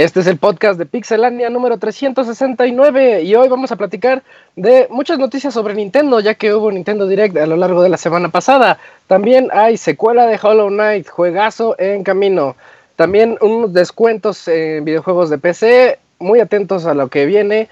Este es el podcast de Pixelania número 369 y hoy vamos a platicar de muchas noticias sobre Nintendo, ya que hubo Nintendo Direct a lo largo de la semana pasada. También hay secuela de Hollow Knight, juegazo en camino. También unos descuentos en videojuegos de PC, muy atentos a lo que viene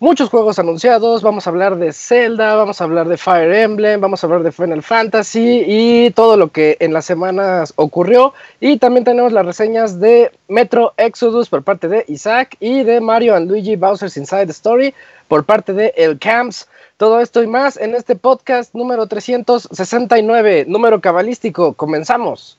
muchos juegos anunciados, vamos a hablar de Zelda, vamos a hablar de Fire Emblem, vamos a hablar de Final Fantasy y todo lo que en las semanas ocurrió. Y también tenemos las reseñas de Metro Exodus por parte de Isaac y de Mario and Luigi Bowser's Inside Story por parte de El Camps. Todo esto y más en este podcast número 369, número cabalístico. Comenzamos.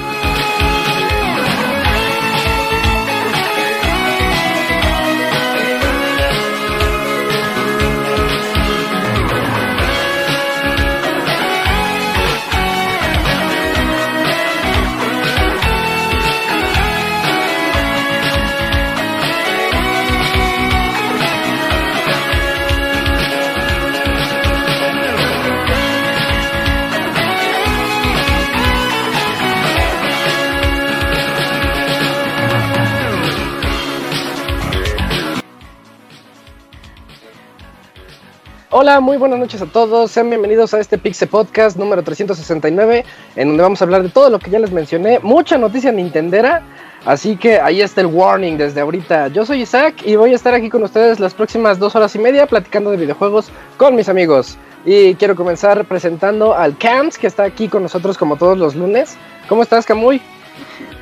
Hola, muy buenas noches a todos. Sean bienvenidos a este Pixel Podcast número 369, en donde vamos a hablar de todo lo que ya les mencioné. Mucha noticia nintendera, así que ahí está el warning desde ahorita. Yo soy Isaac y voy a estar aquí con ustedes las próximas dos horas y media platicando de videojuegos con mis amigos. Y quiero comenzar presentando al Camps, que está aquí con nosotros como todos los lunes. ¿Cómo estás, Camuy?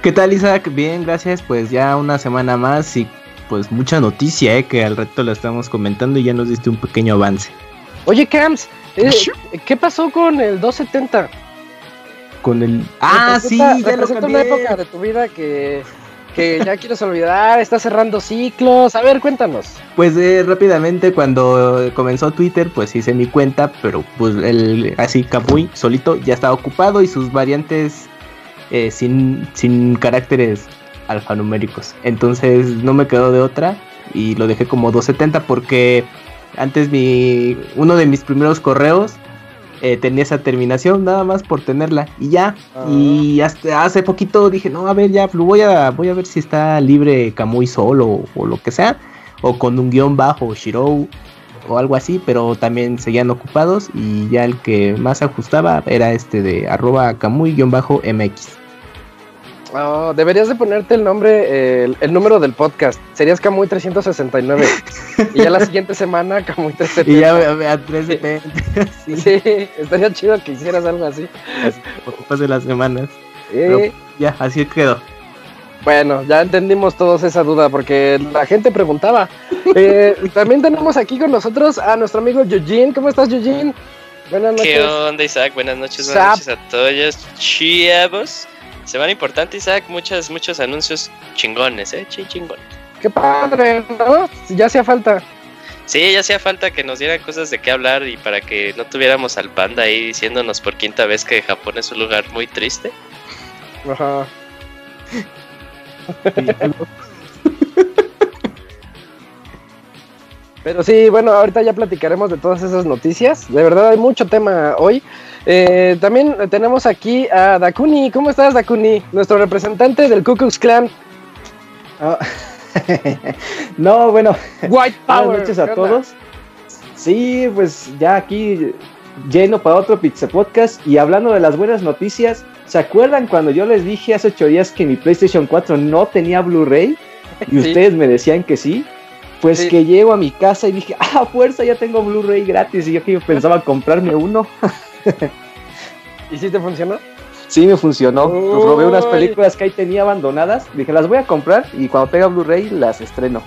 ¿Qué tal, Isaac? Bien, gracias. Pues ya una semana más y pues mucha noticia, eh, que al reto la estamos comentando y ya nos diste un pequeño avance. Oye, Camps, eh, ¿qué pasó con el 270? Con el... Ah, sí, ya lo una época de tu vida que, que ya quieres olvidar, estás cerrando ciclos. A ver, cuéntanos. Pues eh, rápidamente cuando comenzó Twitter, pues hice mi cuenta, pero pues el así Capuy solito ya estaba ocupado y sus variantes eh, sin, sin caracteres alfanuméricos. Entonces no me quedó de otra y lo dejé como 270 porque antes mi uno de mis primeros correos eh, tenía esa terminación nada más por tenerla y ya. Y hasta hace poquito dije no a ver ya voy a voy a ver si está libre Kamui solo o, lo que sea o con un guion bajo Shirou o algo así pero también seguían ocupados y ya el que más ajustaba era este de arroba Kamui guion bajo MX Oh, deberías de ponerte el nombre, el, número del podcast. Serías Camuy 369. y ya la siguiente semana Camuy 370. Y ya a, 370. Sí. sí. estaría chido que hicieras algo así. Ocupas de las semanas. ya, así quedó. Bueno, ya entendimos todos esa duda porque la gente preguntaba. Eh, también tenemos aquí con nosotros a nuestro amigo Eugene. ¿Cómo estás, Eugene? Buenas noches. ¿Qué onda, Isaac? Buenas noches, buenas noches a todos. Chiavos. Semana importante, Isaac. Muchos, muchos anuncios chingones, ¿eh? chingones. Qué padre, ¿no? Ya hacía falta. Sí, ya hacía falta que nos dieran cosas de qué hablar y para que no tuviéramos al panda ahí diciéndonos por quinta vez que Japón es un lugar muy triste. Ajá. Pero sí, bueno, ahorita ya platicaremos de todas esas noticias. De verdad hay mucho tema hoy. Eh, también tenemos aquí a Dakuni. ¿Cómo estás, Dakuni? Nuestro representante del Ku Klux Klan. Ah, no, bueno. White Power. Buenas noches a todos. Sí, pues ya aquí lleno para otro Pizza Podcast. Y hablando de las buenas noticias, ¿se acuerdan cuando yo les dije hace ocho días que mi PlayStation 4 no tenía Blu-ray? Y ustedes me decían que sí. Pues que llego a mi casa y dije, ah, fuerza, ya tengo Blu-ray gratis. Y yo que pensaba comprarme uno. ¿Y si te funcionó? Sí, me funcionó. Probé unas películas que ahí tenía abandonadas. Dije, las voy a comprar y cuando tenga Blu-ray las estreno.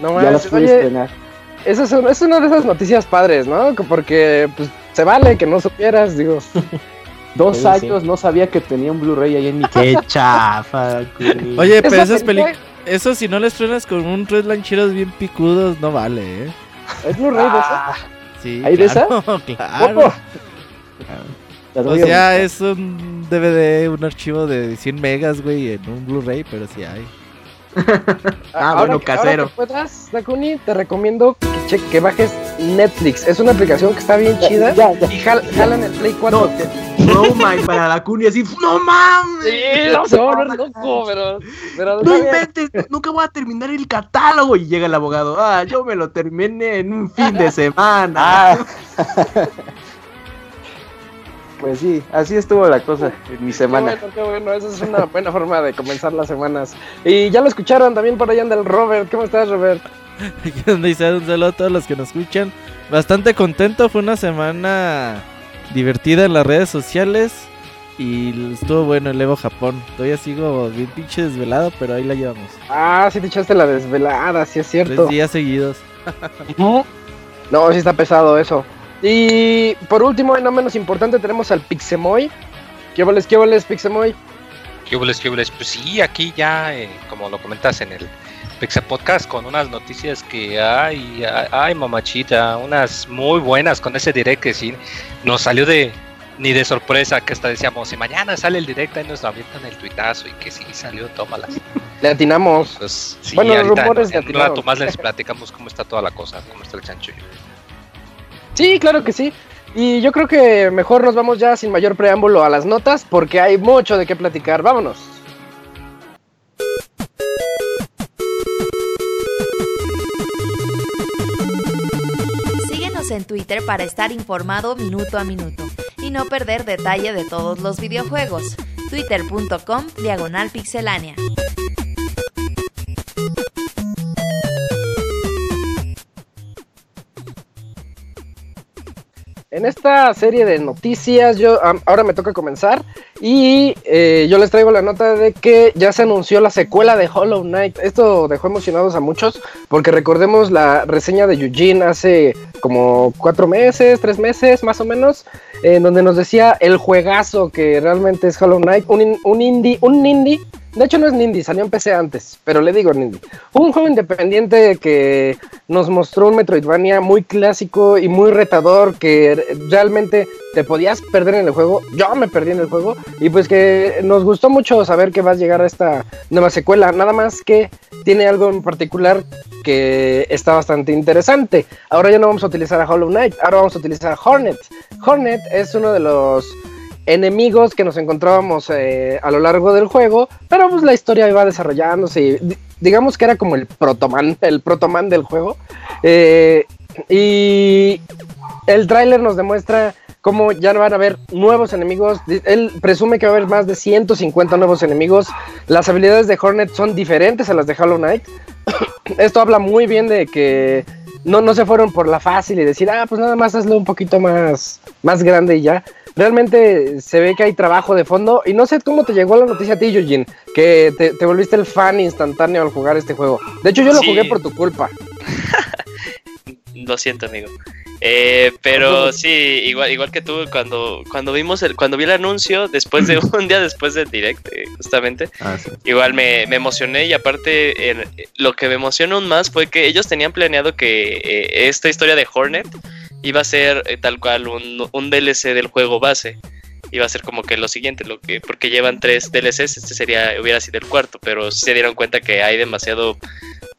No ya las pude estrenar. Esa es, es, una de esas noticias padres, ¿no? Porque pues, se vale que no supieras, digo. Dos años no sabía que tenía un Blu-ray ahí en mi Qué chafa. Oye, pero esas películas. Eso si no le estrenas con un tres lancheros bien picudos, no vale, ¿eh? ¿Es Blu-ray de esa? Ah, sí. ¿Hay de esa? Claro. O sea, es un DVD, un archivo de 100 megas, güey, en un Blu-ray, pero sí hay. Ah, bueno, casero. Ahora que puedas, Dakuni, te recomiendo que, que bajes Netflix. Es una aplicación que está bien chida ya, ya, y jal, jalan el Play 4. No, no para Dakuni, así, ¡no mames! Sí, no, se va a loco, pero. pero no inventes, nunca voy a terminar el catálogo. Y llega el abogado, ah, yo me lo terminé en un fin de semana. Ah. Pues sí, así estuvo la cosa en mi semana. Qué bueno, qué bueno, esa es una buena forma de comenzar las semanas. Y ya lo escucharon también por allá anda el Robert. ¿Cómo estás, Robert? Dice un saludo a todos los que nos escuchan. Bastante contento, fue una semana divertida en las redes sociales. Y estuvo bueno el Evo Japón. Todavía sigo bien pinche desvelado, pero ahí la llevamos. Ah, sí te echaste la desvelada, sí es cierto. Tres días seguidos. no, sí está pesado eso. Y por último, y no menos importante, tenemos al Pixemoy. ¿Qué voles, qué voles, Pixemoy? ¿Qué voles, qué voles? Pues sí, aquí ya, eh, como lo comentas en el Pixel Podcast, con unas noticias que hay, ay, mamachita, unas muy buenas con ese direct que sí nos salió de ni de sorpresa, que hasta decíamos, si mañana sale el directo, ahí nos avientan el tuitazo y que sí salió, tómalas. Le atinamos. Pues, sí, bueno, rumores en, un rato más les platicamos cómo está toda la cosa, cómo está el chancho. Sí, claro que sí. Y yo creo que mejor nos vamos ya sin mayor preámbulo a las notas porque hay mucho de qué platicar. Vámonos. Síguenos en Twitter para estar informado minuto a minuto y no perder detalle de todos los videojuegos. Twitter.com Diagonal Pixelánea. En esta serie de noticias, yo ahora me toca comenzar y eh, yo les traigo la nota de que ya se anunció la secuela de Hollow Knight. Esto dejó emocionados a muchos porque recordemos la reseña de Eugene hace como cuatro meses, tres meses más o menos, en donde nos decía el juegazo que realmente es Hollow Knight, un, un indie, un indie de hecho, no es Nindy, salió en PC antes, pero le digo Nindy. Un juego independiente que nos mostró un Metroidvania muy clásico y muy retador, que realmente te podías perder en el juego. Yo me perdí en el juego, y pues que nos gustó mucho saber que va a llegar a esta nueva secuela. Nada más que tiene algo en particular que está bastante interesante. Ahora ya no vamos a utilizar a Hollow Knight, ahora vamos a utilizar a Hornet. Hornet es uno de los enemigos que nos encontrábamos eh, a lo largo del juego, pero pues la historia iba desarrollándose digamos que era como el protoman, el del juego. Eh, y el tráiler nos demuestra cómo ya van a haber nuevos enemigos. Él presume que va a haber más de 150 nuevos enemigos. Las habilidades de Hornet son diferentes a las de Hollow Knight. Esto habla muy bien de que no, no se fueron por la fácil y decir, ah, pues nada más hazlo un poquito más, más grande y ya realmente se ve que hay trabajo de fondo. Y no sé cómo te llegó la noticia a ti, Eugene, que te, volviste el fan instantáneo al jugar este juego. De hecho, yo lo jugué por tu culpa. lo siento, amigo. Eh, pero sí, igual, igual que tú, cuando, cuando vimos el, cuando vi el anuncio, después de un día después del direct, eh, justamente, ah, igual me, emocioné y aparte lo que me emocionó aún más fue que ellos tenían planeado que eh, esta historia de Hornet iba a ser eh, tal cual un, DLC del juego base. Iba a ser como que lo siguiente, lo que, porque llevan tres DLCs, este sería, hubiera sido el cuarto, pero se dieron cuenta que hay demasiado,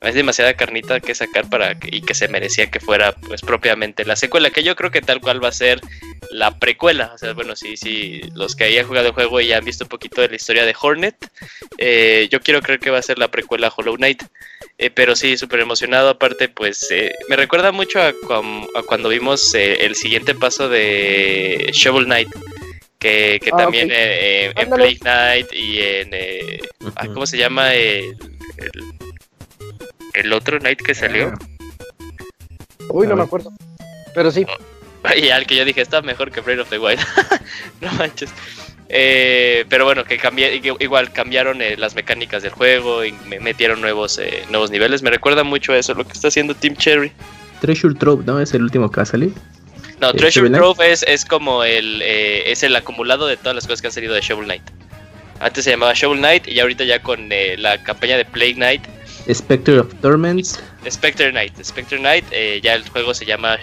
hay demasiada carnita que sacar para y que se merecía que fuera pues propiamente la secuela, que yo creo que tal cual va a ser la precuela. O sea, bueno, si, si los que hayan jugado el juego y han visto un poquito de la historia de Hornet, eh, yo quiero creer que va a ser la precuela Hollow Knight. Eh, pero sí, súper emocionado. Aparte, pues eh, me recuerda mucho a, cuando vimos eh, el siguiente paso de Shovel Knight. Que, ah, también en Play Knight y en. Ah, ¿Cómo se llama? El, el, otro Knight que salió. Uy, no me acuerdo. Pero sí. Y al que yo dije, está mejor que Breath of the Wild. no manches. Eh, pero bueno, que, cambié, igual cambiaron eh, las mecánicas del juego y me metieron nuevos, eh, nuevos niveles. Me recuerda mucho a eso, lo que está haciendo Team Cherry. Treasure Trove, ¿no? Es el último que va a salir. No, Treasure Trove es, es como el, es el acumulado de todas las cosas que han salido de Shovel Knight. Antes se llamaba Shovel Knight y ahorita ya con la campaña de Plague Knight. Spectre of Torments. Spectre Knight. Spectre Knight, ya el juego se llama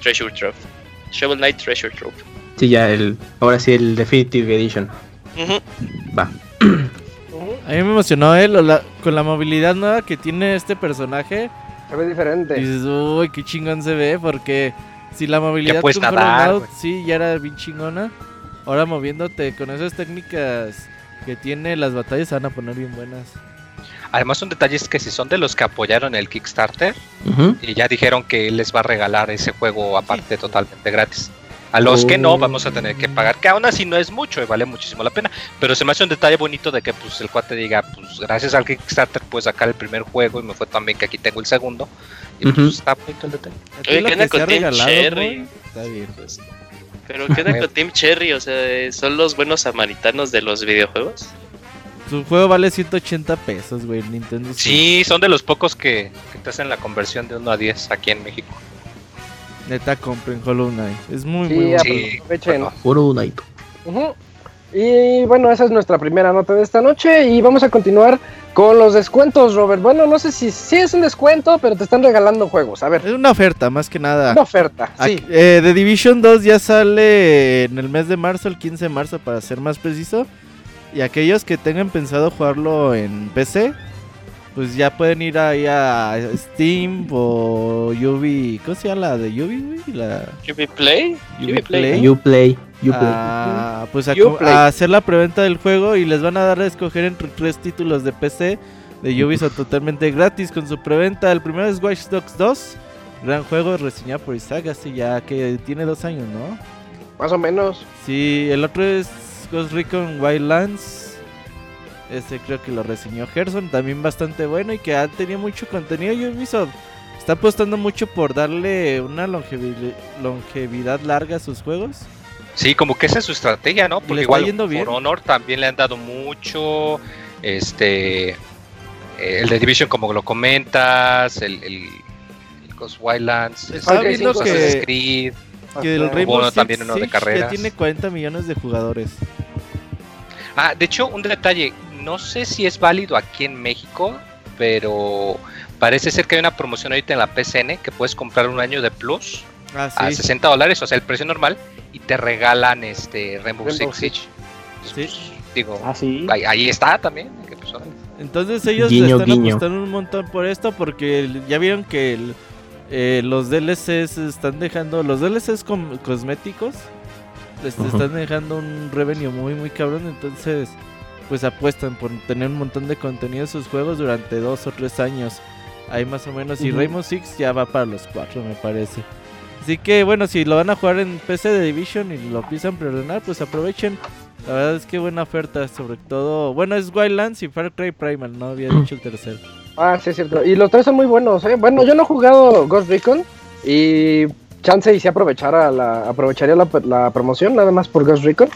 Treasure Trove. Shovel Knight Treasure Trove. Sí, ya el. Ahora sí, el Definitive Edition. Va. A mí me emocionó, ¿eh? con la movilidad nueva que tiene este personaje. Se ve diferente. Dices, uy, qué chingón se ve, porque si la movilidad con nadar, sí, ya era bien chingona. Ahora moviéndote con esas técnicas que tiene, las batallas se van a poner bien buenas. Además, un detalle es que si son de los que apoyaron el Kickstarter y ya dijeron que les va a regalar ese juego aparte totalmente gratis. A los que no, vamos a tener que pagar, que aún así no es mucho y vale muchísimo la pena. Pero se me hace un detalle bonito de que pues el cuate diga, pues gracias al Kickstarter puedes sacar el primer juego y me fue también que aquí tengo el segundo. Y pues está bonito el detalle. Oye, ¿qué onda con Team Cherry? Está bien. Pues. Pero ¿qué onda con Team Cherry? O sea, ¿son los buenos samaritanos de los videojuegos? Su juego vale 180 pesos, güey, Nintendo. Sí, son de los pocos que, que te hacen la conversión de 1 a 10 aquí en México. Neta, compren Hollow Knight. Es muy, muy bueno. Sí, Hollow Knight. Y bueno, esa es nuestra primera nota de esta noche. Y vamos a continuar con los descuentos, Robert. Bueno, no sé si, si es un descuento, pero te están regalando juegos. A ver. Es una oferta, más que nada. Una oferta, sí. Eh, The Division 2 ya sale en el mes de marzo, el 15 de marzo, para ser más preciso. Y aquellos que tengan pensado jugarlo en PC, pues ya pueden ir ahí a Steam o Ubi, ¿cómo se llama la de Ubi, La... Ubi Play? Ubi Play. Uplay. Ah, pues a, hacer la preventa del juego y les van a dar a escoger entre tres títulos de PC de Ubisoft totalmente gratis con su preventa. El primero es Watch Dogs 2, gran juego reseñado por Isaac, así ya que tiene dos años, ¿no? Más o menos. Sí, el otro es Ghost Recon Wildlands este creo que lo reseñó Gerson, también bastante bueno y que ha tenido mucho contenido. Ubisoft está apostando mucho por darle una longevidad, larga a sus juegos. Sí, como que esa es su estrategia, ¿no? Porque igual por Honor también le han dado mucho. Este. El de Division, como lo comentas, el, el, Ghost Wildlands, está viendo que, que el Rainbow también uno de carreras. Ya tiene 40 millones de jugadores. Ah, de hecho, un detalle, no sé si es válido aquí en México, pero parece ser que hay una promoción ahorita en la PCN que puedes comprar un año de Plus ah, a 60 dólares, o sea, el precio normal, y te regalan este Rainbow, Six Siege. Pues, digo, ah, ahí, está también. Pues, Entonces ellos están apostando un montón por esto porque ya vieron que eh, los DLCs están dejando, los DLCs cosméticos, les están dejando un revenue muy, muy cabrón, entonces pues apuestan por tener un montón de contenido en sus juegos durante dos o tres años. Ahí más o menos. Y Rainbow Six ya va para los cuatro, me parece. Así que bueno, si lo van a jugar en PC de Division y lo piensan preordenar, pues aprovechen. La verdad es que buena oferta, sobre todo. Bueno, es Wildlands y Far Cry Primal, no había dicho el tercero. Ah, sí, es cierto. Y los tres son muy buenos, ¿eh? Bueno, yo no he jugado Ghost Recon y chance y si aprovechara la, aprovecharía la, la promoción, nada más por Ghost Recon.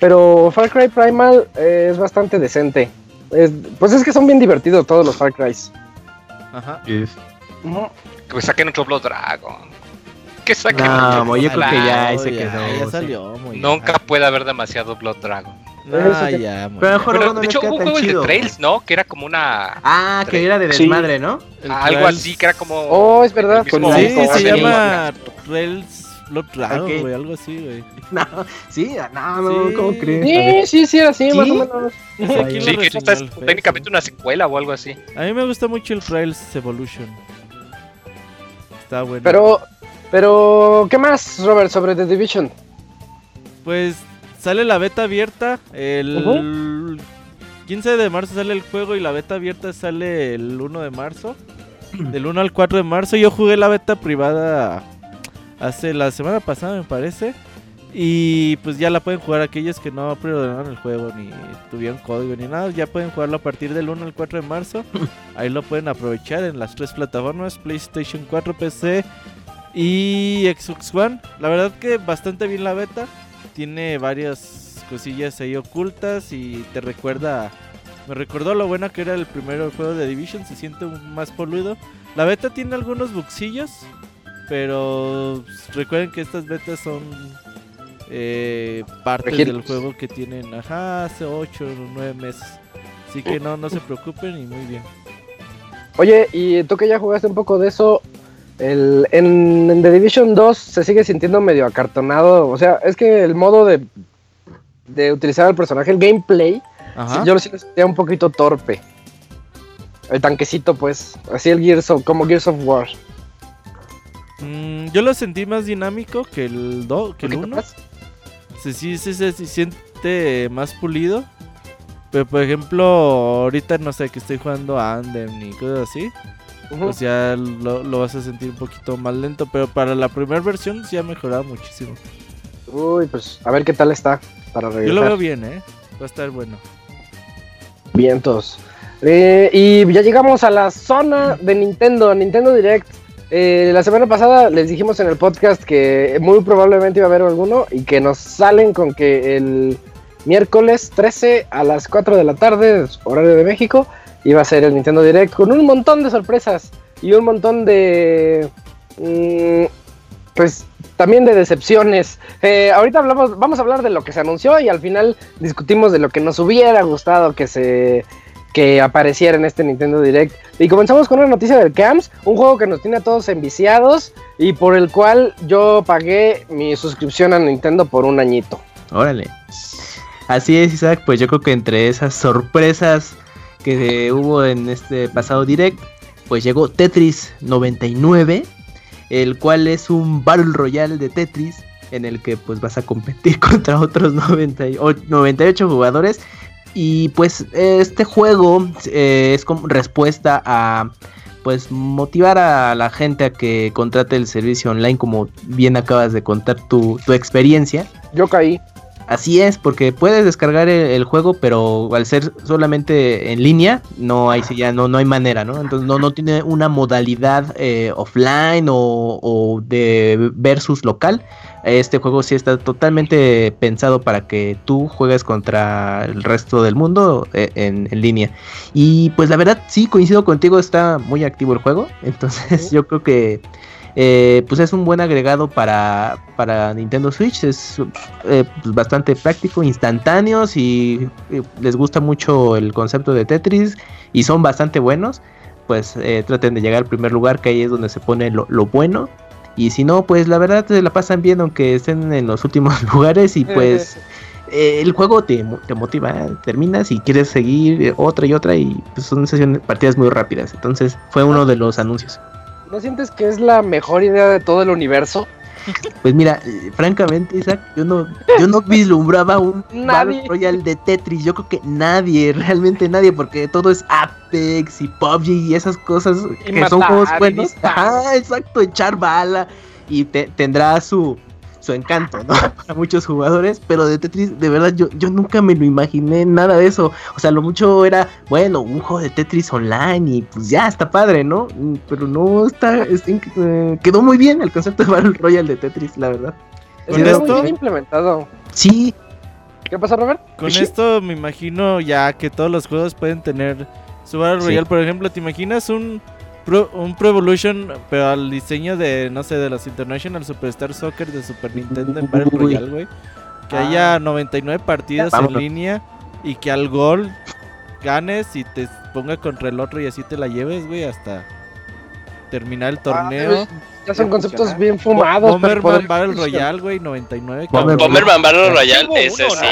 Pero Far Cry Primal es bastante decente. pues es que son bien divertidos todos los Far Crys. Ajá. Que saquen otro Blood Dragon. Que saquen no, otro yo creo que ya ese quedó. Ya salió, Nunca puede haber demasiado Blood Dragon. Ah, ya, Pero mejor de hecho, hubo un juego de Trails, ¿no? Que era como una. Ah, que era de desmadre, ¿no? Algo así, que era como. Oh, es verdad. Sí, se llama Trails Blood güey, algo así, güey. No, sí, no, no, ¿cómo crees? Sí, sí, sí, era así, más o menos. Sí, que esto es técnicamente una secuela o algo así. A mí me gusta mucho el Trails Evolution. Está bueno. Pero, pero, ¿qué más, Robert, sobre The Division? Pues sale la beta abierta. El 15 de marzo sale el juego y la beta abierta sale el 1 de marzo. Del 1 al 4 de marzo. Yo jugué la beta privada hace la semana pasada, me parece. Y pues ya la pueden jugar aquellos que no preordenaron el juego ni tuvieron código ni nada. Ya pueden jugarlo a partir del 1 al 4 de marzo. Ahí lo pueden aprovechar en las tres plataformas: PlayStation 4, PC y Xbox One. La verdad que bastante bien la beta. Tiene varias cosillas ahí ocultas y te recuerda... Me recordó lo bueno que era el primer juego de Division, se siente más poluido. La beta tiene algunos buxillos, pero recuerden que estas betas son eh, partes del juego que tienen, ajá, hace 8 o 9 meses. Así que no, no se preocupen y muy bien. Oye, y tú que ya jugaste un poco de eso, el, en, The Division 2 se sigue sintiendo medio acartonado. O sea, es que el modo de, de utilizar al personaje, el gameplay, yo lo sentía un poquito torpe. El tanquecito, pues, así el Gears of, como Gears of War. Mm, yo lo sentí más dinámico que el 2, que el 1. Sí, sí, sí, se siente más pulido. Pero por ejemplo, ahorita no sé, que estoy jugando a Andem y cosas así. Pues ya lo, vas a sentir un poquito más lento. Pero para la primera versión sí ha mejorado muchísimo. Uy, pues a ver qué tal está para regresar. Yo lo veo bien, ¿eh? Va a estar bueno. Vientos. Eh, y ya llegamos a la zona de Nintendo, Nintendo Direct. Eh, la semana pasada les dijimos en el podcast que muy probablemente iba a haber alguno y que nos salen con que el miércoles 13 a las 4 de la tarde, horario de México, iba a ser el Nintendo Direct con un montón de sorpresas y un montón de... Mm, pues también de decepciones. Eh, ahorita hablamos, vamos a hablar de lo que se anunció y al final discutimos de lo que nos hubiera gustado que se que apareciera en este Nintendo Direct. Y comenzamos con una noticia del CAMS, un juego que nos tiene a todos enviciados y por el cual yo pagué mi suscripción a Nintendo por un añito. Órale. Así es, Isaac, pues yo creo que entre esas sorpresas que hubo en este pasado Direct, pues llegó Tetris 99, el cual es un Battle Royale de Tetris en el que pues vas a competir contra otros 98 jugadores y pues este juego eh, es como respuesta a pues motivar a la gente a que contrate el servicio online como bien acabas de contar tu, tu experiencia. Yo caí. Así es, porque puedes descargar el, juego, pero al ser solamente en línea, no hay ya no, no hay manera, ¿no? Entonces no, no tiene una modalidad eh, offline o, o, de versus local. Este juego sí está totalmente pensado para que tú juegues contra el resto del mundo eh, en, línea. Y pues la verdad, sí, coincido contigo, está muy activo el juego. Entonces yo creo que eh, pues es un buen agregado para, para Nintendo Switch. Es eh, pues bastante práctico, instantáneos y, les gusta mucho el concepto de Tetris y son bastante buenos. Pues traten de llegar al primer lugar, que ahí es donde se pone lo, lo bueno. Y si no, pues la verdad se la pasan bien aunque estén en los últimos lugares y pues eh, el juego te, te, motiva, terminas y quieres seguir otra y otra y pues son sesiones, partidas muy rápidas. Entonces fue uno de los anuncios. ¿No sientes que es la mejor idea de todo el universo? Pues mira, eh, francamente, Isaac, yo no, yo no vislumbraba un Battle Royale de Tetris. Yo creo que nadie, realmente nadie, porque todo es Apex y PUBG y esas cosas que son juegos buenos. Ah, exacto, echar bala y te, tendrá su, su encanto, ¿no? Para muchos jugadores, pero de Tetris, de verdad, yo, yo nunca me lo imaginé nada de eso. O sea, lo mucho era, bueno, un juego de Tetris online y pues ya está padre, ¿no? Pero no está, eh, quedó muy bien el concepto de Battle Royale de Tetris, la verdad. Con esto bien implementado. Sí. ¿Qué pasa, Robert? Con esto me imagino ya que todos los juegos pueden tener su Battle Royale. Por ejemplo, ¿te imaginas un un Pro Evolution, pero al diseño de, no sé, de los International Superstar Soccer de Super Nintendo en Battle Royale, güey. Que haya 99 ah. partidas en línea y que al gol ganes y te ponga contra el otro y así te la lleves, güey, hasta terminar el ah, torneo. ya son conceptos bien fumados. Bomberman Battle Royale, güey, 99. Bomberman Battle Royale, ese sí.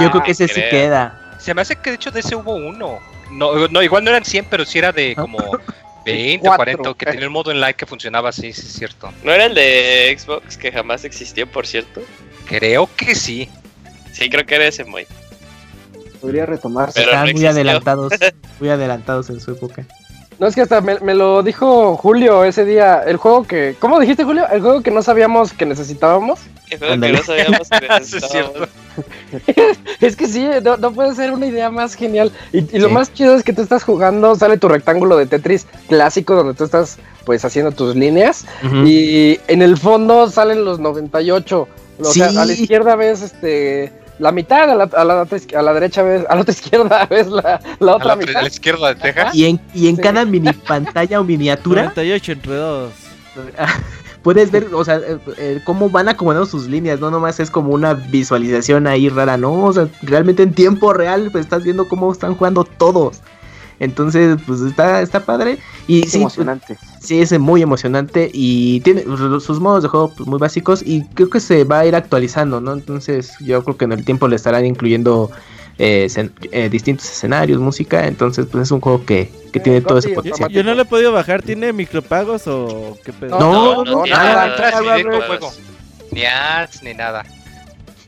Yo creo que ese sí queda. Se me hace que de hecho de ese hubo uno. No, no, igual no eran 100, pero sí era de como 20 o 40, que tenía un modo en live que funcionaba así, sí es cierto. ¿No era el de Xbox que jamás existió, por cierto? Creo que sí. Sí, creo que era ese muy. Podría retomarse. Están muy adelantados, muy adelantados en su época. No, es que hasta me, lo dijo Julio ese día. El juego que. ¿Cómo dijiste, Julio? El juego que no sabíamos que necesitábamos. El juego que no sabíamos que necesitábamos. es que sí, no, puede ser una idea más genial. Y, lo más chido es que tú estás jugando, sale tu rectángulo de Tetris clásico donde tú estás pues haciendo tus líneas. Y en el fondo salen los 98. O sea, a la izquierda ves este la mitad, a la, a la, a la derecha ves, a la otra izquierda ves la, la otra a la, mitad. A la izquierda de Texas. Y en, y en cada mini pantalla o miniatura. 98 entre dos. Puedes ver, o sea, eh, eh, cómo van acomodando sus líneas, no nomás es como una visualización ahí rara, no, o sea, realmente en tiempo real pues estás viendo cómo están jugando todos. Entonces, pues está, está padre. Y es emocionante. Sí, es muy emocionante. Y tiene sus modos de juego pues, muy básicos. Y creo que se va a ir actualizando, ¿no? Entonces, yo creo que en el tiempo le estarán incluyendo eh, eh, distintos escenarios, música. Entonces, pues es un juego que, que tiene todo ese potencial. Yo, no lo he podido bajar. ¿Tiene micropagos o qué pedo? No, no, no, no nada. Ni ads, ni nada.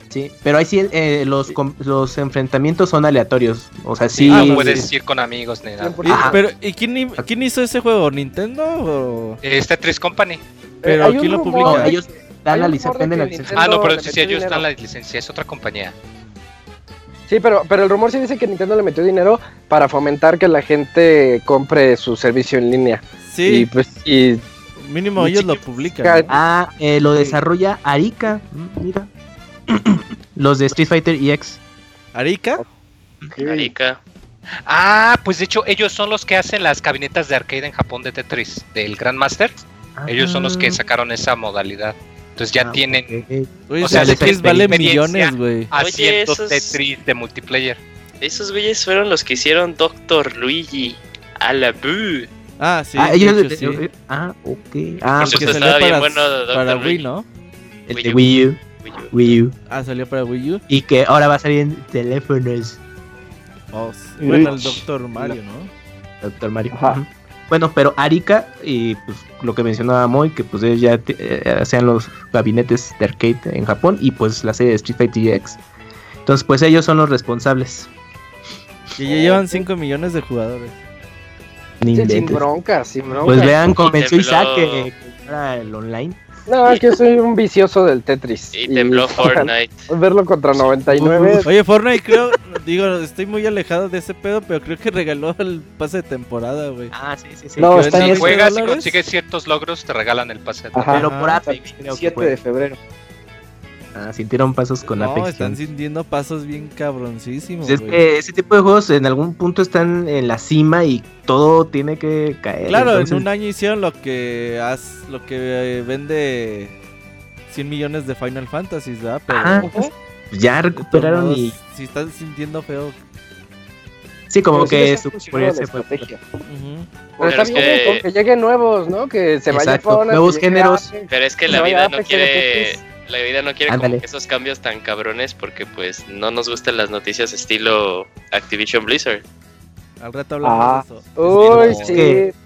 Sí, pero ahí sí eh, los, los enfrentamientos son aleatorios. O sea, sí. Ah, puedes ir con amigos ni nada. pero, ¿y quién, quién, hizo ese juego? ¿Nintendo o...? Este Tetris Company. ¿Pero quién lo publica? ellos dan la licencia. La licencia. Ah, no, pero sí, ellos dan la licencia. Es otra compañía. Sí, pero, pero el rumor sí dice que Nintendo le metió dinero para fomentar que la gente compre su servicio en línea. Sí. Y pues, y... Mínimo ellos lo publican. Ah, eh, lo desarrolla Arika. Mm, mira. Los de Street Fighter EX. ¿Arica? Arica. Ah, pues de hecho ellos son los que hacen las cabinetas de arcade en Japón de Tetris, del Grandmaster. Ellos son los que ah. sacaron esa modalidad. Entonces ya ah, tienen... o sea, Tetris vale millones, güey. Haciendo Tetris de multiplayer. Esos güeyes fueron los que hicieron Doctor Luigi a la Ah, sí. Ah, ellos sí. ah ok. Ah, porque estaba bien bueno para Wii, ¿no? El de Wii U. Wii U. Ah, salió para Wii U. Y que ahora va a salir en teléfonos. Oh, bueno, el Doctor Mario, ¿no? Doctor Mario. Bueno, pero Arika y pues lo que mencionaba Moy, que pues ellos ya eh, hacían los gabinetes de arcade en Japón y pues la serie de Street Fighter GX. Entonces pues ellos son los responsables. Y ya llevan 5 millones de jugadores. sin broncas, sin broncas. Pues vean, convenció Isaac que, que era el online. No, es que soy un vicioso del Tetris. Y, tembló Fortnite. Verlo contra 99. Oye, Fortnite creo, digo, estoy muy alejado de ese pedo, pero creo que regaló el pase de temporada, güey. Ah, sí, sí, sí. No, está si juegas y consigues ciertos logros, te regalan el pase de temporada. Pero por Apex, 7 de febrero. Ah, sintieron pasos con no, Apex. están sintiendo pasos bien cabroncísimos. Pues es que ese tipo de juegos en algún punto están en la cima y todo tiene que caer. Claro, en un año hicieron lo que has, lo que vende 100 millones de Final Fantasy, ¿verdad? Pero pues, ya recuperaron y si están sintiendo feo. Sí, como que su estrategia. Pero, está bien que... lleguen nuevos, ¿no? Que se vayan nuevos géneros. Pero es que la vida no quiere la vida no quiere como que esos cambios tan cabrones porque pues no nos gustan las noticias estilo Activision Blizzard. Al rato hablamos ah. de eso. Uy, sí.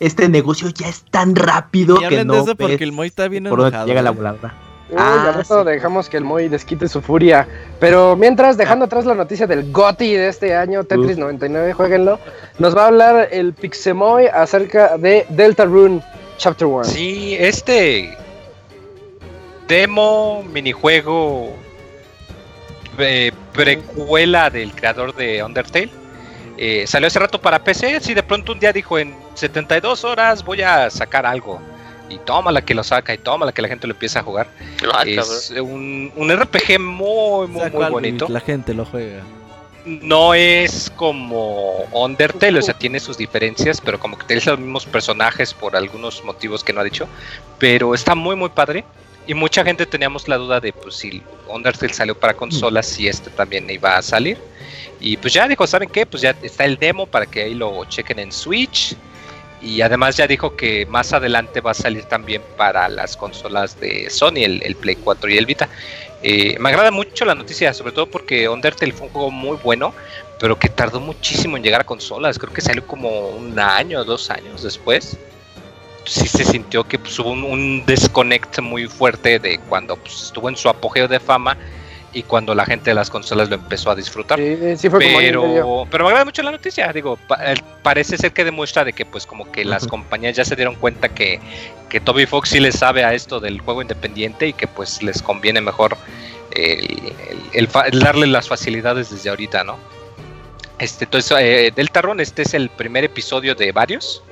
este negocio ya es tan rápido que no de eso porque el Moy está bien enojado. llega la volada. Uy, ah, al rato dejamos que el Moy desquite su furia. Pero mientras, dejando atrás la noticia del GOTI de este año, Tetris 99, jueguenlo, nos va a hablar el Pixemoy acerca de Delta Rune Chapter 1. Sí, este demo, minijuego, eh, precuela del creador de Undertale. Eh, salió hace rato para PC, si de pronto un día dijo en 72 horas voy a sacar algo. Y toma la que lo saca y toma la que la gente lo empieza a jugar. Ah, es un, RPG muy, muy, muy bonito. La gente lo juega. No es como Undertale, o sea, tiene sus diferencias, pero como que tiene los mismos personajes por algunos motivos que no ha dicho. Pero está muy, muy padre. Y mucha gente teníamos la duda de pues si Undertale salió para consolas, si este también iba a salir. Y pues ya dijo, ¿saben qué? Pues ya está el demo para que ahí lo chequen en Switch. Y además ya dijo que más adelante va a salir también para las consolas de Sony, el, Play 4 y el Vita. Eh, me agrada mucho la noticia, sobre todo porque Undertale fue un juego muy bueno, pero que tardó muchísimo en llegar a consolas. Creo que salió como un año dos años después sí se sintió que pues, hubo un, desconect muy fuerte de cuando pues, estuvo en su apogeo de fama y cuando la gente de las consolas lo empezó a disfrutar. Sí, sí fue pero, pero me agrada mucho la noticia, digo, parece ser que demuestra de que pues como que las compañías ya se dieron cuenta que, que Toby Fox sí le sabe a esto del juego independiente y que pues les conviene mejor el, darle las facilidades desde ahorita, ¿no? Este, entonces, eh, Delta Run, este es el primer episodio de varios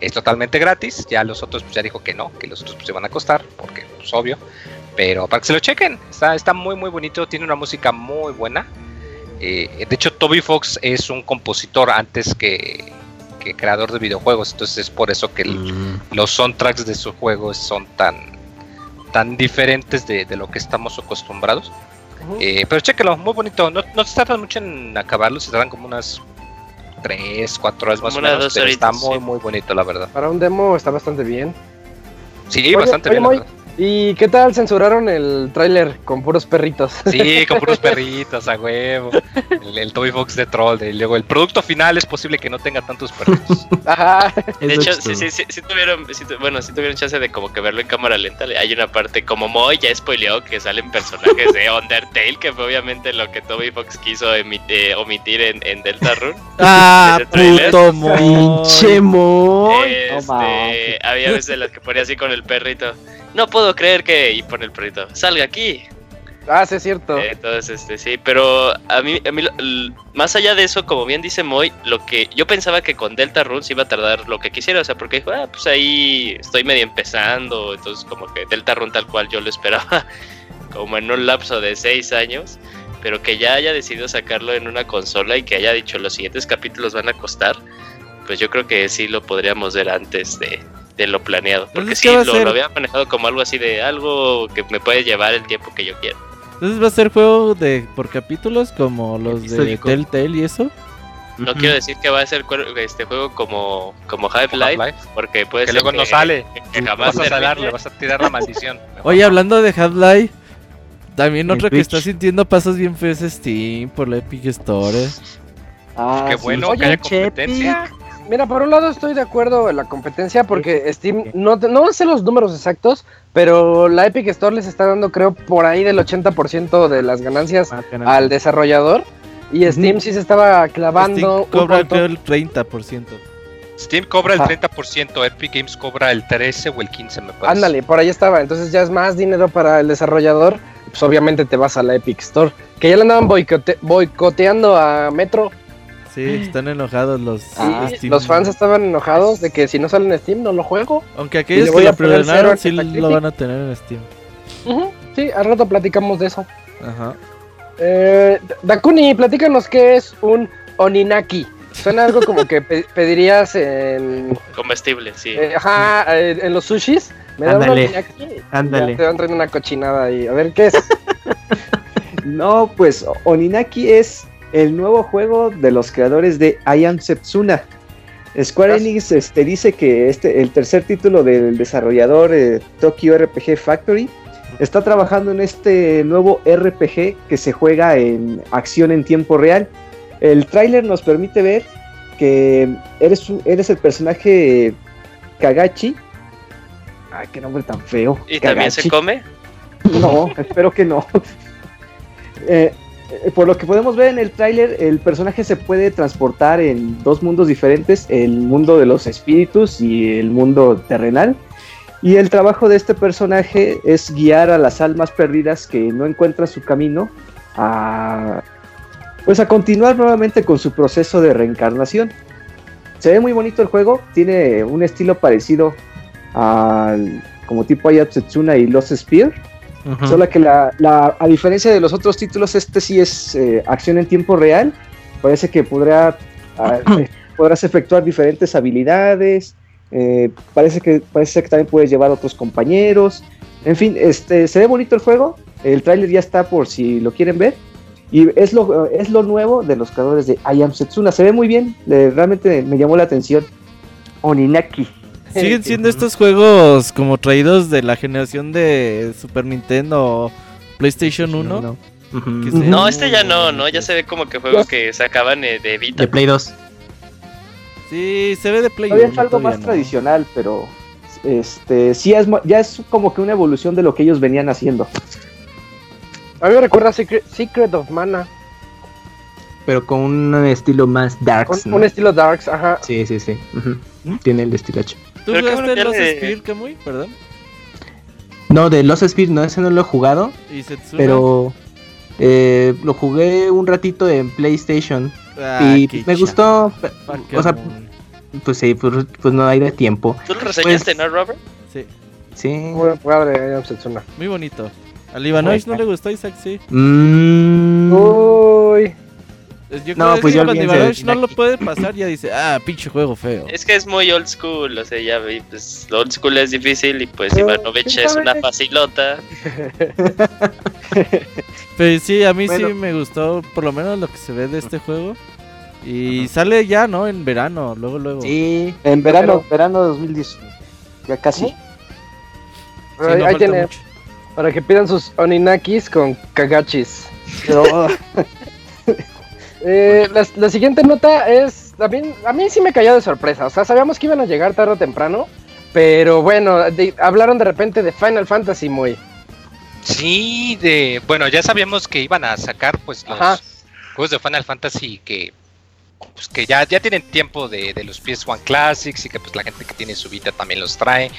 es totalmente gratis. Ya los otros, pues ya dijo que no, que los otros pues, se van a costar, porque es pues, obvio. Pero para que se lo chequen, está, está muy muy bonito, tiene una música muy buena. Eh, de hecho, Toby Fox es un compositor antes que, creador de videojuegos, entonces es por eso que mm. los soundtracks de sus juegos son tan, tan diferentes de, lo que estamos acostumbrados. Eh, pero chéquelo, muy bonito. No, no se tardan mucho en acabarlo, se tardan como unas 3, 4 horas más o menos. Pero está muy, muy bonito, la verdad. Para un demo está bastante bien. Sí, bastante bien. ¿Y qué tal censuraron el tráiler con puros perritos? Sí, con puros perritos, a huevo. El, Toby Fox de Troll. Y luego el producto final es posible que no tenga tantos perritos. Ajá. De hecho, sí, sí, sí, tuvieron, bueno, sí tuvieron chance de como que verlo en cámara lenta. Hay una parte, como Moy ya spoileó, que salen personajes de Undertale, que fue obviamente lo que Toby Fox quiso eh, omitir en, en Deltarune. Ah, puto Moy. Pinche Moy. Este, había veces las que ponía así con el perrito no puedo creer que. Y pone el perrito, salga aquí. Ah, sí, es cierto. Entonces, este, sí, pero a mí, a mí más allá de eso, como bien dice Moy, lo que yo pensaba que con Delta Runes iba a tardar lo que quisiera, o sea, porque dijo, ah, pues ahí estoy medio empezando, entonces como que Delta Rune tal cual yo lo esperaba, como en un lapso de seis años, pero que ya haya decidido sacarlo en una consola y que haya dicho los siguientes capítulos van a costar, pues yo creo que sí lo podríamos ver antes de, de lo planeado. Porque sí, lo, había manejado como algo así de algo que me puede llevar el tiempo que yo quiero. Entonces va a ser juego de por capítulos como los de Telltale y eso. No quiero decir que va a ser este juego como, como Half-Life, porque puede que ser luego no sale. Que, jamás vas a darle, vas a tirar la maldición. Oye, hablando de Half-Life, también otro que está sintiendo pasos bien feos es Steam por la Epic Store. Ah, Qué bueno que haya competencia. Mira, por un lado estoy de acuerdo en la competencia porque Steam, no, no sé los números exactos, pero la Epic Store les está dando creo por ahí del 80% de las ganancias ah, al desarrollador y Steam sí se estaba clavando. Steam cobra el 30%. Steam cobra el 30%, Epic Games cobra el 13 o el 15 me parece. Ándale, por ahí estaba, entonces ya es más dinero para el desarrollador, pues obviamente te vas a la Epic Store, que ya le andaban boicoteando a Metro Sí, están enojados los ah, Los fans estaban enojados de que si no sale en Steam no lo juego. Aunque aquellos que lo preordenaron sí lo van a tener en Steam. Sí, al rato platicamos de eso. Ajá. Eh, Dakuni, platícanos qué es un Oninaki. Suena algo como que pedirías en... Comestible, sí. Eh, ajá, eh, en los sushis. Me da un Oninaki. Ándale. te van trayendo una cochinada ahí. A ver, ¿qué es? no, pues Oninaki es el nuevo juego de los creadores de I Am Setsuna. Square Enix este, dice que este, el tercer título del desarrollador eh, Tokyo RPG Factory está trabajando en este nuevo RPG que se juega en acción en tiempo real. El tráiler nos permite ver que eres, eres el personaje Kagachi. Ay, qué nombre tan feo. ¿Y también se come? No, espero que no. eh, eh, por lo que podemos ver en el tráiler, el personaje se puede transportar en dos mundos diferentes, el mundo de los espíritus y el mundo terrenal. Y el trabajo de este personaje es guiar a las almas perdidas que no encuentran su camino a pues a continuar nuevamente con su proceso de reencarnación. Se ve muy bonito el juego, tiene un estilo parecido al como tipo Ayatsetsuna y Lost Spear Solo que la, a diferencia de los otros títulos, este sí es eh, acción en tiempo real. Parece que podrá, ah, eh, podrás efectuar diferentes habilidades. Eh, parece, que, parece que también puedes llevar a otros compañeros. En fin, este, se ve bonito el juego. El tráiler ya está por si lo quieren ver. Y es lo, es lo nuevo de los creadores de I Am Setsuna. Se ve muy bien. realmente me llamó la atención. Oninaki. Siguen siendo estos juegos como traídos de la generación de Super Nintendo o PlayStation 1. No, este ya no, no, ya se ve como que juegos que sacaban de Vita. De Play 2. Sí, se ve de Play 1. es algo más tradicional, pero este sí es ya es como que una evolución de lo que ellos venían haciendo. A mí me recuerda Secret, Secret of Mana. Pero con un estilo más darks. Un estilo darks, ajá. Sí, sí, sí. Tiene el estilacho. ¿Tú jugaste Los Spear, Kamui? Perdón. No, de Los Spear no, ese no lo he jugado. ¿Y Pero eh, lo jugué un ratito en PlayStation. Ah, y me gustó. O sea, pues sí, pues, pues, no hay de tiempo. ¿Tú lo reseñaste, pues, no, Robert? Sí. Sí. Muy padre, Muy bonito. Al Ivanovich no le gustó Isaac, sí. Mm. Uy. Yo no, pues yo cuando Ivanovich no lo puede pasar, ya dice, ah, pinche juego feo. Es que es muy old school, o sea, ya vi, pues lo old school es difícil y pues Ivanovich es una facilota. Pero sí, a mí sí me gustó, por lo menos lo que se ve de este juego. Y sale ya, ¿no? En verano, luego, luego. Sí, en verano, verano 2010. Ya casi. ahí tiene. Para que pidan sus oninakis con kagachis. Eh, la, siguiente nota es. También, a mí sí me cayó de sorpresa. O sea, sabíamos que iban a llegar tarde o temprano. Pero bueno, hablaron de repente de Final Fantasy muy. Sí, de. Bueno, ya sabíamos que iban a sacar pues los juegos de Final Fantasy que pues que ya, ya tienen tiempo de, de, los PS1 Classics y que pues la gente que tiene su Vita también los trae.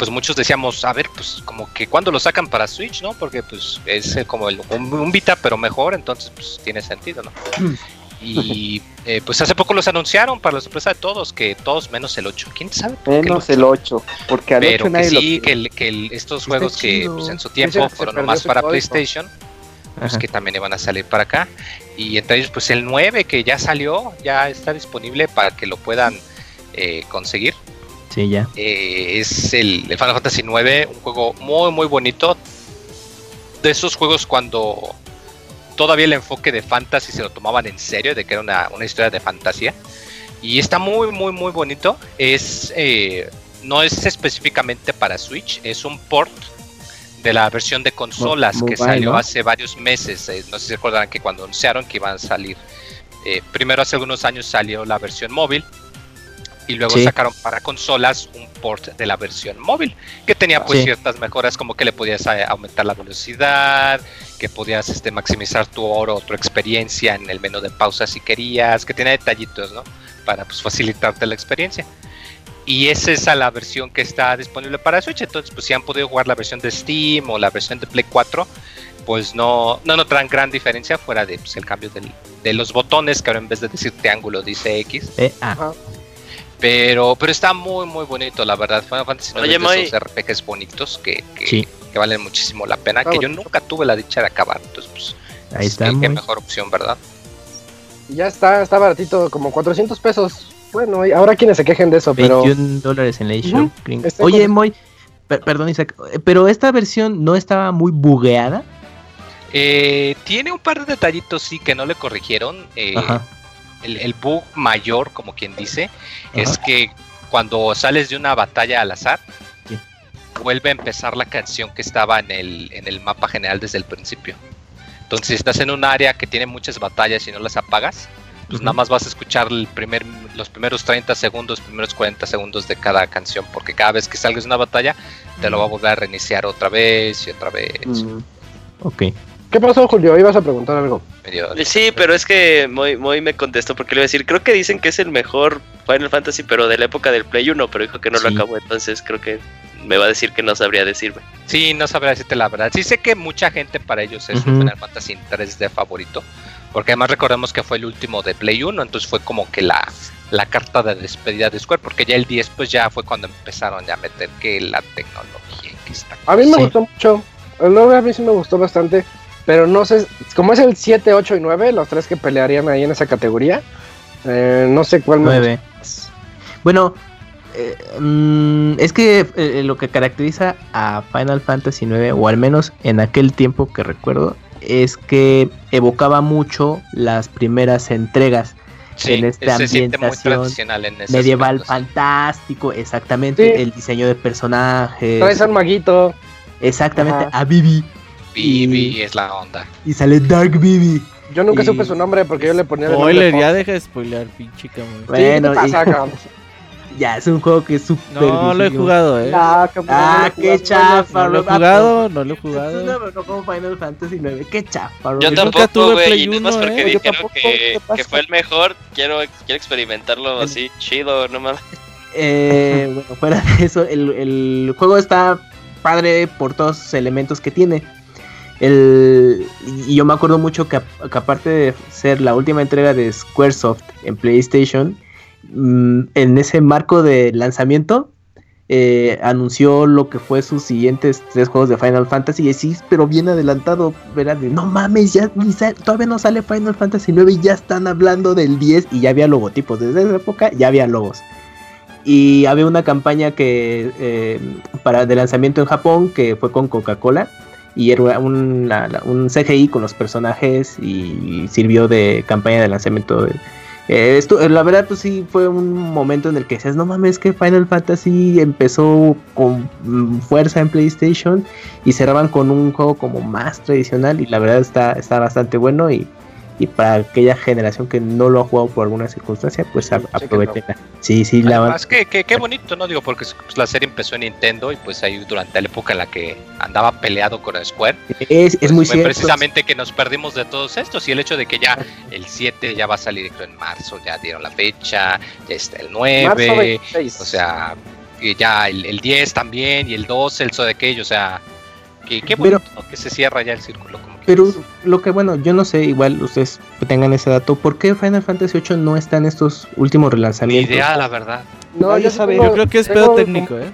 Pues muchos decíamos, a ver, pues como que cuando lo sacan para Switch, ¿no? Porque pues es como el, un, Vita pero mejor, entonces pues tiene sentido, ¿no? Y eh, pues hace poco los anunciaron para la sorpresa de todos, que todos menos el 8. ¿Quién sabe? Menos el 8, porque al Pero que sí, que, que estos juegos que pues, en su tiempo fueron nomás para PlayStation pues que también iban a salir para acá. Y entre ellos, pues el 9 que ya salió, ya está disponible para que lo puedan eh, conseguir. Sí, ya. Eh, es el, Final Fantasy 9, un juego muy, muy bonito. De esos juegos cuando todavía el enfoque de fantasy se lo tomaban en serio, de que era una, una historia de fantasía. Y está muy, muy, muy bonito. Es, eh, no es específicamente para Switch, es un port de la versión de consolas que salió hace varios meses. Eh, no sé si recordarán que cuando anunciaron que iban a salir, eh, primero hace algunos años salió la versión móvil y luego sacaron para consolas un port de la versión móvil que tenía pues ciertas mejoras como que le podías eh, aumentar la velocidad, que podías este, maximizar tu oro o tu experiencia en el menú de pausa si querías, que tenía detallitos, ¿no? Para pues, facilitarte la experiencia. Y esa es la versión que está disponible para Switch. Entonces, pues si han podido jugar la versión de Steam o la versión de Play 4, pues no, no notarán gran diferencia fuera de pues, el cambio de los botones, que ahora en vez de decir triángulo dice X. Eh, ah. Pero, pero está muy, muy bonito, la verdad. Final Fantasy Oye, de esos RPGs bonitos que, que, valen muchísimo la pena. que yo nunca tuve la dicha de acabar. Entonces, pues, Ahí está. Qué, mejor opción, ¿verdad? Ya está, está baratito, como 400 pesos. Bueno, ahora quienes se quejen de eso, pero... 21 dólares en la eShop. Oye, Moy, perdón Isaac, pero esta versión no estaba muy bugueada. Eh, tiene un par de detallitos, sí, que no le corrigieron. Eh, el, bug mayor, como quien dice, es que cuando sales de una batalla al azar, vuelve a empezar la canción que estaba en el, en el mapa general desde el principio. Entonces, si estás en un área que tiene muchas batallas y no las apagas, pues nada más vas a escuchar el primer, los primeros 30 segundos, primeros 40 segundos de cada canción, porque cada vez que salgas de una batalla, te lo va a volver a reiniciar otra vez y otra vez. Ok. ¿Qué pasó, Julio? ¿Ibas a preguntar algo? Sí, pero es que muy, muy me contestó porque le iba a decir, creo que dicen que es el mejor Final Fantasy, pero de la época del Play 1, pero dijo que no lo acabó, entonces creo que me va a decir que no sabría decirme. Sí, no sabría decirte la verdad. Sí sé que mucha gente para ellos es un Final Fantasy 3D favorito, porque además recordemos que fue el último de Play 1, entonces fue como que la, la carta de despedida de Square, porque ya el 10 pues ya fue cuando empezaron a meter que la tecnología que está. A mí me gustó mucho, el 9 a mí sí me gustó bastante, pero no sé, como es el 7, 8 y 9, los tres que pelearían ahí en esa categoría, eh, no sé cuál 9. Bueno, eh, mm, es que eh, lo que caracteriza a Final Fantasy 9, o al menos en aquel tiempo que recuerdo, es que evocaba mucho las primeras entregas en esta ambientación medieval fantástico, exactamente, el diseño de personajes. Traes al maguito. Exactamente, a Bibi. Bibi es la onda. Y sale Dark Bibi. Yo nunca supe su nombre porque yo le ponía Spoiler, ya deja de spoilear, pinche cabrón. Bueno, ya es un juego que es súper. No lo he jugado, eh. ah, qué chafa. No lo he jugado, no lo he jugado. No, como Final Fantasy 9, qué chafa. Yo tampoco, güey, y no más porque ¿eh? dijeron que, que fue el mejor. Quiero, quiero experimentarlo así, chido, no mames. Eh, bueno, fuera de eso, el, el juego está padre por todos los elementos que tiene. Y yo me acuerdo mucho que, que, aparte de ser la última entrega de Squaresoft en PlayStation, Mm, en ese marco de lanzamiento eh, anunció lo que fue sus siguientes tres juegos de Final Fantasy y sí, pero bien adelantado, ¿verdad? no mames, ya todavía no sale Final Fantasy 9 y ya están hablando del 10 y ya había logotipos, desde esa época ya había logos. Y había una campaña que eh, para de lanzamiento en Japón que fue con Coca-Cola y era un, un CGI con los personajes y sirvió de campaña de lanzamiento de, eh, esto, eh, la verdad, pues sí, fue un momento en el que decías, no mames, que Final Fantasy empezó con mm, fuerza en PlayStation y cerraban con un juego como más tradicional y la verdad está, está bastante bueno y y para aquella generación que no lo ha jugado por alguna circunstancia, pues aprovechen. Sí, sí, la Además, que, qué bonito, ¿no? Digo, porque pues, la serie empezó en Nintendo y pues ahí durante la época en la que andaba peleado con Square. Es, pues, muy cierto. Precisamente que nos perdimos de todos estos y el hecho de que ya el 7 ya va a salir creo, en marzo, ya dieron la fecha, ya está el 9, o sea, ya el, el, 10 también y el 12, el so de aquello, o sea, que qué bonito que se cierra ya el círculo. Pero lo que bueno, yo no sé, igual ustedes tengan ese dato, ¿por qué Final Fantasy VIII no está en estos últimos relanzamientos? idea, la verdad. No, yo, yo creo que es pedo técnico, ¿eh?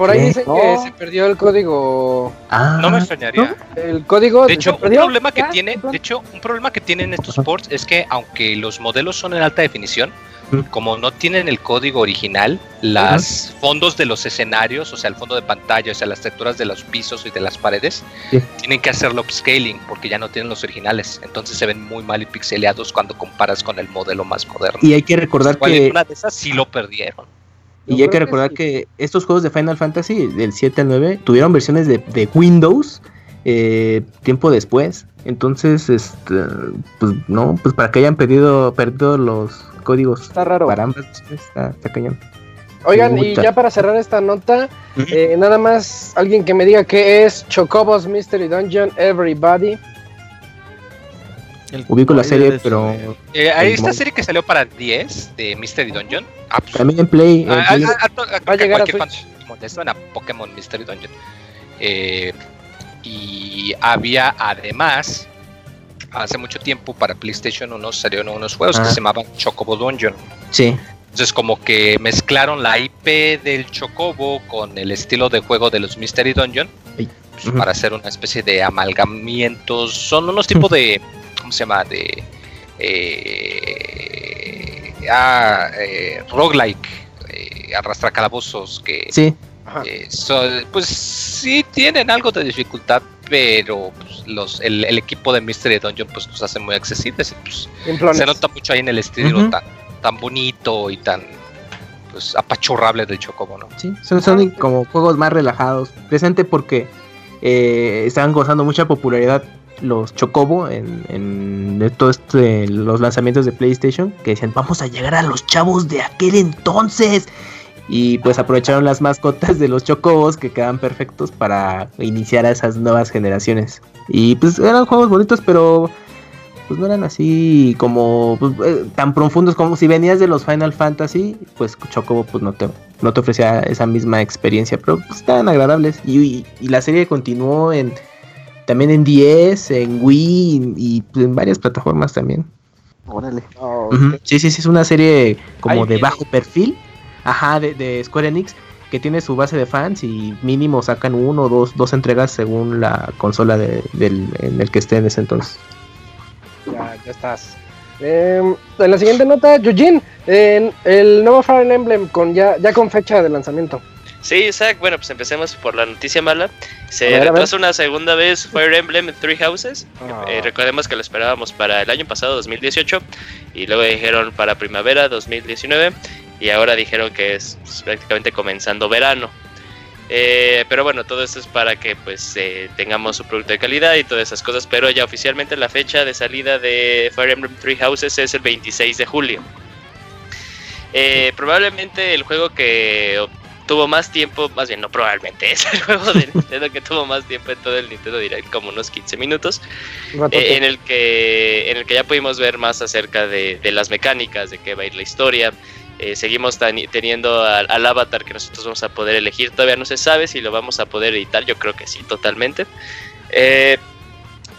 Por ahí dicen que se perdió el código. Ah, no me extrañaría. El código. De hecho, un problema que tiene, de hecho, un problema que tienen estos ports es que aunque los modelos son en alta definición, como no tienen el código original, los fondos de los escenarios, o sea, el fondo de pantalla, o sea, las texturas de los pisos y de las paredes, tienen que hacerlo upscaling porque ya no tienen los originales. Entonces se ven muy mal y pixeleados cuando comparas con el modelo más moderno. Y hay que recordar que. Una de esas sí lo perdieron. Y hay que recordar que, estos juegos de Final Fantasy, del 7 al 9, tuvieron versiones de, Windows eh, tiempo después. Entonces, este, pues no, pues para que hayan pedido, perdido los códigos está raro. para ambas, está, cañón. Oigan, y ya para cerrar esta nota, eh, nada más alguien que me diga qué es Chocobos Mystery Dungeon Everybody. Ubico la serie, pero. Eh, hay esta serie que salió para 10 de Mystery Dungeon. Ah, pues, También en Play. Ah, ah, va a llegar a suena Pokémon Mystery Dungeon. Eh, y había además hace mucho tiempo para PlayStation 1 salieron unos juegos que se llamaban Chocobo Dungeon. Sí. Entonces como que mezclaron la IP del Chocobo con el estilo de juego de los Mystery Dungeon pues, para hacer una especie de amalgamientos. Son unos tipos de, ¿cómo se llama? De eh, ah, eh, roguelike, eh, arrastra calabozos que sí. Eh, pues sí tienen algo de dificultad, pero pues, los, el, equipo de Mystery Dungeon pues los hace muy accesibles. Pues, se nota mucho ahí en el estilo tan, tan bonito y tan pues apachurrable del Chocobo, ¿no? Sí, son, como juegos más relajados. Presente porque eh, estaban gozando mucha popularidad los Chocobo en, en todos este, los lanzamientos de PlayStation que decían vamos a llegar a los chavos de aquel entonces y pues aprovecharon las mascotas de los chocobos que quedan perfectos para iniciar a esas nuevas generaciones. Y pues eran juegos bonitos, pero pues no eran así como pues, eh, tan profundos como si venías de los Final Fantasy, pues Chocobo pues no te, no te ofrecía esa misma experiencia, pero pues estaban agradables. Y, la serie continuó en también en 10, en Wii y, pues, en varias plataformas también. Órale. Sí, sí, sí, es una serie como de bajo perfil Ajá, de, Square Enix, que tiene su base de fans y mínimo sacan uno o dos, dos entregas según la consola de, del, en el que esté en ese entonces. Ya, ya estás. Em, en la siguiente nota, Yujin, en el nuevo Fire Emblem con ya, ya con fecha de lanzamiento. Sí, Isaac, bueno, pues empecemos por la noticia mala. Se retrasa una segunda vez Fire Emblem Three Houses. Ah. Eh, recordemos que lo esperábamos para el año pasado, 2018, y luego dijeron para primavera 2019 y ahora dijeron que es pues, prácticamente comenzando verano. Eh, pero bueno, todo esto es para que pues eh, tengamos un producto de calidad y todas esas cosas. Pero ya oficialmente la fecha de salida de Fire Emblem Three Houses es el 26 de julio. Eh, probablemente el juego que tuvo más tiempo, más bien no probablemente, es el juego de Nintendo que tuvo más tiempo en todo el Nintendo Direct, como unos 15 minutos, en, el que, en el que ya pudimos ver más acerca de, de las mecánicas, de qué va a ir la historia, eh, seguimos teniendo al, avatar que nosotros vamos a poder elegir. Todavía no se sabe si lo vamos a poder editar. Yo creo que sí, totalmente. Eh,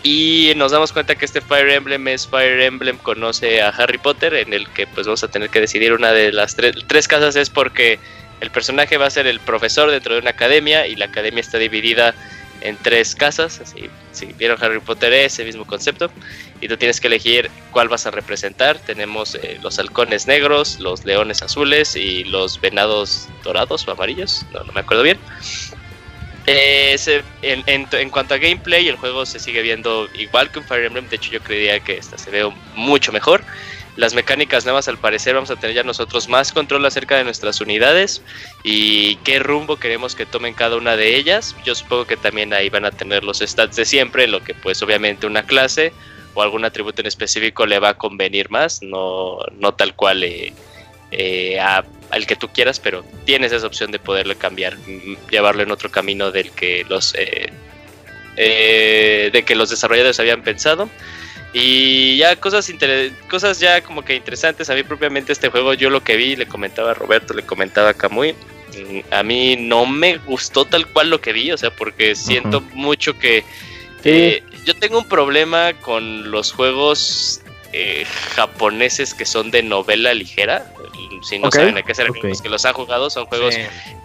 y nos damos cuenta que este Fire Emblem es Fire Emblem conoce a Harry Potter, en el que pues vamos a tener que decidir una de las tres casas es porque El personaje va a ser el profesor dentro de una academia y la academia está dividida en tres casas. Si vieron Harry Potter, ese mismo concepto. Y tú tienes que elegir cuál vas a representar. Tenemos eh, los halcones negros, los leones azules y los venados dorados o amarillos. No, no me acuerdo bien. Eh, en, cuanto a gameplay, el juego se sigue viendo igual que un Fire Emblem. De hecho, yo creía que esta se ve mucho mejor. Las mecánicas nuevas, al parecer, vamos a tener ya nosotros más control acerca de nuestras unidades y qué rumbo queremos que tomen cada una de ellas. Yo supongo que también ahí van a tener los stats de siempre, lo que pues obviamente una clase o algún atributo en específico le va a convenir más, no, no tal cual eh, eh, al que tú quieras, pero tienes esa opción de poderle cambiar, mm, llevarlo en otro camino del que los eh, de que los desarrolladores habían pensado. Y ya cosas, cosas ya como que interesantes. A mí propiamente este juego, yo lo que vi, le comentaba a Roberto, le comentaba a Kamui. Mm, a mí no me gustó tal cual lo que vi, o sea, porque siento mucho que... Eh, yo tengo un problema con los juegos eh, japoneses que son de novela ligera si no saben a qué se refieren los que los han jugado, son juegos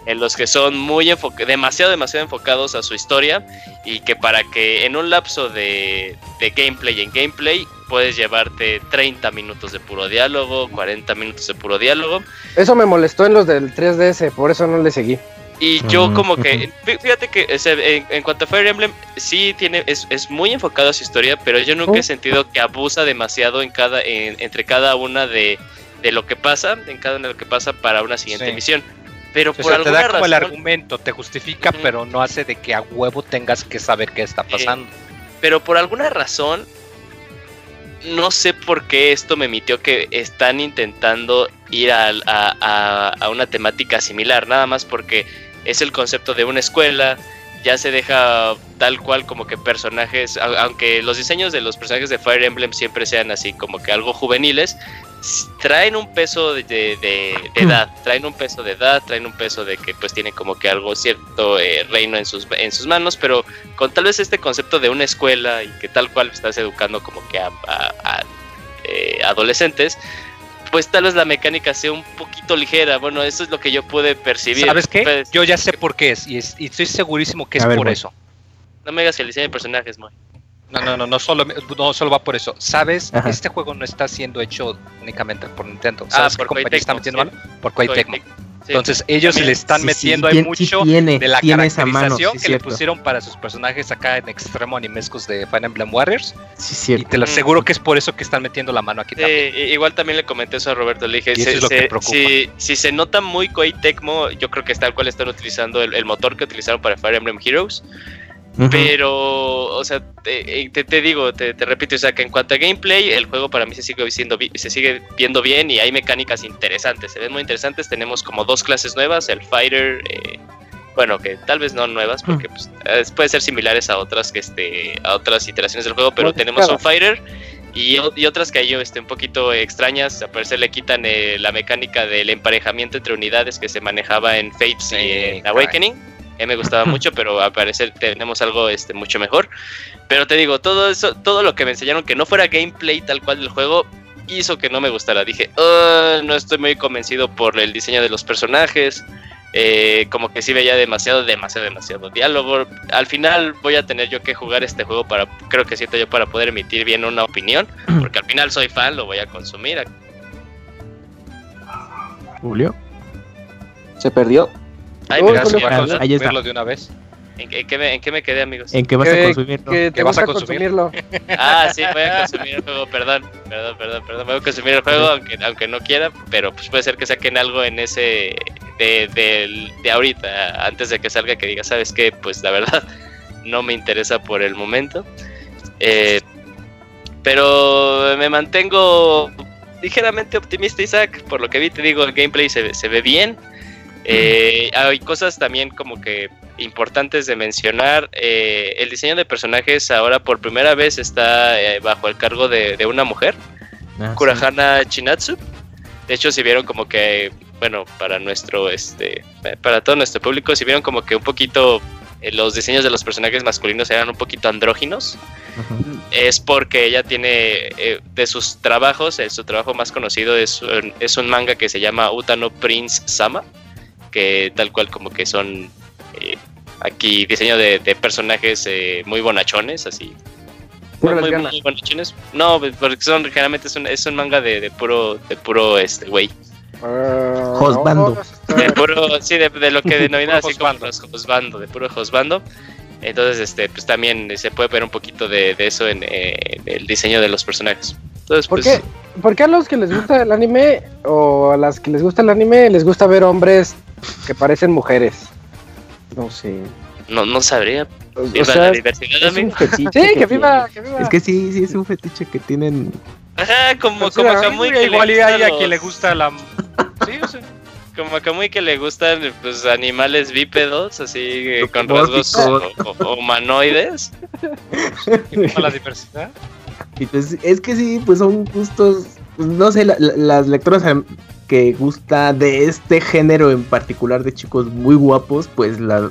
en los que son muy demasiado, demasiado enfocados a su historia y que para que en un lapso de, de gameplay en gameplay puedes llevarte 30 minutos de puro diálogo, 40 minutos de puro diálogo. Eso me molestó en los del 3DS, por eso no le seguí. Y yo como que, fíjate que en, cuanto a Fire Emblem, sí tiene, es, es, muy enfocado a su historia, pero yo nunca he sentido que abusa demasiado en cada, entre cada una de, de lo que pasa, en cada uno de lo que pasa para una siguiente misión. Pero por alguna te da como el argumento, te justifica, pero no hace de que a huevo tengas que saber qué está pasando. pero por alguna razón, no sé por qué esto me emitió que están intentando ir a, a, a, una temática similar, nada más porque es el concepto de una escuela, ya se deja tal cual como que personajes, aunque los diseños de los personajes de Fire Emblem siempre sean así como que algo juveniles, traen un peso de, edad, traen un peso de edad, traen un peso de que pues tienen como que algo cierto eh, reino en sus, en sus manos, pero con tal vez este concepto de una escuela y que tal cual estás educando como que a, eh, adolescentes, pues tal vez la mecánica sea un poquito ligera. Bueno, eso es lo que yo pude percibir. ¿Sabes qué? Pues, yo ya sé por qué es y, estoy segurísimo que es por eso. No me digas que el diseño de personajes, Moy. No, no, no, no solo, no solo va por eso. ¿Sabes? Este juego no está siendo hecho únicamente por Nintendo. Ah, ¿Sabes por qué compañía está metiendo mano? Por Koei Tecmo. Entonces ellos le están metiendo ahí mucho de la caracterización que le pusieron para sus personajes acá en extremo animescos de Fire Emblem Warriors. Sí, cierto. Y te lo aseguro que es por eso que están metiendo la mano aquí también. Igual también le comenté eso a Roberto, le dije, si, se nota muy Koei Tecmo, yo creo que es tal cual están utilizando el, el motor que utilizaron para Fire Emblem Heroes. Pero, o sea, te, te, digo, te, repito, o sea, que en cuanto a gameplay, el juego para mí se sigue, siendo, se sigue viendo bien y hay mecánicas interesantes, se ven muy interesantes. Tenemos como dos clases nuevas, el Fighter, eh, bueno, que tal vez no nuevas, porque pues, puede ser similares a otras que este, a otras iteraciones del juego, pero tenemos un Fighter y, y, otras que hay este, un poquito extrañas. A parecer le quitan eh, la mecánica del emparejamiento entre unidades que se manejaba en Fates y en Awakening me gustaba mucho, pero a parecer tenemos algo este, mucho mejor. Pero te digo, todo eso, todo lo que me enseñaron que no fuera gameplay tal cual del juego, hizo que no me gustara. Dije, no estoy muy convencido por el diseño de los personajes. Eh, como que sí veía demasiado, demasiado, demasiado diálogo. Al final voy a tener yo que jugar este juego para, creo que siento yo, para poder emitir bien una opinión. Porque al final soy fan, lo voy a consumir. Julio. Se perdió. Ay, mira, ahí está. verlo de una vez. ¿En, qué me, ¿En, qué me, quedé, amigos? ¿En qué vas a consumirlo? ¿Qué vas a consumirlo? ah, sí, voy a consumir el juego, perdón, perdón, perdón, perdón. Voy a consumir el juego, aunque, aunque no quiera, pero pues puede ser que saquen algo en ese. De, de, de ahorita, antes de que salga, que diga, ¿sabes qué? Pues la verdad, no me interesa por el momento. Eh, pero me mantengo ligeramente optimista, Isaac. Por lo que vi, te digo, el gameplay se, se ve bien. Eh, hay cosas también como que importantes de mencionar. Eh, el diseño de personajes ahora por primera vez está eh, bajo el cargo de, una mujer, ah, Kurahana Chinatsu. De hecho, si vieron como que, bueno, para nuestro, este, para todo nuestro público, si vieron como que un poquito los diseños de los personajes masculinos eran un poquito andróginos, es porque ella tiene de sus trabajos, su trabajo más conocido es, es un manga que se llama Utano Prince Sama que tal cual como que son eh, aquí diseño de, personajes eh, muy bonachones, así. Muy, muy, bonachones. No, porque son generalmente es un, es un manga de, puro de puro este güey. Uh, Josbando. de puro, sí, de, lo que denomina así como los Josbando, de puro Josbando. Entonces, este, pues también se puede ver un poquito de, eso en, el diseño de los personajes. Entonces, ¿Por, pues, qué, ¿Por qué a los que les gusta el anime o a las que les gusta el anime les gusta ver hombres que parecen mujeres? No sé. No, no sabría. O sea, la diversidad, es un fetiche sí, que, viva, que viva. Es que sí, sí, es un fetiche que tienen. Ajá, como, como Kamui. igual hay a quien le gusta la. Sí, o sea. Como a Kamui que le gustan pues animales bípedos, así eh, con rasgos humanoides. ¿Y la diversidad? Y pues es que sí, pues son gustos. Pues, no sé, las lectoras que gusta de este género en particular de chicos muy guapos, pues la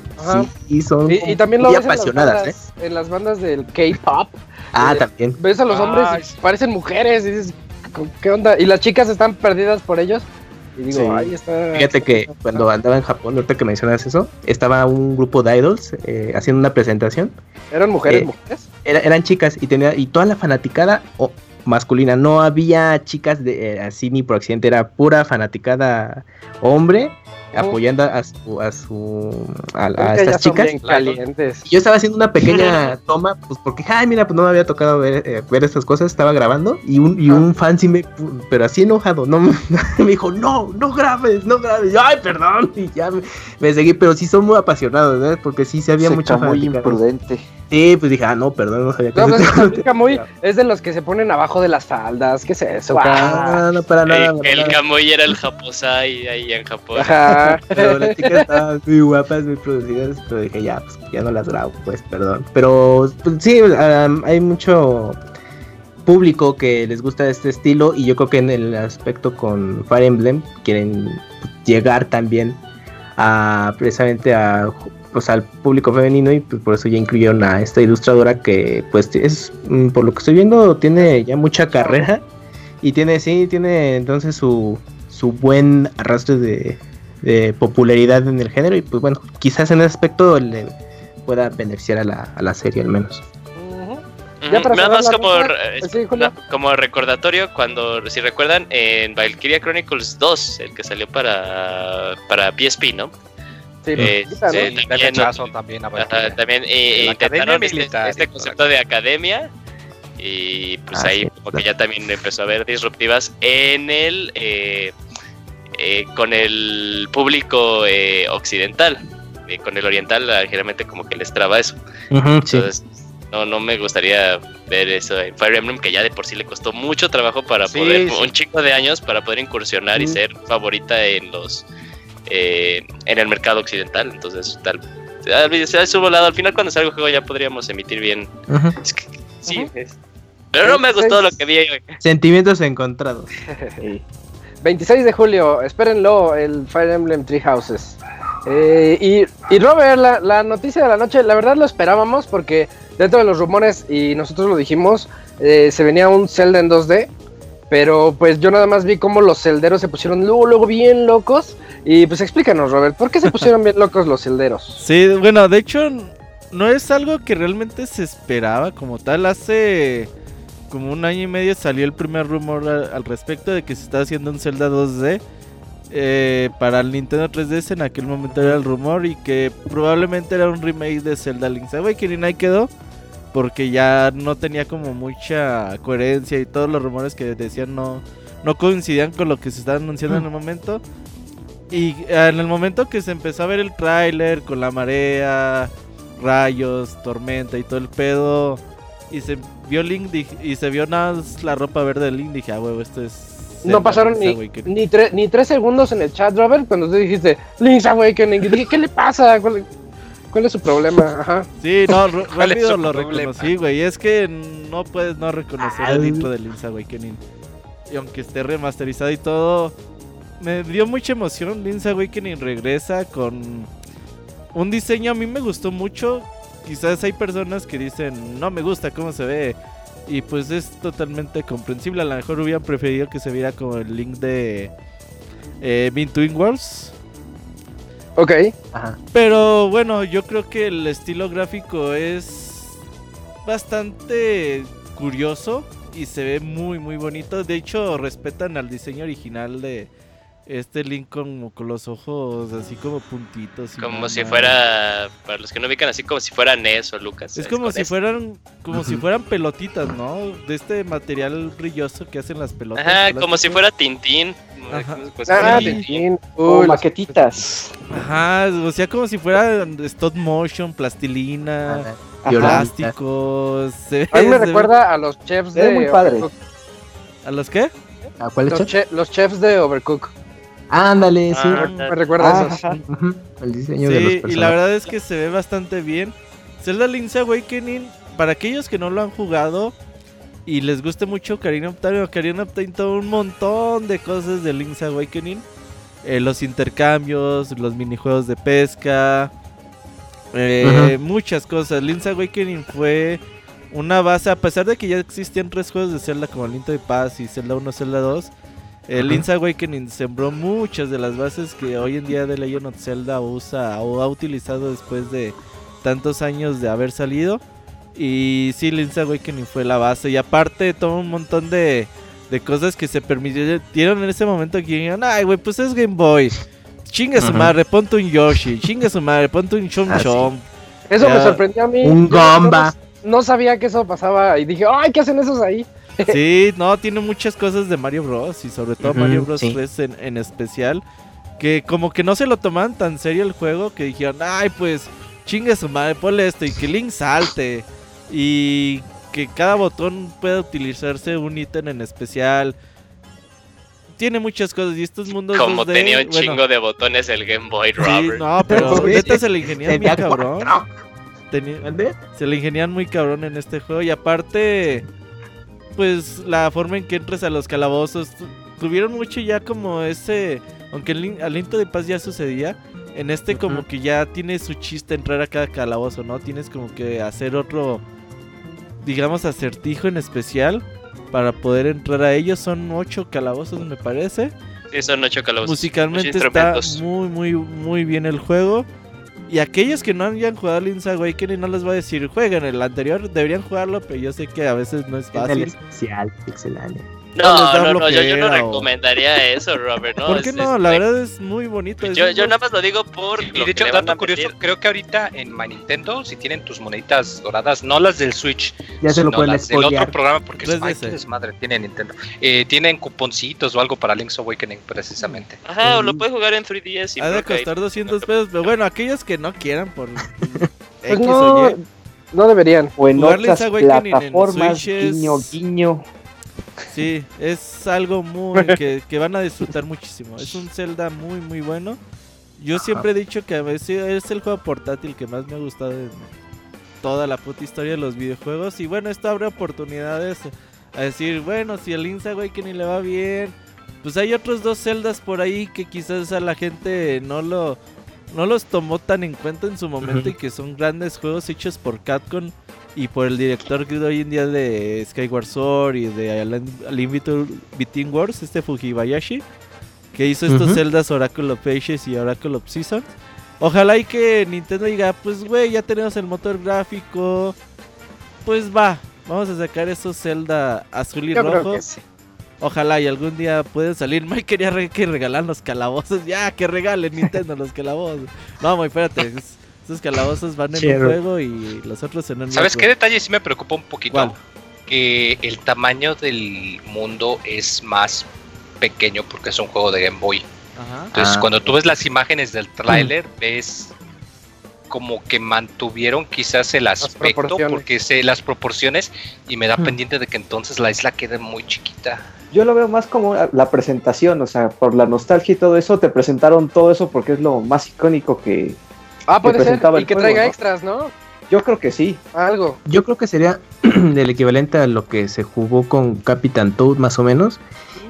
sí son y, también lo muy apasionadas, en las, bandas, ¿eh? en las bandas del K-pop. Ah, eh, también. Ves a los hombres y parecen mujeres y dices, ¿qué onda? Y las chicas están perdidas por ellos. Y digo, ahí está. Fíjate que cuando andaba en Japón, ahorita que mencionas eso, estaba un grupo de idols eh, haciendo una presentación. ¿Eran mujeres, mujeres? eran chicas y tenía y toda la fanaticada, masculina. No había chicas de eh, así ni por accidente, era pura fanaticada hombre apoyando a su a, su, a, estas chicas. Yo estaba haciendo una pequeña toma, pues porque, ay, mira, pues no me había tocado ver, eh, ver estas cosas, estaba grabando y un, y un fan sí me, pero así enojado, no me dijo, no, no grabes, no grabes, ay, perdón, y ya me, seguí, pero sí son muy apasionados, ¿verdad? Porque sí se había mucha muy imprudente. Sí, pues dije, ah, no, perdón, no sabía que no, pues, muy, es de los que se ponen abajo de las faldas, ¿qué es eso? Ah, no, para nada. El, el era el Japosai ahí en Japón. Ajá. Pero las chicas estaban muy guapas, muy producidas, pero dije, ya, pues ya no las grabo, pues, perdón. Pero pues, sí, hay mucho público que les gusta este estilo y yo creo que en el aspecto con Fire Emblem quieren llegar también a precisamente a pues, al público femenino y pues, por eso ya incluyeron a esta ilustradora que pues es mm, por lo que estoy viendo tiene ya mucha carrera y tiene sí tiene entonces su, su buen arrastre de, popularidad en el género y pues bueno quizás en ese aspecto le pueda beneficiar a la, a la serie al menos. Nada más como, como recordatorio, cuando, si recuerdan, en Valkyria Chronicles 2, el que salió para, para PSP, ¿no? Sí, eh, también, también, también eh, intentaron este, este concepto de academia y pues ah, ahí como que ya también empezó a haber disruptivas en el eh, con el público occidental con el oriental generalmente como que les traba eso. Entonces no no me gustaría ver eso en Fire Emblem que ya de por sí le costó mucho trabajo para poder un chico de años para poder incursionar y ser favorita en los eh, en el mercado occidental. Entonces, tal. Se ha lado. Al final, cuando salga el juego, ya podríamos emitir bien. sí, pero no me gustó lo que vi hoy. Sentimientos encontrados. 26 de julio, espérenlo, el Fire Emblem Three Houses. Eh, y, y, Robert, la, la, noticia de la noche, la verdad lo esperábamos porque dentro de los rumores, y nosotros lo dijimos, eh, se venía un Zelda en 2D. Pero pues yo nada más vi cómo los celderos se pusieron luego, luego bien locos. Y pues explícanos, Robert, ¿por qué se pusieron bien locos los celderos? Sí, bueno, de hecho, no es algo que realmente se esperaba como tal. Hace como un año y medio salió el primer rumor al, respecto de que se estaba haciendo un Zelda 2D. Eh, para el Nintendo 3DS en aquel momento era el rumor y que probablemente era un remake de Zelda Link's Awakening ahí quedó porque ya no tenía como mucha coherencia y todos los rumores que decían no, no coincidían con lo que se estaba anunciando en el momento. Y eh, en el momento que se empezó a ver el tráiler con la marea, rayos, tormenta y todo el pedo, y se vio Link y se vio nada la ropa verde de Link, dije, ah, huevo, esto es... no pasaron ni, ni, ni, tres segundos en el chat, Robert, cuando tú dijiste Link's Awakening. Y dije, ¿qué le pasa? ¿Cuál es su problema? Ajá. Sí, no, rápido lo reconocí, güey. Es que no puedes no reconocer el intro de Link's Awakening. Y aunque esté remasterizado y todo, me dio mucha emoción. Link's Awakening regresa con un diseño a mí me gustó mucho. Quizás hay personas que dicen, no me gusta cómo se ve. Y pues es totalmente comprensible. A lo mejor hubieran preferido que se viera como el link de eh, Twin Worlds Ok. Pero bueno, yo creo que el estilo gráfico es bastante curioso y se ve muy muy bonito. De hecho, respetan al diseño original de, este Link con, con los ojos así como puntitos. como si fuera, para los que no ubican, así como si fuera NES o Lucas. Es como si fueran como si fueran pelotitas, ¿no? De este material brilloso que hacen las pelotas. Ajá, como si fuera Tintín. ah, Tintín. o maquetitas. Ajá, o sea, como si fuera stop motion, plastilina, plásticos. a mí me recuerda a los chefs de... muy padre. ¿A los qué? ¿A cuáles chefs? los chefs de Overcook. Ándale, sí. Ah, me recuerda eso. El diseño de los personajes. Y la verdad es que se ve bastante bien. Zelda Link's Awakening, para aquellos que no lo han jugado y les guste mucho Ocarina of Time, Ocarina of Time todo un montón de cosas de Link's Awakening. Eh, los intercambios, los minijuegos de pesca, eh, muchas cosas. Link's Awakening fue una base, a pesar de que ya existían tres juegos de Zelda como Link de Paz y Zelda 1, Zelda 2 el Link's Awakening sembró muchas de las bases que hoy en día The Legend of Zelda usa o ha utilizado después de tantos años de haber salido. Y sí, Link's Awakening fue la base. Y aparte, todo un montón de, de cosas que se permitieron en ese momento que dijeron, ay, güey, pues es Game Boy. Chinga su madre, ponte un Yoshi. Chinga su madre, ponte un Chom ah, Chom. Eso me sorprendió a mí. Un Gomba. No, sabía que eso pasaba y dije, ay, ¿qué hacen esos ahí? Sí, no, tiene muchas cosas de Mario Bros. Y sobre todo Mario Bros. 3 en, especial. Que como que no se lo tomaban tan serio el juego. Que dijeron, ay, pues chingue su madre, ponle esto. Y que Link salte. Y que cada botón pueda utilizarse un ítem en especial. Tiene muchas cosas y estos mundos. Como tenía un chingo de botones el Game Boy Robert. no, pero neta se le ingenian muy cabrón. se le ingenian muy cabrón en este juego. Y aparte pues la forma en que entres a los calabozos. Tuvieron mucho ya como ese. Aunque el aliento de paz ya sucedía. En este, como que ya tiene su chiste entrar a cada calabozo, ¿no? Tienes como que hacer otro. Digamos, acertijo en especial. Para poder entrar a ellos. Son ocho calabozos, me parece. Sí, son ocho calabozos. Musicalmente está muy, muy, muy bien el juego. Y aquellos que no hayan jugado Link's Awakening no les voy a decir, jueguen el anterior, deberían jugarlo, pero yo sé que a veces no es fácil. el especial, Pixelania. No, no, no, yo, yo, no recomendaría eso, Robert. No, ¿Por qué no? la verdad es muy bonito. Yo, yo nada más lo digo por. y de hecho, dato curioso, creo que ahorita en My Nintendo, si tienen tus moneditas doradas, no las del Switch, ya se lo pueden las del otro programa, porque es madre, tiene Nintendo. Eh, tienen cuponcitos o algo para Link's Awakening, precisamente. Ajá, o lo puedes jugar en 3DS. Ha de costar 200 pesos, pero bueno, aquellos que no quieran por. Pues no, no deberían. O en otras plataformas, guiño, guiño. Sí, es algo muy que, van a disfrutar muchísimo. Es un Zelda muy, muy bueno. Yo siempre he dicho que a veces es el juego portátil que más me ha gustado en toda la puta historia de los videojuegos. Y bueno, esto abre oportunidades a decir, bueno, si el Link's Awakening le va bien, pues hay otros dos Zeldas por ahí que quizás a la gente no lo no los tomó tan en cuenta en su momento y que son grandes juegos hechos por Capcom y por el director que hoy en día de Skyward Sword y de Unlimited Between Wars, este Fujibayashi, que hizo estos celdas Oracle of Ages y Oracle of Seasons. Ojalá y que Nintendo diga, pues güey, ya tenemos el motor gráfico, pues va, vamos a sacar esos Zelda azul y rojo. Ojalá y algún día pueden salir. Mike quería que regalan los calabozos. Ya, que regalen Nintendo los calabozos. No, muy espérate. Estos calabozos van en un juego y los otros en el ¿Sabes qué detalle sí me preocupa un poquito? Que el tamaño del mundo es más pequeño porque es un juego de Game Boy. Entonces, ah, cuando tú ves las imágenes del tráiler, ves como que mantuvieron quizás el aspecto porque sé las proporciones y me da pendiente de que entonces la isla quede muy chiquita. Yo lo veo más como la presentación, o sea, por la nostalgia y todo eso, te presentaron todo eso porque es lo más icónico que, Ah, puede ser. Y que traiga extras, ¿no? Yo creo que sí. Algo. Yo creo que sería el equivalente a lo que se jugó con Capitán Toad, más o menos.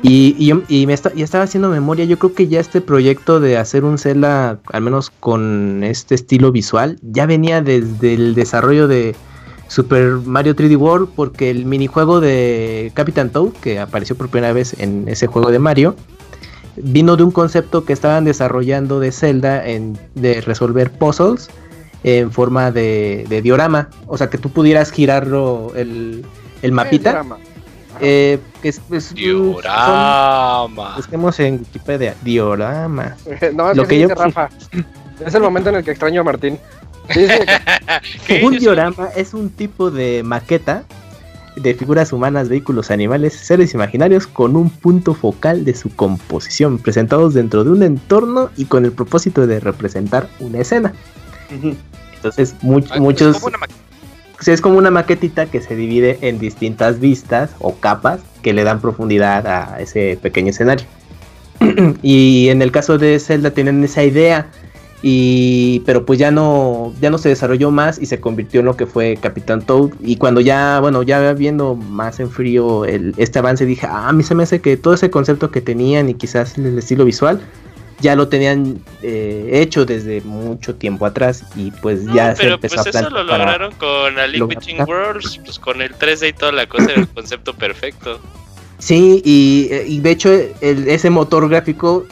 Y, y, me estaba haciendo memoria. Yo creo que ya este proyecto de hacer un Zelda, al menos con este estilo visual, ya venía desde el desarrollo de Super Mario 3D World, porque el minijuego de Capitán Toad, que apareció por primera vez en ese juego de Mario, vino de un concepto que estaban desarrollando de Zelda en, de resolver puzzles en forma de, diorama. O sea, que tú pudieras girarlo el, el mapita. Eh, que es, diorama. busquemos en Wikipedia. Diorama. no, es Lo que, yo... Rafa. Es el momento en el que extraño a Martín. un diorama es un tipo de maqueta de figuras humanas, vehículos, animales, seres imaginarios con un punto focal de su composición, presentados dentro de un entorno y con el propósito de representar una escena. Entonces, ah, muchos... Es como una maquetita que se divide en distintas vistas o capas que le dan profundidad a ese pequeño escenario. y en el caso de Zelda tienen esa idea y pero pues ya no ya no se desarrolló más y se convirtió en lo que fue Capitán Toad. Y cuando ya bueno ya viendo más en frío el, este avance dije ah, a mí se me hace que todo ese concepto que tenían y quizás el estilo visual ya lo tenían eh, hecho desde mucho tiempo atrás y pues ya se empezó pues eso lo lograron con A Worlds pues con el 3D y toda la cosa era el concepto perfecto. Sí y, y de hecho el, ese motor gráfico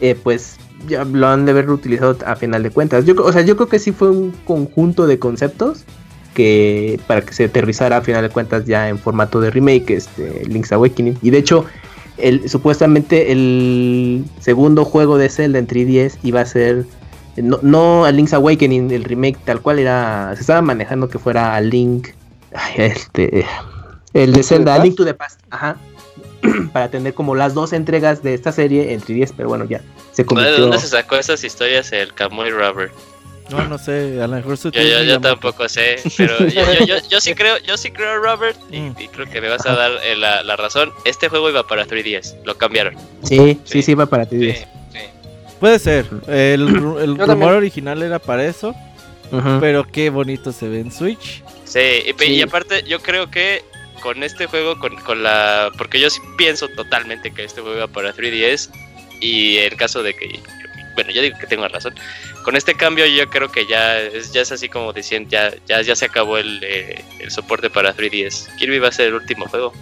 eh, pues ya lo han de haber utilizado a final de cuentas. Yo, o sea, yo creo que sí fue un conjunto de conceptos que para que se aterrizara a final de cuentas ya en formato de remake, este Link's Awakening. Y de hecho, el, supuestamente el segundo juego de Zelda en 3DS iba a ser no, no a Link's Awakening, el remake tal cual era, se estaba manejando que fuera a Link, este, el de Zelda, a Link to the Past, ajá, para tener como las dos entregas de esta serie en 3DS, pero bueno, ya se convirtió... ¿De dónde se sacó esas historias el Kamui Rubber? No, no sé, a lo mejor Yo, yo, yo tampoco sé, pero yo, yo, yo, sí creo, yo sí creo, Robert, y, mm. creo que me vas a dar eh, la, la, razón. Este juego iba para 3DS, lo cambiaron. Sí, sí, sí, iba para 3DS. Puede ser, el, el rumor original era para eso, pero qué bonito se ve en Switch. Sí, y, y aparte yo creo que con este juego, con, con la... Porque yo sí pienso totalmente que este juego iba para 3DS y el caso de que... Bueno, yo digo que tengo razón. Con este cambio yo creo que ya es, ya es así como decían, ya, ya, ya se acabó el, eh, el soporte para 3DS. Kirby va a ser el último juego.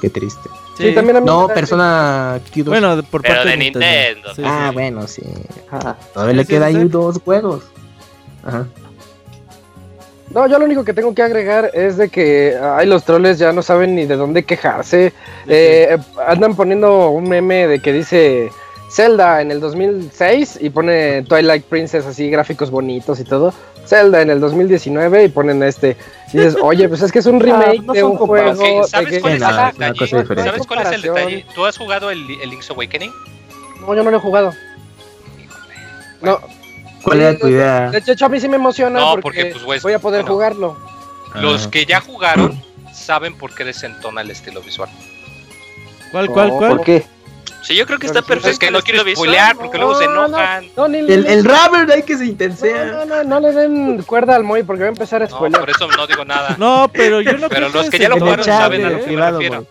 Qué triste. Sí, también a mí No, persona Bueno, por parte de Nintendo. ah, bueno, sí. Todavía le queda ahí dos juegos. Ajá. No, yo lo único que tengo que agregar es de que ay, los troles ya no saben ni de dónde quejarse. Eh, andan poniendo un meme de que dice Zelda en el 2006 y pone Twilight Princess así, gráficos bonitos y todo. Zelda en el 2019 y ponen este. Y dices, oye, pues es que es un remake ah, de un juego. ¿Sabes, cuál, es ¿Sabes cuál es el detalle? ¿Tú has jugado el, el Link's Awakening? No, yo no lo he jugado. No, ¿Cuál era tu idea? De hecho, a mí sí me emociona porque, pues, voy a poder jugarlo. Los que ya jugaron saben por qué desentona el estilo visual. ¿Cuál, cuál, cuál? ¿Por qué? Sí, yo creo que está perfecto. Es que no quiero spoilear porque luego se enojan. el, el rubber hay que se intensea. No, no, no, le den cuerda al Moy porque va a empezar a spoilear. por eso no digo nada. No, pero yo no Pero los que ya lo jugaron saben a lo que me refiero.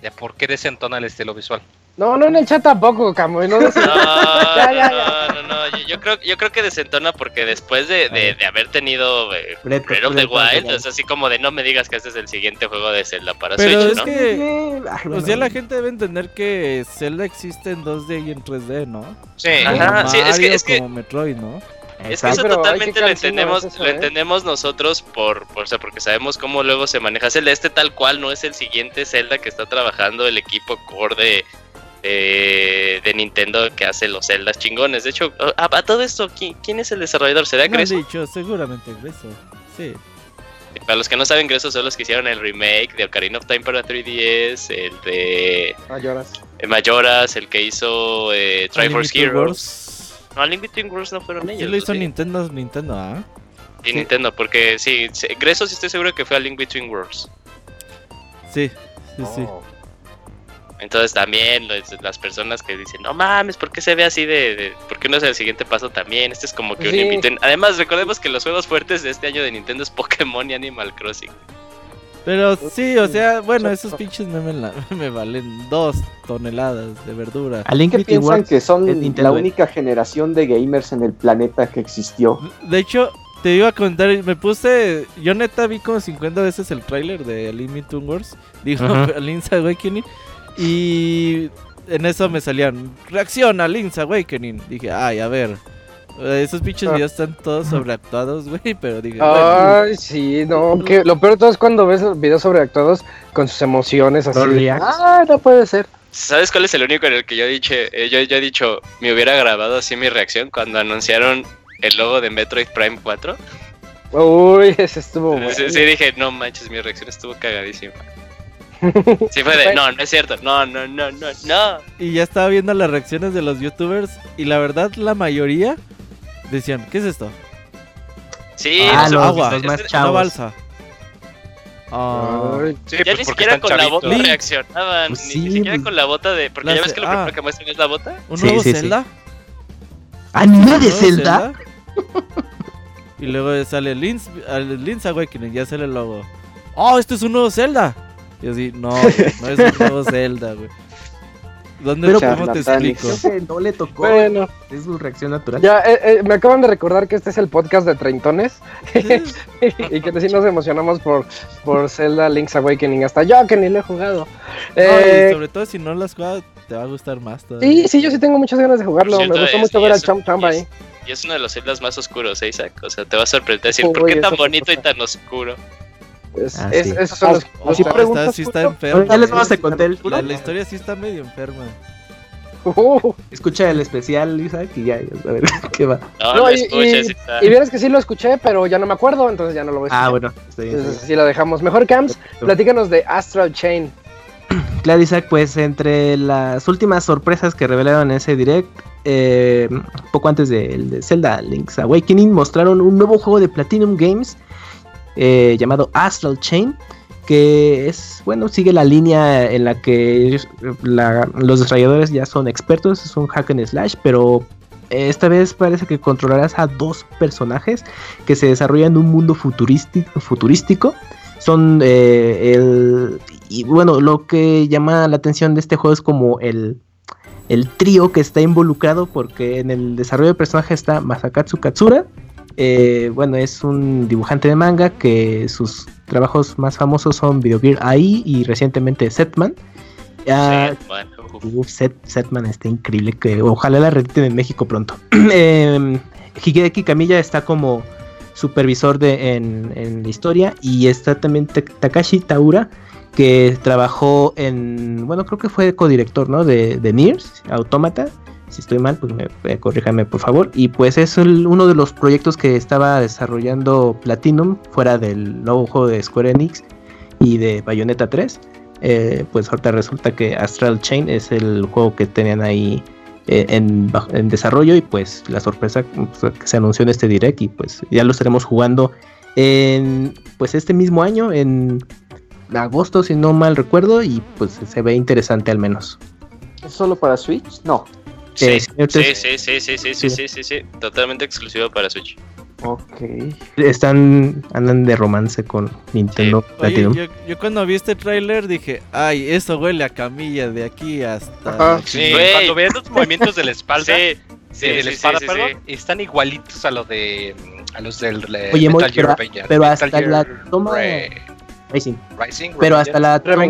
De por qué desentona el estilo visual. No, no en el chat tampoco, Camuy. No, no, no, no, Yo, creo, yo creo que desentona porque después de, de, de haber tenido eh, Breath of the Wild, es así como de no me digas que este es el siguiente juego de Zelda para Pero Switch, es que, pues ya la gente debe entender que Zelda existe en 2D y en 3D, ¿no? Sí, Ajá, sí es que, es que... como Metroid, ¿no? Es que eso totalmente lo entendemos, lo ¿eh? entendemos nosotros por, por, o sea, porque sabemos cómo luego se maneja Zelda. Este tal cual no es el siguiente Zelda que está trabajando el equipo core de, de, Nintendo que hace los Zeldas chingones. De hecho, a, todo esto, ¿quién, es el desarrollador? ¿Será Greso? dicho, seguramente Greso, sí. Para los que no saben, Greso son los que hicieron el remake de Ocarina of Time para 3DS, el de Mayoras, el, Mayoras, el que hizo eh, Triforce Heroes. No, Link Between Worlds no fueron ellos. Sí lo hizo Nintendo, Nintendo, ¿ah? Sí, Nintendo, porque sí, Greso sí estoy seguro que fue a Link Between Worlds. Sí, sí, sí. Entonces también las personas que dicen, no mames, ¿por qué se ve así de, ¿por qué no es el siguiente paso también? Este es como que un inviten. Además, recordemos que los juegos fuertes de este año de Nintendo es Pokémon y Animal Crossing. Pero sí, o sea, bueno, esos pinches me, me valen dos toneladas de verdura. ¿Alguien que piensan que son la única generación de gamers en el planeta que existió? De hecho, te iba a contar, me puse, yo neta vi como 50 veces el tráiler de Limit Wars, dijo Link's Awakening. Y en eso me salían, reacciona Link's Awakening. Dije, ay, a ver. Esos pinches ah. videos están todos sobreactuados, güey, pero dije... Ay, sí, no, que lo peor de todo es cuando ves videos sobreactuados con sus emociones así. ah, no puede ser. ¿Sabes cuál es el único en el que yo, dije, eh, yo, he dicho, me hubiera grabado así mi reacción cuando anunciaron el logo de Metroid Prime 4? Uy, ese estuvo bueno. Sí, dije, no manches, mi reacción estuvo cagadísima. Sí fue de, no, no es cierto, no, no, no, no, no. Y ya estaba viendo las reacciones de los youtubers y la verdad la mayoría decían, ¿qué es esto? Sí, ah, los, agua, más chavos. balsa. Ah. sí, ya pues ni siquiera con la bota reaccionaban, pues ni, siquiera pues. con la bota de... Porque ya ves que lo primero ah. que muestran es la bota. ¿Un nuevo Zelda? ¿Anime de Zelda? y luego sale Link's, Link's Awakening, ya sale el logo. ¡Oh, esto es un nuevo Zelda! Y así, no, no es un nuevo Zelda, güey. ¿Dónde Pero, ¿cómo te explico? no le tocó. Bueno, es su reacción natural. Ya, eh, eh, me acaban de recordar que este es el podcast de Treintones. y que sí nos emocionamos por, por Zelda Link's Awakening. Hasta yo que ni lo he jugado. Eh, sobre todo si no lo has jugado, te va a gustar más. Todavía. Sí, sí, yo sí tengo muchas ganas de jugarlo. me gustó mucho ver al Champ ahí. Y es uno de los Zeldas más oscuros, ¿eh, Isaac? O sea, te va a sorprender decir, ¿por qué tan bonito y tan oscuro? Es, ah, esos son los, oh, si preguntas, sí está enfermo. Ya les vamos a contar el la, la, historia sí está medio enferma. Escucha el especial, Lisa, que ya, a ver qué va. No, y, y, vieras que sí lo escuché, pero ya no me acuerdo, entonces ya no lo voy a Ah, bueno, está bien. Entonces sí lo dejamos. Mejor Camps, platícanos de Astral Chain. Claro, Isaac, pues entre las últimas sorpresas que revelaron en ese direct, eh, poco antes del de Zelda Link's Awakening, mostraron un nuevo juego de Platinum Games eh, llamado Astral Chain, que es, bueno, sigue la línea en la que los desarrolladores ya son expertos, es un hack and slash, pero esta vez parece que controlarás a dos personajes que se desarrollan en un mundo futurístico. Son eh, el... Y bueno, lo que llama la atención de este juego es como el, el trío que está involucrado porque en el desarrollo de personaje está Masakatsu Katsura, eh, bueno, es un dibujante de manga que sus trabajos más famosos son Video Gear AI y recientemente Setman. Uh, Setman está increíble, que ojalá la rediten en México pronto. eh, Higeki Kamiya está como supervisor de, en, la historia y está también Takashi Taura que trabajó en, bueno, creo que fue codirector, ¿no? De, de Niers, Automata si estoy mal, pues me, eh, corríjame por favor. Y pues es uno de los proyectos que estaba desarrollando Platinum fuera del nuevo juego de Square Enix y de Bayonetta 3. Eh, pues ahorita resulta que Astral Chain es el juego que tenían ahí eh, en, desarrollo y pues la sorpresa pues, que se anunció en este direct y pues ya lo estaremos jugando en pues este mismo año en agosto si no mal recuerdo y pues se ve interesante al menos. ¿Es solo para Switch? No. Sí, sí, sí, sí, sí, sí, sí, sí, sí, totalmente exclusivo para Switch. Ok. Están, andan de romance con Nintendo Platinum. yo, cuando vi este tráiler dije, ay, eso huele a camilla de aquí hasta... Sí, cuando ves los movimientos de la espalda, sí, de la perdón, están igualitos a los de a los del Oye, Metal Gear pero, pero hasta la toma... Rising. Rising. Pero hasta la toma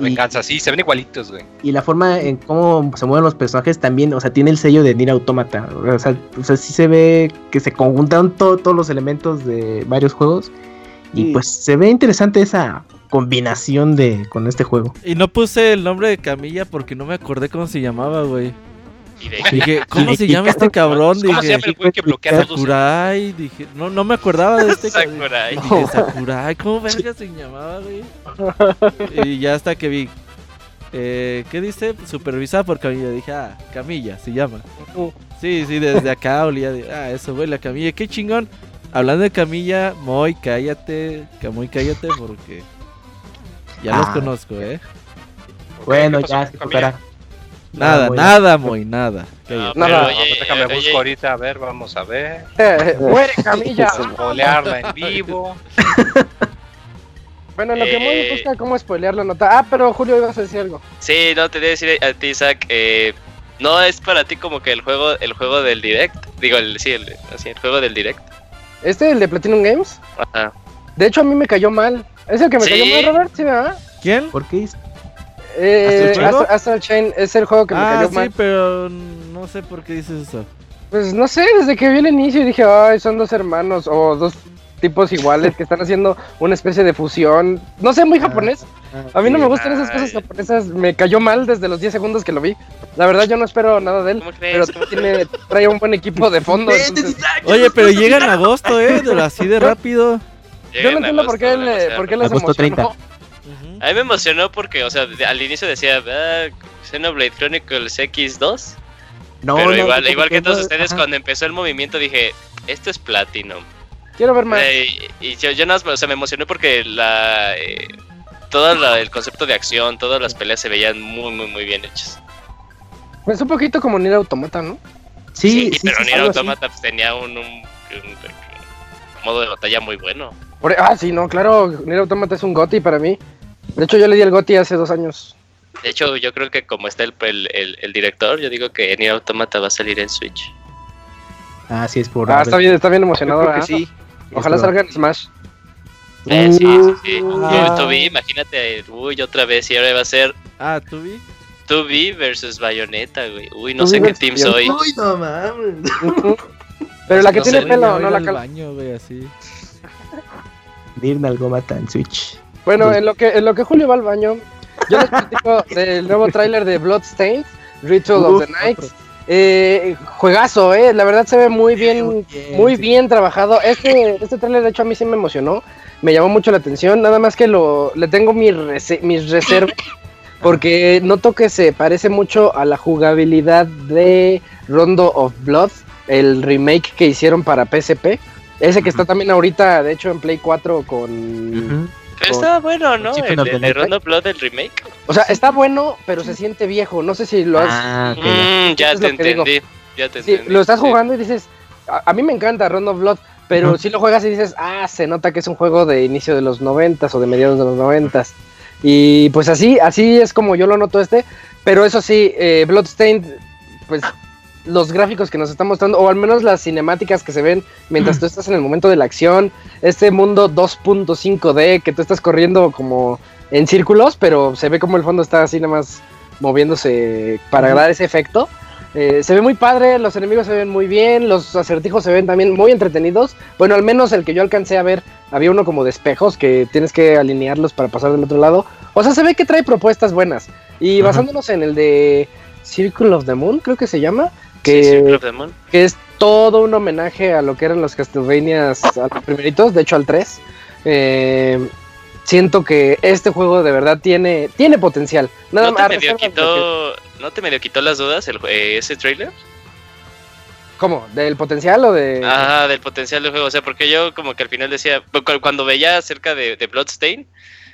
venganza, sí, se ven igualitos, güey. Y la forma en cómo se mueven los personajes también, o sea, tiene el sello de Nier Automata. O sea, o sea sí se ve que se conjuntaron todos los elementos de varios juegos. Y pues se ve interesante esa combinación de con este juego. Y no puse el nombre de Camilla porque no me acordé cómo se llamaba, güey. Dije, ¿cómo se llama este cabrón? ¿Cómo se llama el güey que bloquea Sakurai. Dije, no, no me acordaba de este Sakurai. Dije, Sakurai, ¿cómo verga se llamaba, güey? Y ya hasta que vi. Eh, ¿Qué dice? Supervisada por Camilla. Dije, ah, Camilla se llama. Sí, sí, desde acá olía de, ah, eso, güey, la Camilla. Qué chingón. Hablando de Camilla, Moy, cállate. Muy cállate porque ya los ah. conozco, ¿eh? Bueno, ya, se Nada, nada, muy nada. No, nada. Oye, déjame busco ahorita, a ver, vamos a ver. Muere Camilla. Spoilearla en vivo. Bueno, lo que muy eh, busca cómo spoilear la nota. Ah, pero Julio ibas a decir algo. Sí, no, te voy a decir a ti, Isaac. Eh, no es para ti como que el juego el juego del direct. Digo, el, sí, el, así, el juego del direct. ¿Este, el de Platinum Games? Ajá. De hecho, a mí me cayó mal. ¿Es el que me cayó mal, Robert? ¿Sí, verdad? ¿Quién? ¿Por qué? Eh, Astral, Chain es el juego que me ah, cayó sí, pero no sé por qué dices eso. Pues no sé, desde que vi el inicio dije, ay, son dos hermanos o dos tipos iguales que están haciendo una especie de fusión. No sé, muy ah, japonés. Ah, a mí no me gustan esas cosas japonesas. Me cayó mal desde los 10 segundos que lo vi. La verdad, yo no espero nada de él. Pero tiene, trae un buen equipo de fondo. Oye, pero llega en agosto, ¿eh? Así de rápido. Yo no entiendo por qué, le, por qué les emocionó. 30. A mí me emocionó porque, o sea, al inicio decía, ah, Xenoblade Chronicles X2. No, pero igual, igual que todos ustedes, cuando empezó el movimiento dije, esto es Platinum. Quiero ver más. Eh, y yo, yo o sea, me emocioné porque la eh, todo el concepto de acción, todas las peleas se veían muy, muy, muy bien hechas. Pues un poquito como Nier Automata, ¿no? Sí, sí, pero Nier Automata pues, tenía un, modo de batalla muy bueno. ah, sí, no, claro, Nier Automata es un GOTI para mí. De hecho, yo le di el GOTI hace dos años. De hecho, yo creo que como está el, el, director, yo digo que Nier Automata va a salir en Switch. Ah, sí, es por... Ah, está bien, está bien emocionado. que sí. Ojalá salga en Smash. Eh, sí, sí, sí. Uh, Tubi, imagínate, uy, otra vez, y ahora va a ser. Ah, Tubi. Tubi versus Bayonetta, güey. Uy, no sé qué team soy. Uy, no mames. Pero la que tiene pelo, no la cala. baño, güey, así. Dirna algo mata en Switch. Bueno, en lo que en lo que Julio va al baño, yo les platico del nuevo tráiler de Bloodstained, Ritual of the Night. Eh, juegazo, eh, la verdad se ve muy bien, muy bien trabajado. Este, este trailer de hecho a mí sí me emocionó, me llamó mucho la atención, nada más que lo, le tengo mis, mis reservas, porque noto que se parece mucho a la jugabilidad de Rondo of Blood, el remake que hicieron para PSP, ese que está también ahorita, de hecho en Play 4 con... Pero está bueno, ¿no? El, el, Rondo Blood del remake. O sea, está bueno, pero se siente viejo. No sé si lo has. Ah, mm, ya, te entendí, ya te sí, Lo estás jugando y dices. A, mí me encanta Rondo Blood, pero si lo juegas y dices, ah, se nota que es un juego de inicio de los noventas o de mediados de los noventas. Y pues así, así es como yo lo noto este. Pero eso sí, eh, Bloodstained, pues los gráficos que nos están mostrando, o al menos las cinemáticas que se ven mientras tú estás en el momento de la acción, este mundo 2.5D que tú estás corriendo como en círculos, pero se ve como el fondo está así nada más moviéndose para dar ese efecto. Eh, se ve muy padre, los enemigos se ven muy bien, los acertijos se ven también muy entretenidos. Bueno, al menos el que yo alcancé a ver, había uno como de espejos que tienes que alinearlos para pasar del otro lado. O sea, se ve que trae propuestas buenas. Y basándonos en el de Circle of the Moon, creo que se llama, que, es todo un homenaje a lo que eran los Castlevanias a los primeritos, de hecho al 3. Eh, siento que este juego de verdad tiene, tiene potencial. Nada ¿No, te medio quitó, ¿No te medio quitó las dudas el, eh, ese trailer? ¿Cómo? ¿Del potencial o de.? Ah, del potencial del juego. O sea, porque yo como que al final decía. Cuando veía acerca de, de Bloodstain,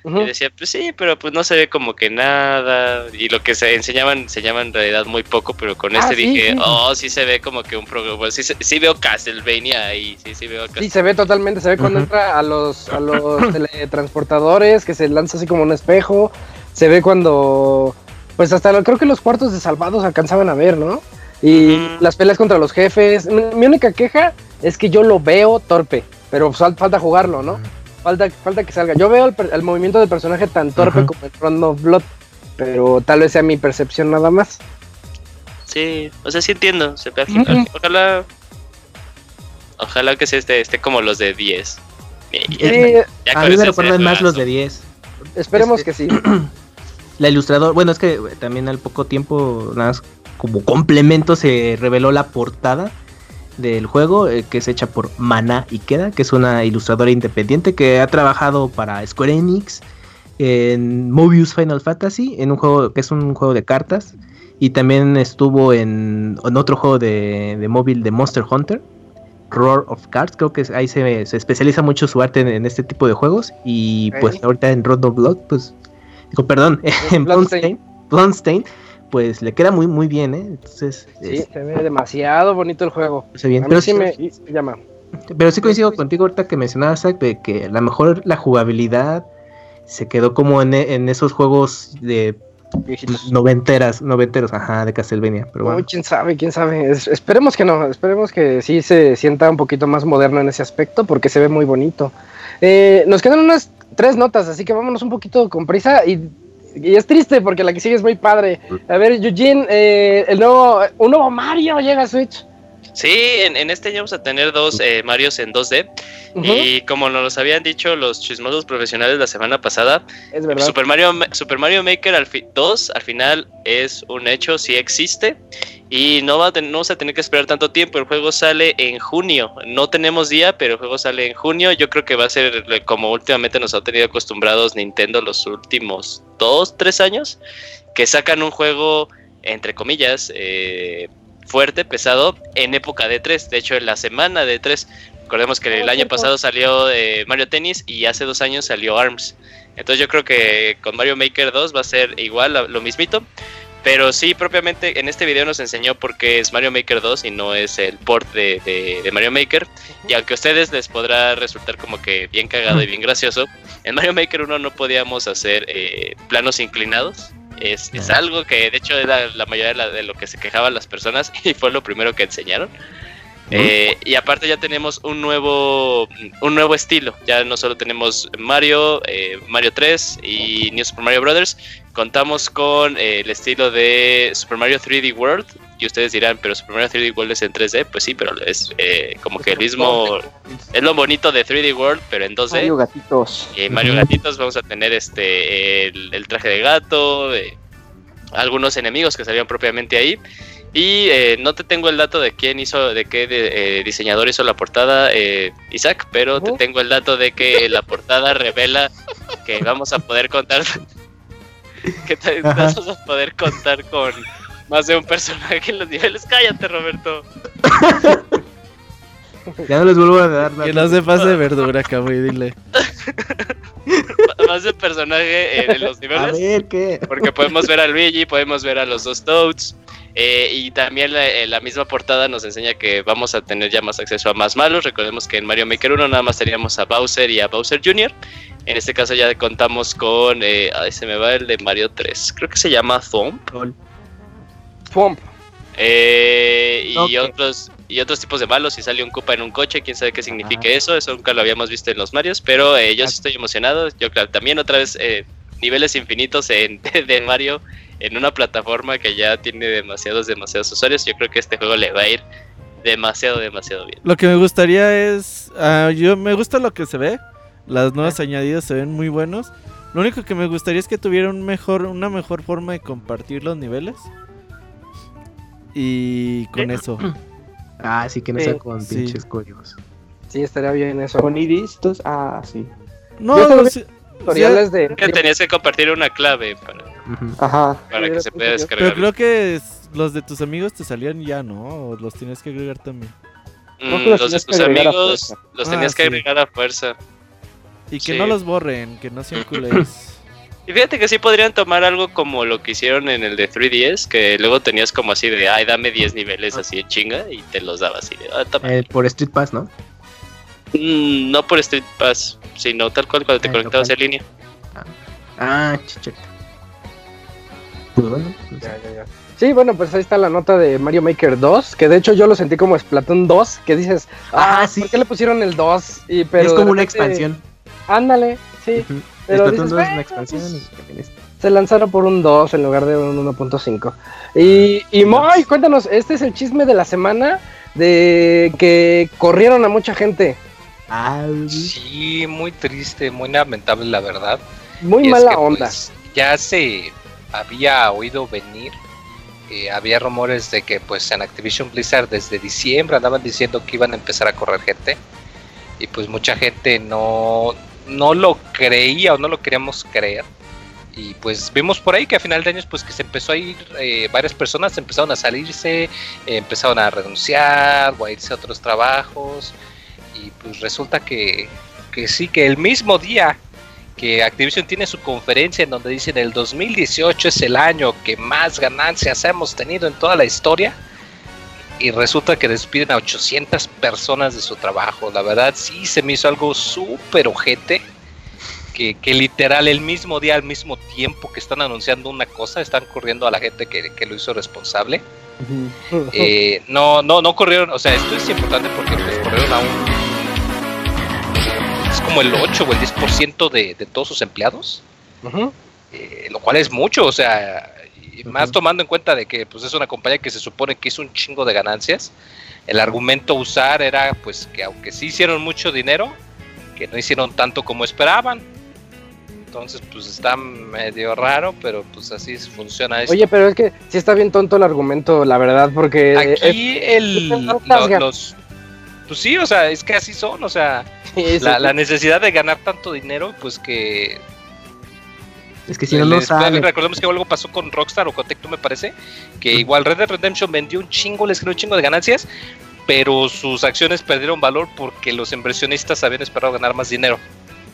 y decía, pues sí, pero pues no se ve como que nada. Y lo que se enseñaban, enseñaban en realidad muy poco, pero con este ah, dije, oh, sí se ve como que un programa. Pues, sí, sí, veo Castlevania ahí, sí, sí veo Sí, se ve totalmente, se ve cuando entra a los, a los teletransportadores, que se lanza así como un espejo. Se ve cuando. Pues hasta creo que los cuartos de salvados alcanzaban a ver, ¿no? Y las peleas contra los jefes. Mi, única queja es que yo lo veo torpe, pero falta jugarlo, ¿no? Falta, falta que salga. Yo veo el, movimiento del personaje tan torpe como el Rondo of Blood, pero tal vez sea mi percepción nada más. Sí, o sea, sí entiendo. Se Ojalá. Ojalá que sea este, este como los de 10. a mí me recuerdan más los de 10. Esperemos este, que sí. La ilustrador, bueno, es que también al poco tiempo, nada más como complemento, se reveló la portada del juego, eh, que es hecha por Mana Ikeda, que es una ilustradora independiente que ha trabajado para Square Enix, en Mobius Final Fantasy, en un juego que es un juego de cartas, y también estuvo en, otro juego de, móvil de Monster Hunter, Roar of Cards, creo que ahí se, especializa mucho su arte en, este tipo de juegos, y pues ahorita en Road of Blood, pues, digo, perdón, en pues le queda muy muy bien, ¿eh? Entonces, sí, se ve demasiado bonito el juego. Se bien, pero sí me llama. Pero sí coincido contigo ahorita que mencionabas de que a lo mejor la jugabilidad se quedó como en, esos juegos de noventeras, noventeros, ajá, de Castlevania. Pero bueno. quién sabe, quién sabe. esperemos que no, esperemos que sí se sienta un poquito más moderno en ese aspecto porque se ve muy bonito. Eh, nos quedan unas tres notas, así que vámonos un poquito con prisa y Y es triste porque la que sigue es muy padre. A ver, Eugene, eh, el nuevo, un nuevo Mario llega a Switch. Sí, en, este año vamos a tener dos eh, Marios en 2D. Y como nos habían dicho los chismosos profesionales la semana pasada, Super Mario, Super Mario Maker al 2 al final es un hecho, sí existe. Y no, va a no vamos a tener que esperar tanto tiempo. El juego sale en junio. No tenemos día, pero el juego sale en junio. Yo creo que va a ser como últimamente nos ha tenido acostumbrados Nintendo los últimos dos, tres años. Que sacan un juego, entre comillas, eh, fuerte, pesado, en época de 3. De hecho, en la semana de 3. Recordemos que el año pasado salió eh, Mario Tennis y hace dos años salió ARMS. Entonces yo creo que con Mario Maker 2 va a ser igual, lo mismito. Pero sí, propiamente en este video nos enseñó por qué es Mario Maker 2 y no es el port de, Mario Maker. Y aunque a ustedes les podrá resultar como que bien cagado y bien gracioso, en Mario Maker 1 no podíamos hacer eh, planos inclinados. Es, algo que de hecho era la mayoría de, lo que se quejaban las personas y fue lo primero que enseñaron. Eh, y aparte ya tenemos un nuevo un nuevo estilo. Ya no solo tenemos Mario, eh, Mario 3 y New Super Mario Brothers. Contamos con eh, el estilo de Super Mario 3D World. Y ustedes dirán, pero Super Mario 3D World es en 3D. Pues sí, pero es como que el mismo. Es lo bonito de 3D World, pero en 2D. Mario Gatitos. Y Mario Gatitos vamos a tener este el, traje de gato. algunos enemigos que salieron propiamente ahí. Y eh, no te tengo el dato de quién hizo, de qué eh, diseñador hizo la portada, eh, Isaac, pero te tengo el dato de que la portada revela que vamos a poder contar, que vamos a poder contar con más de un personaje en los niveles. Cállate, Roberto. Ya no les vuelvo a dar nada. Que no se pase verdura, cabrón, dile. más de personaje en los niveles. A ver, ¿qué? Porque podemos ver a Luigi, podemos ver a los dos Toads. Eh, y también eh, la, misma portada nos enseña que vamos a tener ya más acceso a más malos. Recordemos que en Mario Maker 1 nada más teníamos a Bowser y a Bowser Jr. En este caso ya contamos con. Eh, ay, se me va el de Mario 3. Creo que se llama Thump. Thump. Eh, y otros y otros tipos de malos. Si sale un Koopa en un coche, quién sabe qué significa eso. Eso nunca lo habíamos visto en los Marios. Pero yo sí estoy emocionado. Yo, claro, también otra vez niveles infinitos en, de Mario en una plataforma que ya tiene demasiados, demasiados usuarios, yo creo que este juego le va a ir demasiado, demasiado bien. Lo que me gustaría es, uh, yo me gusta lo que se ve, las nuevas añadidas se ven muy buenos. Lo único que me gustaría es que tuviera un mejor, una mejor forma de compartir los niveles. Y con eso. Ah, sí, que no sea con pinches códigos. Sí, estaría bien eso. Con iris, ah, sí. No, tutoriales de... Que tenías que compartir una clave para Ajá. Para que se pueda descargar. Pero creo que los de tus amigos te salían ya, ¿no? O los tienes que agregar también. Mm, los, de tus amigos los tenías ah, que agregar a fuerza. Y que no los borren, que no sean culés. Y fíjate que sí podrían tomar algo como lo que hicieron en el de 3DS, que luego tenías como así de, ay, dame 10 niveles así de chinga, y te los daba así de, ah, eh, por Street Pass, ¿no? Mm, no por Street Pass, sino tal cual cuando te conectabas en línea. Ah, ah pues bueno, pues Sí, bueno, pues ahí está la nota de Mario Maker 2, que de hecho yo lo sentí como Splatoon 2, que dices, ah, ah sí. ¿por qué le pusieron el 2? Y, pero es como una expansión. Ándale, sí. Pero Splatoon 2 es una expansión pues, Se lanzaron por un 2 en lugar de un 1.5. Y, y Moy, cuéntanos, este es el chisme de la semana de que corrieron a mucha gente. Ah, sí, muy triste, muy lamentable la verdad. Muy mala onda. Pues, ya se había oído venir. Eh, había rumores de que pues en Activision Blizzard desde diciembre andaban diciendo que iban a empezar a correr gente. Y pues mucha gente no, no lo creía o no lo queríamos creer. Y pues vimos por ahí que a final de años pues que se empezó a ir, eh, varias personas empezaron a salirse, empezaron a renunciar o a irse a otros trabajos. Y pues resulta que, que sí, que el mismo día que Activision tiene su conferencia en donde dicen el 2018 es el año que más ganancias hemos tenido en toda la historia y resulta que despiden a 800 personas de su trabajo. La verdad sí se me hizo algo súper ojete. Que, que, literal el mismo día, al mismo tiempo que están anunciando una cosa, están corriendo a la gente que, que lo hizo responsable. Eh, no, no, no corrieron, o sea, esto es importante porque pues, corrieron a un como el 8 o el 10% de, de todos sus empleados. Eh, lo cual es mucho, o sea, más tomando en cuenta de que pues es una compañía que se supone que hizo un chingo de ganancias. El argumento usar era pues que aunque sí hicieron mucho dinero, que no hicieron tanto como esperaban. Entonces, pues está medio raro, pero pues así funciona esto. Oye, pero es que sí está bien tonto el argumento, la verdad, porque... Aquí el, los... Pues sí, o sea, es que así son, o sea, la, necesidad de ganar tanto dinero, pues que... Es que si no lo saben... Recordemos que algo pasó con Rockstar o con Tecto, me parece, que igual Red Dead Redemption vendió un chingo, les generó un chingo de ganancias, pero sus acciones perdieron valor porque los inversionistas habían esperado ganar más dinero.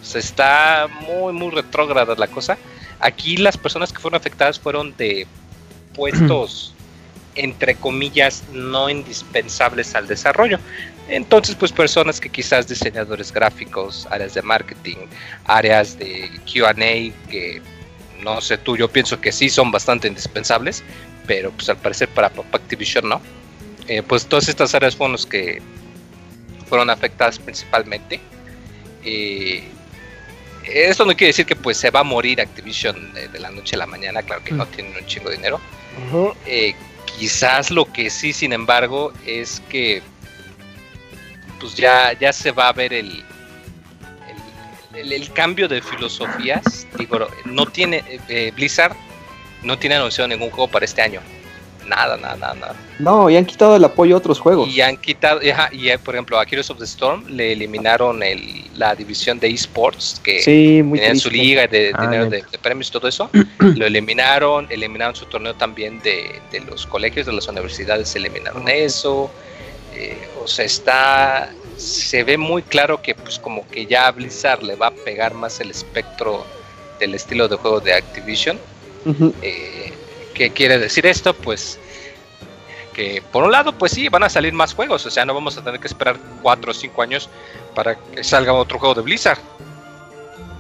Se está muy, muy retrógrada la cosa. Aquí las personas que fueron afectadas fueron de puestos, entre comillas, no indispensables al desarrollo. Entonces, pues personas que quizás diseñadores gráficos, áreas de marketing, áreas de QA, que no sé tú, yo pienso que sí son bastante indispensables, pero pues al parecer para Activision no. Eh, pues todas estas áreas fueron las que fueron afectadas principalmente. Eh, esto no quiere decir que pues se va a morir Activision de, la noche a la mañana, claro que no mm. tienen un chingo de dinero. Eh, quizás lo que sí, sin embargo, es que pues ya, ya se va a ver el, el, cambio de filosofías. Digo, no tiene eh, Blizzard no tiene anunciado ningún juego para este año. Nada, nada, nada, No, y han quitado el apoyo a otros juegos. Y han quitado, y eh, por ejemplo, a Heroes of the Storm le eliminaron el, la división de esports, que sí, tenían su liga de, ah, de, premios y todo eso. lo eliminaron, eliminaron su torneo también de, los colegios, de las universidades, eliminaron eso. Eh, o sea, está, se ve muy claro que pues como que ya a Blizzard le va a pegar más el espectro del estilo de juego de Activision. ¿Qué quiere decir esto? Pues que por un lado, pues sí, van a salir más juegos, o sea, no vamos a tener que esperar 4 o 5 años para que salga otro juego de Blizzard.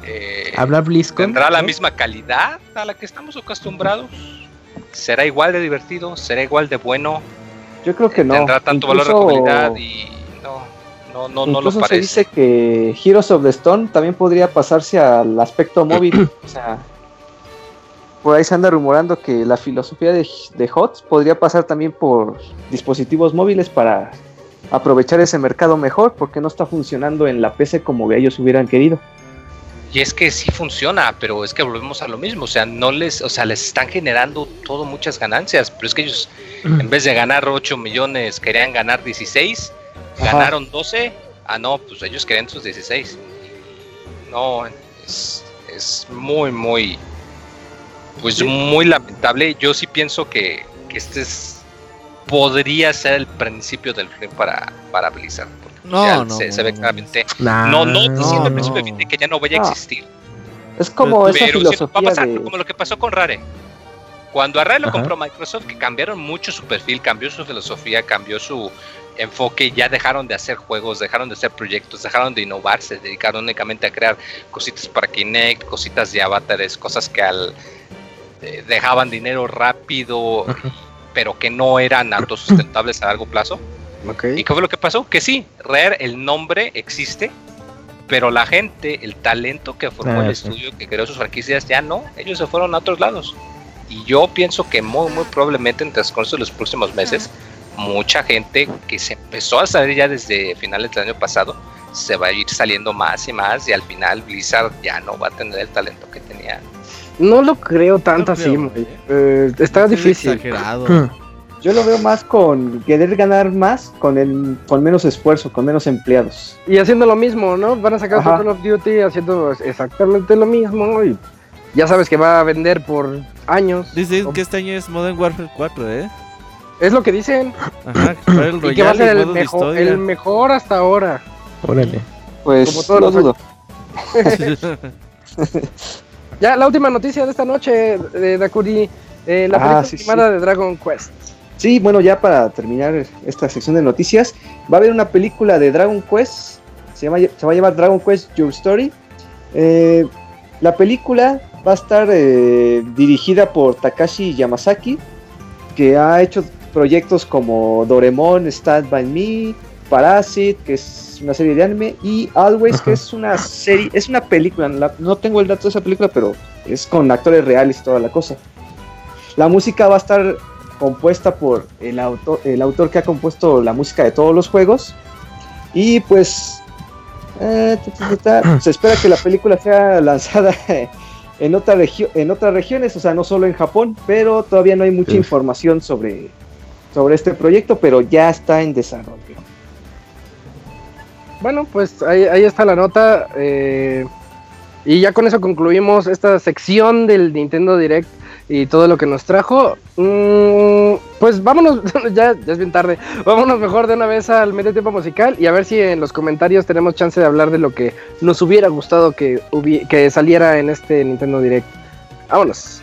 Eh, ¿Habla BlizzCon? ¿Tendrá la misma calidad a la que estamos acostumbrados? ¿Será igual de divertido? ¿Será igual de bueno? Yo creo que no. ¿Tendrá tanto valor de comunidad? Y no, no, no, no lo parece. se dice que Heroes of the Stone también podría pasarse al aspecto móvil. o sea, por ahí se anda rumorando que la filosofía de, de HOTS podría pasar también por dispositivos móviles para aprovechar ese mercado mejor porque no está funcionando en la PC como ellos hubieran querido. Y es que sí funciona, pero es que volvemos a lo mismo, o sea, no les, o sea, les están generando todo muchas ganancias, pero es que ellos en vez de ganar 8 millones querían ganar 16, ganaron 12, ah no, pues ellos querían sus 16. No, es, es muy, muy, pues muy lamentable. Yo sí pienso que, este es, podría ser el principio del fin para, para Blizzard. No, no, se, ve claramente. no, no diciendo el principio de que ya no vaya a existir. Es como esa filosofía va a pasar, como lo que pasó con Rare. Cuando a Rare lo compró Microsoft, que cambiaron mucho su perfil, cambió su filosofía, cambió su enfoque, ya dejaron de hacer juegos, dejaron de hacer proyectos, dejaron de innovar, se dedicaron únicamente a crear cositas para Kinect, cositas de avatares, cosas que al este, dejaban dinero rápido, pero que no eran autosustentables a largo plazo. ¿Y qué fue lo que pasó? Que sí, Rare, el nombre existe, pero la gente, el talento que formó el ah, estudio, que creó sus franquicias, ya no, ellos se fueron a otros lados. Y yo pienso que muy, muy probablemente en transcurso de los próximos meses, mucha gente que se empezó a salir ya desde finales del año pasado, se va a ir saliendo más y más y al final Blizzard ya no va a tener el talento que tenía no lo creo tanto así, eh, está difícil. Exagerado. Yo lo veo más con querer ganar más con el con menos esfuerzo, con menos empleados. Y haciendo lo mismo, ¿no? Van a sacar Call of Duty haciendo exactamente lo mismo y ya sabes que va a vender por años. Dicen que este año es Modern Warfare 4, ¿eh? Es lo que dicen. Ajá, el y que va a ser el mejor, el mejor hasta ahora. Órale. Pues Como todo lo dudo. Ya, la última noticia de esta noche de Dakuri, eh, la ah, película de Dragon Quest. Sí, bueno, ya para terminar esta sección de noticias, va a haber una película de Dragon Quest, se, llama, se va a llamar Dragon Quest Your Story. Eh, la película va a estar eh, dirigida por Takashi Yamazaki, que ha hecho proyectos como Doremon, Stand By Me, Parasite, que es una serie de anime, y Always, que es una serie, es una película, no tengo el dato de esa película, pero es con actores reales y toda la cosa. La música va a estar compuesta por el autor, el autor que ha compuesto la música de todos los juegos. Y pues eh, se espera que la película sea lanzada en, otra en otras regiones, o sea, no solo en Japón, pero todavía no hay mucha información sobre, sobre este proyecto, pero ya está en desarrollo. Bueno, pues ahí, está la nota. Eh, y ya con eso concluimos esta sección del Nintendo Direct y todo lo que nos trajo. Mm, pues vámonos, ya, es bien tarde, vámonos mejor de una vez al medio tiempo musical y a ver si en los comentarios tenemos chance de hablar de lo que nos hubiera gustado que, que saliera en este Nintendo Direct. Vámonos.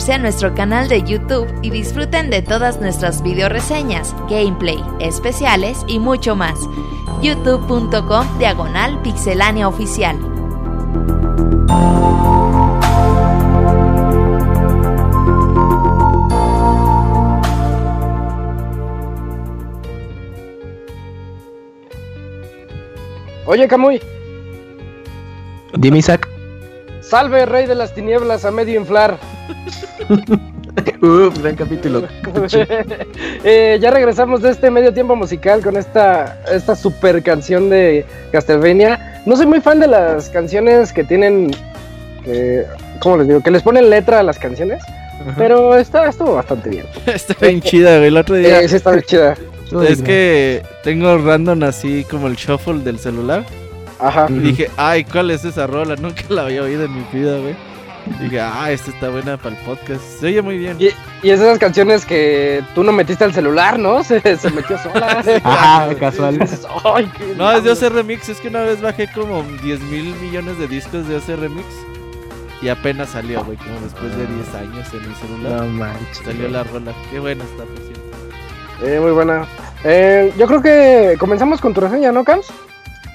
suscribirse a nuestro canal de YouTube y disfruten de todas nuestras video reseñas, gameplay, especiales y mucho más. youtube.com diagonal pixelánea oficial. Oye, Camuy. Dime, Isaac. Salve, rey de las tinieblas, a medio inflar. Uf, gran capítulo. Eh, ya regresamos de este medio tiempo musical con esta, esta super canción de Castlevania. No soy muy fan de las canciones que tienen. ¿Cómo les digo? Que les ponen letra a las canciones. Pero está, estuvo bastante bien. está bien chida, güey. El otro día. sí, está bien chida. Es que tengo random así como el shuffle del celular. Ajá. Y dije, ay, ¿cuál es esa rola? Nunca la había oído en mi vida, güey. Dije, ah, esta está buena para el podcast. Se oye muy bien. Y, y es esas canciones que tú no metiste al celular, ¿no? Se, metió sola. ah, casual. no, es de OC Remix. Es que una vez bajé como 10 mil millones de discos de OC Remix. Y apenas salió, güey, como después de 10 años en mi celular. No manches. Salió la rola. Qué buena está, por cierto. Eh, muy buena. Eh, yo creo que comenzamos con tu reseña, ¿no, Cams?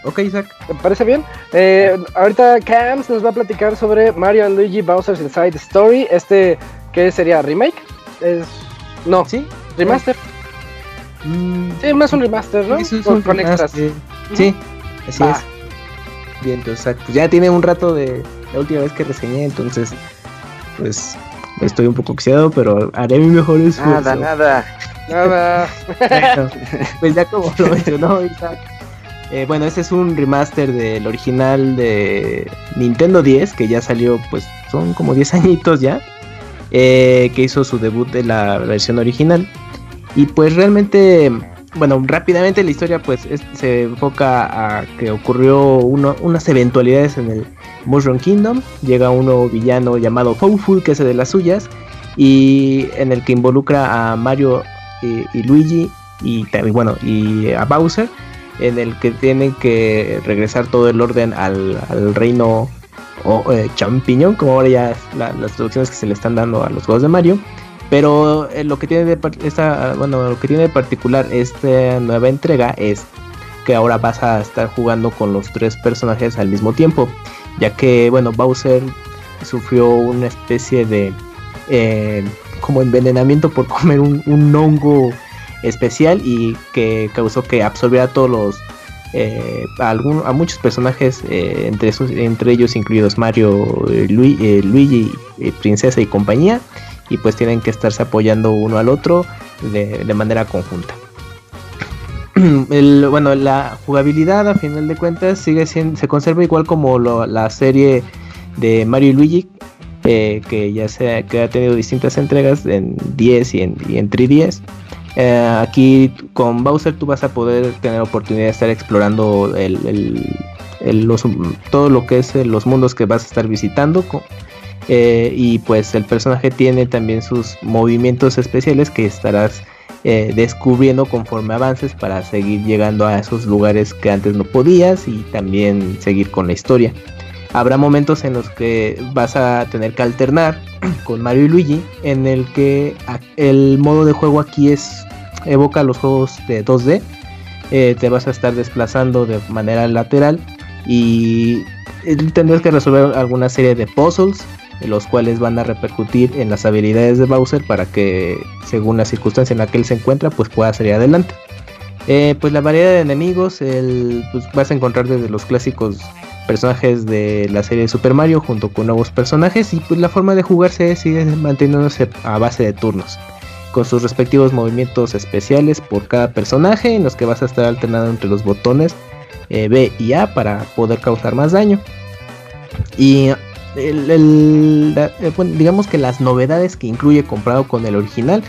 Ok, Isaac. ¿Te parece bien? Eh, ahorita Cams nos va a platicar sobre Mario and Luigi Bowser's Inside Story. Este, ¿qué sería? ¿Remake? Es... No, ¿sí? ¿Remaster? Mm, sí, más un remaster, ¿no? Sí, con, con extras. Sí, así es. Bien, entonces, pues ya tiene un rato de la última vez que reseñé, entonces, pues estoy un poco oxidado, pero haré mi mejor esfuerzo. Nada, nada. Nada. pues ya como lo mencionó Isaac. Eh, bueno, este es un remaster del original de Nintendo 10, que ya salió, pues son como 10 añitos ya, eh, que hizo su debut de la versión original. Y pues realmente, bueno, rápidamente la historia pues se enfoca a que ocurrió unas eventualidades en el Mushroom Kingdom. Llega un nuevo villano llamado Fowful, que es de las suyas, y en el que involucra a Mario y, Luigi y, bueno, y a Bowser, en el que tienen que regresar todo el orden al, reino o eh, champiñón, como ahora ya las traducciones que se le están dando a los juegos de Mario. Pero eh, lo que tiene de esta, bueno, lo que tiene de particular esta nueva entrega es que ahora vas a estar jugando con los tres personajes al mismo tiempo, ya que bueno Bowser sufrió una especie de eh, como envenenamiento por comer un, hongo especial y que causó que absorbiera a todos los eh, a, a, muchos personajes eh, entre, entre ellos incluidos Mario, eh, Luigi, Princesa y compañía y pues tienen que estarse apoyando uno al otro de, manera conjunta. bueno, la jugabilidad a final de cuentas sigue siendo, se conserva igual como la serie de Mario y Luigi que ya se que ha tenido distintas entregas en 10 y en, y en 3DS. Eh, aquí con Bowser tú vas a poder tener oportunidad de estar explorando el, todo lo que es eh, los mundos que vas a estar visitando. y pues el personaje tiene también sus movimientos especiales que estarás descubriendo conforme avances para seguir llegando a esos lugares que antes no podías y también seguir con la historia. Habrá momentos en los que vas a tener que alternar con Mario y Luigi, en el que el modo de juego aquí es evoca los juegos de 2D. Eh, te vas a estar desplazando de manera lateral y tendrás que resolver alguna serie de puzzles, los cuales van a repercutir en las habilidades de Bowser para que, según la circunstancia en la que él se encuentra, pues pueda salir adelante. Eh, pues la variedad de enemigos, pues vas a encontrar desde los clásicos personajes de la serie de Super Mario junto con nuevos personajes y pues la forma de jugarse sigue manteniéndose a base de turnos con sus respectivos movimientos especiales por cada personaje en los que vas a estar alternando entre los botones eh, B y A para poder causar más daño. Y eh, digamos que las novedades que incluye comprado con el original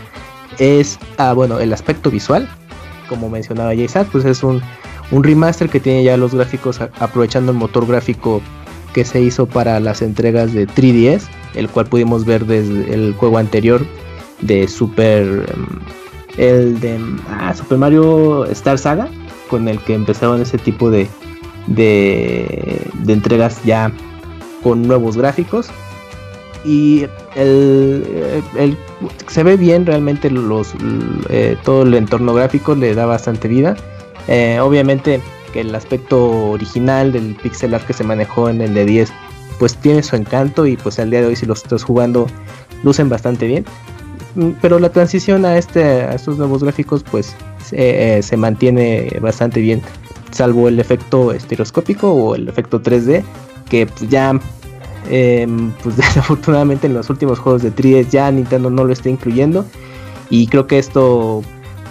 es ah, bueno el aspecto visual como mencionaba Jason pues es un un remaster que tiene ya los gráficos aprovechando el motor gráfico que se hizo para las entregas de 3DS, el cual pudimos ver desde el juego anterior de Super em, el de ah, Super Mario Star Saga, con el que empezaron ese tipo de, de, entregas ya con nuevos gráficos. y el, se ve bien realmente los eh, todo el entorno gráfico le da bastante vida eh, obviamente que el aspecto original del pixel art que se manejó en el de 10 pues tiene su encanto y pues al día de hoy si los estás jugando lucen bastante bien. Mm, pero la transición a este a estos nuevos gráficos pues se eh, mantiene bastante bien salvo el efecto estereoscópico o el efecto 3D que pues, ya em, pues desafortunadamente en los últimos juegos de 3 ya Nintendo no lo está incluyendo. Y creo que esto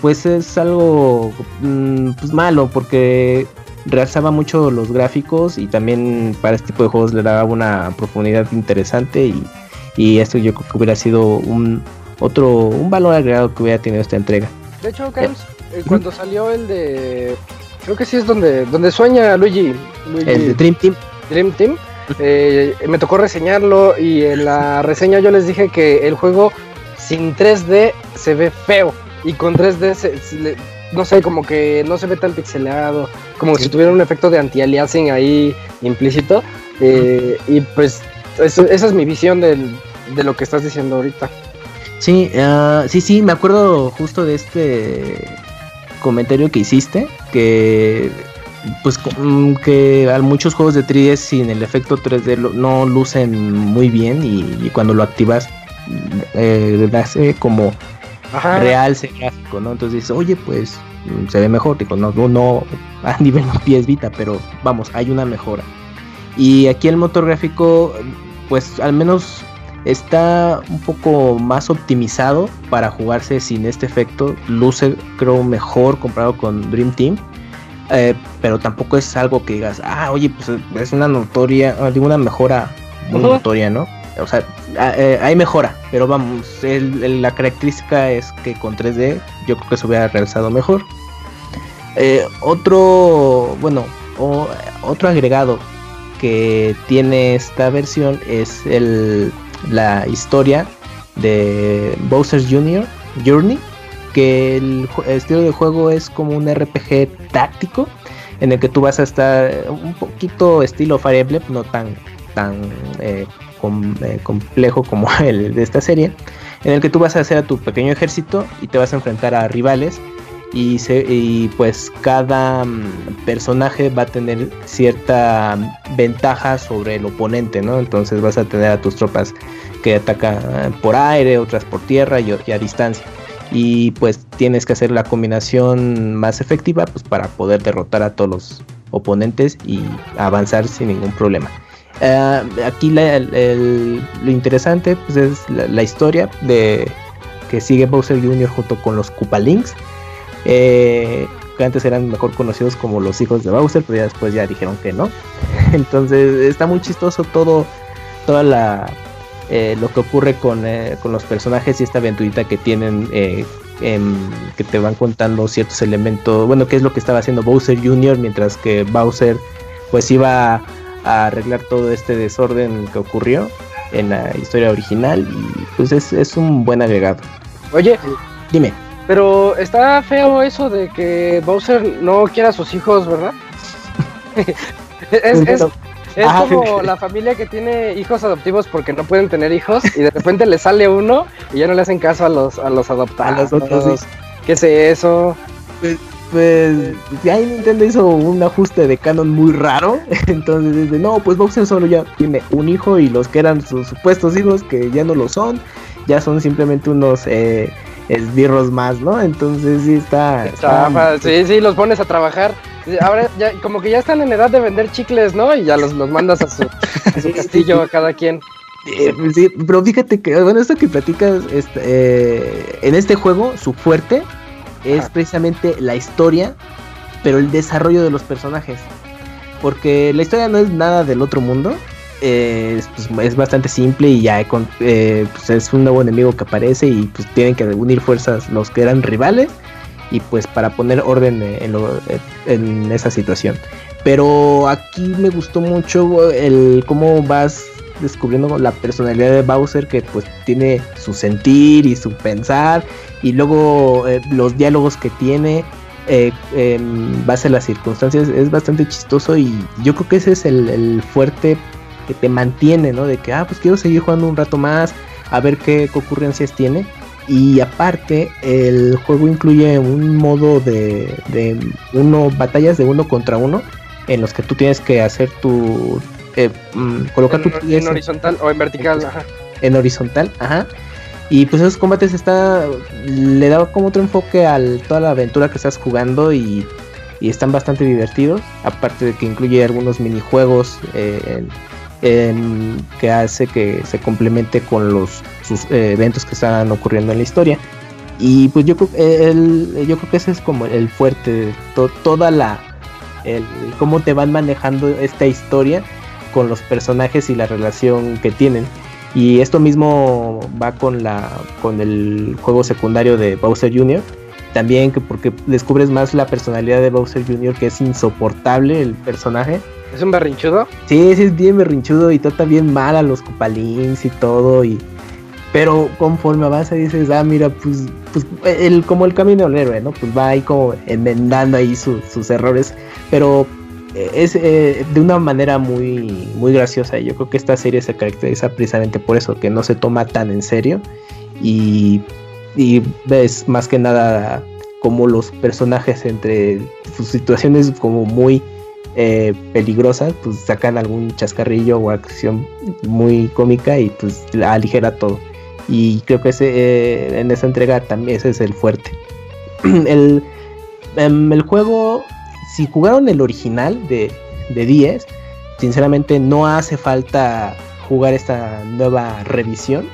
pues es algo mm, pues malo porque realzaba mucho los gráficos y también para este tipo de juegos le daba una profundidad interesante y, y esto yo creo que hubiera sido un otro un valor agregado que hubiera tenido esta entrega. De hecho, Carlos, eh, cuando salió el de creo que sí es donde donde sueña Luigi, Luigi el de Dream Team. Dream Team. Eh, me tocó reseñarlo y en la reseña yo les dije que el juego sin 3D se ve feo y con 3D no sé, como que no se ve tan pixelado, como si tuviera un efecto de anti-aliasing ahí implícito. Eh, y pues esa es mi visión de lo que estás diciendo ahorita. Sí, ah, sí, sí, me acuerdo justo de este comentario que hiciste, que pues mm, que a muchos juegos de 3D sin el efecto 3D no lucen muy bien y, cuando lo activas eh, hace como real ese gráfico, ¿no? Entonces dices, oye, pues mm, se ve mejor, digo, no, no a nivel pies vita, pero vamos, hay una mejora. Y aquí el motor gráfico, pues al menos está un poco más optimizado para jugarse sin este efecto. Luce creo mejor comparado con Dream Team. Eh, pero tampoco es algo que digas, ah, oye, pues es una notoria, una mejora muy notoria, ¿no? O sea, eh, hay mejora, pero vamos, la característica es que con 3D yo creo que se hubiera realizado mejor. Eh, otro, bueno, otro agregado que tiene esta versión es el, la historia de Bowser Jr. Journey que el estilo de juego es como un RPG táctico en el que tú vas a estar un poquito estilo Fire no tan tan eh, eh, complejo como el de esta serie, en el que tú vas a hacer a tu pequeño ejército y te vas a enfrentar a rivales y, y pues cada mm, personaje va a tener cierta ventaja sobre el oponente, ¿no? Entonces vas a tener a tus tropas que atacan por aire, otras por tierra y a distancia y pues tienes que hacer la combinación más efectiva pues para poder derrotar a todos los oponentes y avanzar sin ningún problema. Eh, aquí lo interesante pues, es la, historia de que sigue Bowser Jr. junto con los Koopalings eh, que antes eran mejor conocidos como los hijos de Bowser, pero ya después ya dijeron que no. Entonces está muy chistoso todo, toda la, eh, lo que ocurre eh, con, los personajes y esta aventurita que tienen, que te van contando ciertos elementos, bueno, qué es lo que estaba haciendo Bowser Jr., mientras que Bowser pues iba a arreglar todo este desorden que ocurrió en la historia original y pues es, un buen agregado. Oye, dime. Pero está feo eso de que Bowser no quiera a sus hijos, ¿verdad? es, es como la familia que tiene hijos adoptivos porque no pueden tener hijos y de repente le sale uno y ya no le hacen caso a los, a los adoptados. A los otros, ¿Qué es eso? Pues, pues ahí Nintendo hizo un ajuste de canon muy raro. Entonces, de, no, pues Bowser solo ya tiene un hijo y los que eran sus supuestos hijos, que ya no lo son, ya son simplemente unos eh, esbirros más, ¿no? Entonces sí está, Sí, sí, los pones a trabajar Ahora ya, como que ya están en edad de vender chicles, ¿no? Y ya los, los mandas a su, castillo a cada quien. Eh, sí, pero fíjate que, bueno, esto que platicas, este, eh, en este juego, su fuerte es precisamente la historia, pero el desarrollo de los personajes. Porque la historia no es nada del otro mundo, pues, es bastante simple y ya eh, pues es un nuevo enemigo que aparece y pues tienen que unir fuerzas los que eran rivales y pues para poner orden en, esa situación. Pero aquí me gustó mucho el cómo vas descubriendo la personalidad de Bowser que pues tiene su sentir y su pensar y luego eh, los diálogos que tiene eh, en base a las circunstancias es bastante chistoso y yo creo que ese es el, fuerte que te mantiene, ¿no? De que, ah, pues quiero seguir jugando un rato más, a ver qué, ocurrencias tiene. Y aparte, el juego incluye un modo de, de uno, batallas de uno contra uno, en los que tú tienes que hacer tu. Eh, mm, colocar en, En horizontal o en vertical, ajá. En horizontal, ajá. Y pues esos combates está. Le da como otro enfoque a toda la aventura que estás jugando y, están bastante divertidos. Aparte de que incluye algunos minijuegos eh, que hace que se complemente con los sus, eh, eventos que están ocurriendo en la historia. Y pues yo creo, el, yo creo que ese es como el fuerte, toda la, cómo te van manejando esta historia con los personajes y la relación que tienen. Y esto mismo va con la con el juego secundario de Bowser Jr. También que porque descubres más la personalidad de Bowser Jr. que es insoportable el personaje. ¿Es un berrinchudo? Sí, sí es bien berrinchudo y trata bien mal a los copalins y todo y pero conforme avanza dices, ah, mira, pues, pues el, como el camino del héroe, ¿no? Pues va ahí como enmendando ahí sus errores, pero es eh, de una manera muy, muy graciosa. Yo creo que esta serie se caracteriza precisamente por eso, que no se toma tan en serio y, y ves más que nada como los personajes entre sus situaciones como muy eh, peligrosas, pues sacan algún chascarrillo o acción muy cómica y pues aligera todo. Y creo que ese, eh, en esa entrega también ese es el fuerte. el, em, el juego, si jugaron el original de, de 10, sinceramente no hace falta jugar esta nueva revisión.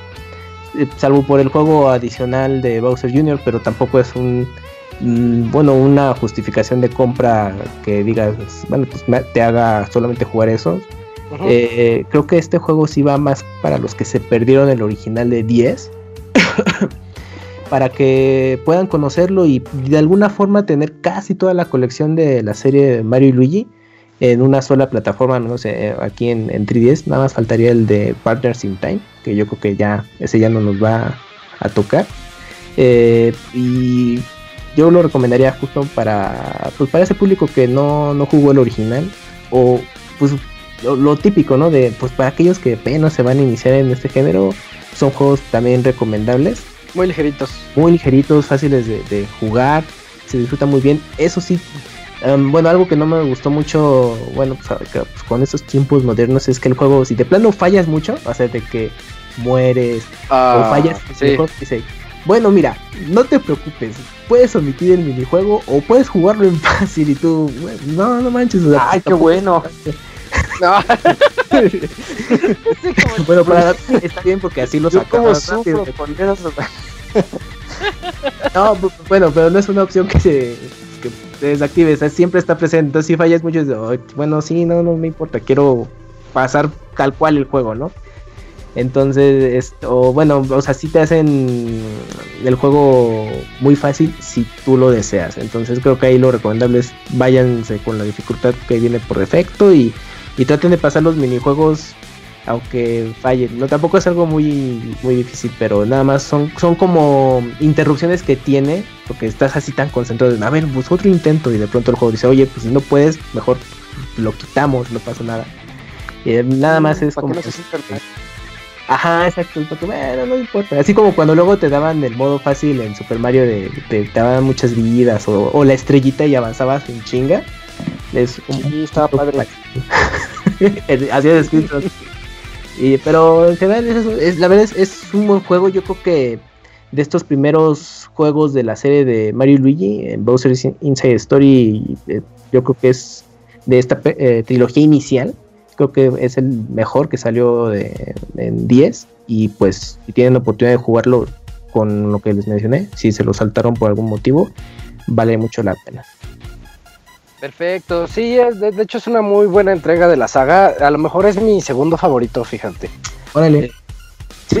Eh, salvo por el juego adicional de Bowser Jr., pero tampoco es un mm, bueno, una justificación de compra que digas, bueno, pues te haga solamente jugar eso. Eh, creo que este juego sí va más para los que se perdieron el original de 10. Para que puedan conocerlo y de alguna forma tener casi toda la colección de la serie Mario y Luigi en una sola plataforma, no sé, aquí en, 3DS. Nada más faltaría el de Partners in Time, que yo creo que ya ese ya no nos va a tocar. Eh, y yo lo recomendaría justo para, pues para ese público que no, no jugó el original o pues lo, típico, ¿no? De, pues para aquellos que apenas se van a iniciar en este género, son juegos también recomendables. Muy ligeritos. Muy ligeritos, fáciles de, jugar, se disfruta muy bien. Eso sí, em, bueno, algo que no me gustó mucho, bueno, pues, pues, con estos tiempos modernos es que el juego, si de plano fallas mucho, o sea, de que mueres o ah, fallas, bueno, mira, no te preocupes, puedes omitir el minijuego o puedes jugarlo en fácil y tú, no, no manches. Ay, qué bueno. No. bueno, para, está bien porque así lo sacamos No, bueno, pero no es una opción que se que desactive, siempre está presente. Entonces, si fallas mucho, bueno, sí, no, no me importa, quiero pasar tal cual el juego, ¿no? Entonces, esto, bueno, o sea, si te hacen el juego muy fácil si tú lo deseas. Entonces, creo que ahí lo recomendable es váyanse con la dificultad que viene por defecto y y traten de pasar los minijuegos aunque fallen. No tampoco es algo muy muy difícil, pero nada más son son como interrupciones que tiene porque estás así tan concentrado en, a ver, pues otro intento y de pronto el juego dice, "Oye, pues si no puedes, mejor lo quitamos, no pasa nada." Y eh, nada más es como Ajá, exacto, porque bueno, no importa. Así como cuando luego te daban el modo fácil en Super Mario de te, daban muchas vidas o, o, la estrellita y avanzabas en chinga. Es sí, estaba padre. Así es escrito. Y, pero en general, es, la verdad es, un buen juego. Yo creo que de estos primeros juegos de la serie de Mario y Luigi, en Bowser's Inside Story, eh, yo creo que es de esta eh, trilogía inicial. Creo que es el mejor que salió de, en 10. Y pues, si tienen la oportunidad de jugarlo con lo que les mencioné, si se lo saltaron por algún motivo, vale mucho la pena. Perfecto, sí, de, hecho es una muy buena entrega de la saga. A lo mejor es mi segundo favorito, fíjate. Órale.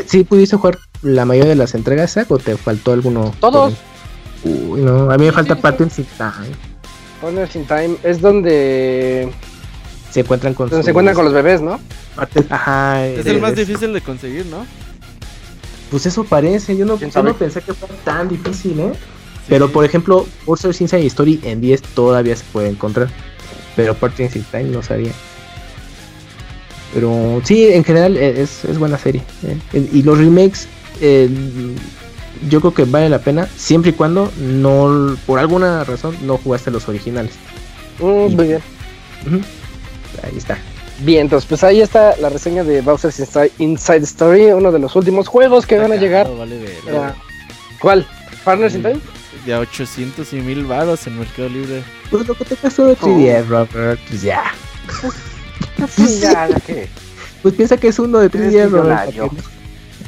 ¿Sí, pudiste jugar la mayoría de las entregas o te faltó alguno? Todos. Uy, no, a mí me falta Partners in Time. Partners in Time es donde se encuentran con, se encuentran con los bebés, ¿no? Ajá. Es el más difícil de conseguir, ¿no? Pues eso parece, yo no, yo no pensé que fuera tan difícil, ¿eh? Pero por ejemplo, Monster Inside Story en 10 todavía se puede encontrar. Pero Partings in Time no sabía. Pero sí, en general eh, es, es buena serie. Eh. Y los remakes, eh, yo creo que vale la pena, siempre y cuando no, por alguna razón, no jugaste los originales. Mm, muy bien. Ahí está. Bien, entonces pues ahí está la reseña de Bowser's Inside, Story, uno de los últimos juegos que van a llegar. ¿Cuál? ¿Partners in Time? De 800 y 1000 varos en Mercado Libre. Pues lo que te pasó de 3DS, Robert, pues ya. pues ya, ¿qué? Pues piensa que es uno de 3DS, Robert.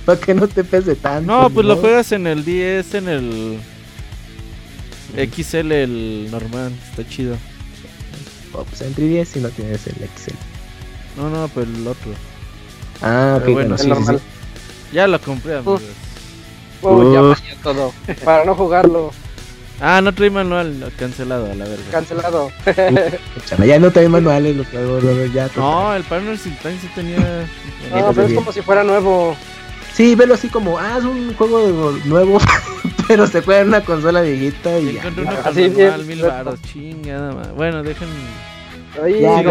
Para que, no te pese tanto. No, pues lo juegas en el 10, en el XL, el normal, está chido. Oh, pues en 3DS si no tienes el XL. No, no, pero el otro. Ah, ok, bueno, sí, normal. Ya lo compré, amigos. Oh, ya todo. Para no jugarlo. Ah, no trae manual, cancelado a la verga. Cancelado. ya no trae manuales, lo que hago, ya. No, el Partner Sin Time sí tenía. No, pero es como si fuera nuevo. Sí, velo así como, ah, es un juego nuevo, pero se juega en una consola viejita y. Encontré una así manual, mil baros, chingada más. Bueno, dejen. Ahí, ya,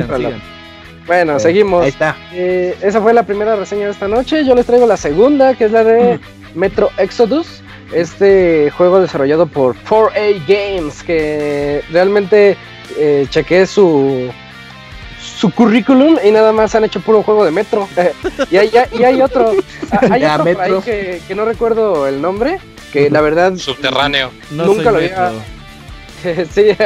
bueno, seguimos. Ahí está. Eh, esa fue la primera reseña de esta noche. Yo les traigo la segunda, que es la de Metro Exodus. Este juego desarrollado por 4A Games, que realmente eh, chequé su, su currículum y nada más han hecho puro juego de Metro. y, hay, y hay otro, hay otro que, no recuerdo el nombre, que la verdad... Subterráneo. nunca lo había... sí.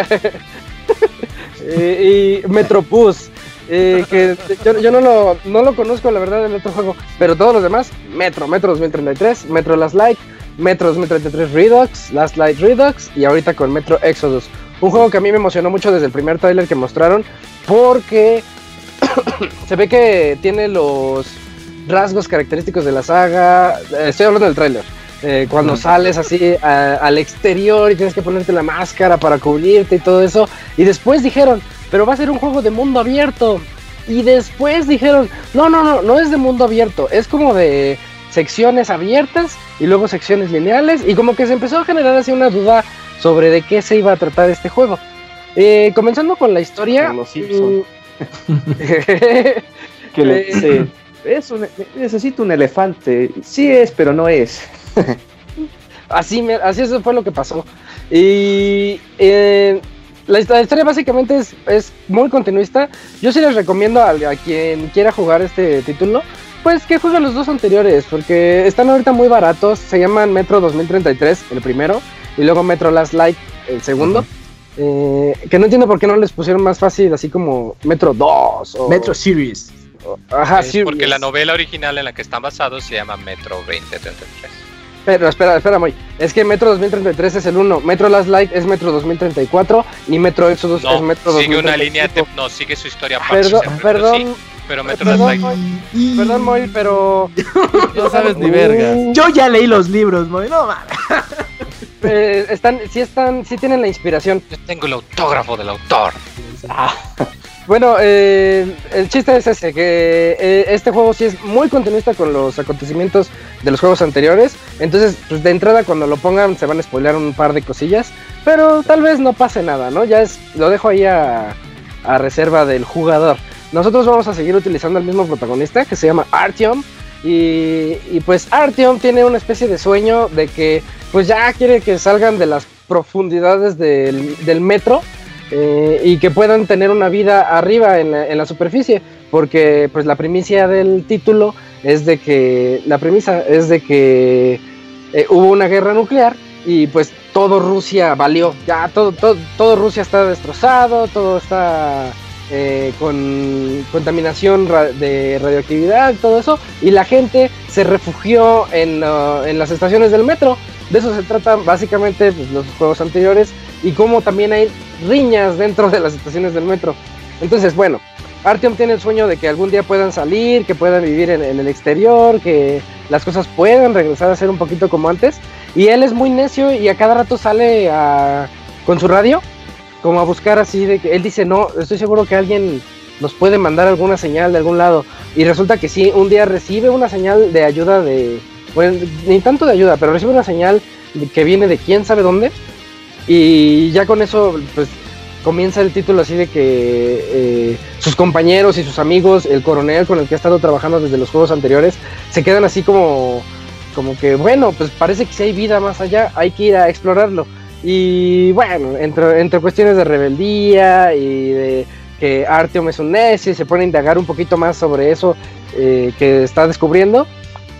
y, y Metropus. Eh, que yo, no, lo, no lo conozco, la verdad, en otro juego. Pero todos los demás, Metro, Metro 2033, Metro Last Light, Metro 2033 Redux, Last Light Redux y ahorita con Metro Exodus. Un juego que a mí me emocionó mucho desde el primer trailer que mostraron porque se ve que tiene los rasgos característicos de la saga. Eh, estoy hablando del trailer. Eh, cuando sales así al exterior y tienes que ponerte la máscara para cubrirte y todo eso. Y después dijeron, pero va a ser un juego de mundo abierto. Y después dijeron, no, no, no, no es de mundo abierto, es como de secciones abiertas y luego secciones lineales. Y como que se empezó a generar así una duda sobre de qué se iba a tratar este juego. Eh, comenzando con la historia. Los mm, que le, es necesito un elefante. Sí es, pero no es. así, me, así eso fue lo que pasó. Y eh, la, historia básicamente es, muy continuista. Yo sí les recomiendo a, quien quiera jugar este título, pues que juegue los dos anteriores, porque están ahorita muy baratos. Se llaman Metro 2033, el primero, y luego Metro Last Light, el segundo. Eh, que no entiendo por qué no les pusieron más fácil, así como Metro 2 o Metro Series. ajá, sí. Porque la novela original en la que están basados se llama Metro 2033. Pero espera, espera, muy. Es que Metro 2033 es el 1, Metro Last Light es Metro 2034 y Metro Exodus es Metro sigue una línea, no, sigue su historia Perdón, perdón. Pero Metro Last Light. perdón, Moy, pero. no sabes ni verga. Yo ya leí los libros, Moy, no mames. Eh, están, sí están, sí tienen la inspiración. Yo tengo el autógrafo del autor. Ah. Bueno, eh, el chiste es ese, que eh, este juego sí es muy continuista con los acontecimientos de los juegos anteriores. Entonces, pues de entrada cuando lo pongan se van a spoilear un par de cosillas. Pero tal vez no pase nada, ¿no? Ya es, lo dejo ahí a, reserva del jugador. Nosotros vamos a seguir utilizando el mismo protagonista que se llama Artyom. Y, pues Artyom tiene una especie de sueño de que pues ya quiere que salgan de las profundidades del, metro eh, y que puedan tener una vida arriba en la, superficie, porque pues la primicia del título es de que, la premisa es de que eh, hubo una guerra nuclear y pues todo Rusia valió, ya todo, todo, Rusia está destrozado, todo está eh, con contaminación de radioactividad, todo eso, y la gente se refugió en, en las estaciones del metro. De eso se tratan básicamente pues, los juegos anteriores y como también hay riñas dentro de las estaciones del metro. Entonces, bueno, Artyom tiene el sueño de que algún día puedan salir, que puedan vivir en, el exterior, que las cosas puedan regresar a ser un poquito como antes. Y él es muy necio y a cada rato sale con su radio, como a buscar así de que él dice, no, estoy seguro que alguien nos puede mandar alguna señal de algún lado. Y resulta que sí, un día recibe una señal de ayuda de, bueno, ni tanto de ayuda, pero recibe una señal que viene de quién sabe dónde y ya con eso, pues comienza el título así de que eh, sus compañeros y sus amigos, el coronel con el que ha estado trabajando desde los juegos anteriores, se quedan así como, como que, bueno, pues parece que si hay vida más allá, hay que ir a explorarlo. Y bueno, entre, entre cuestiones de rebeldía y de que Artyom es un necio y se pone a indagar un poquito más sobre eso eh, que está descubriendo,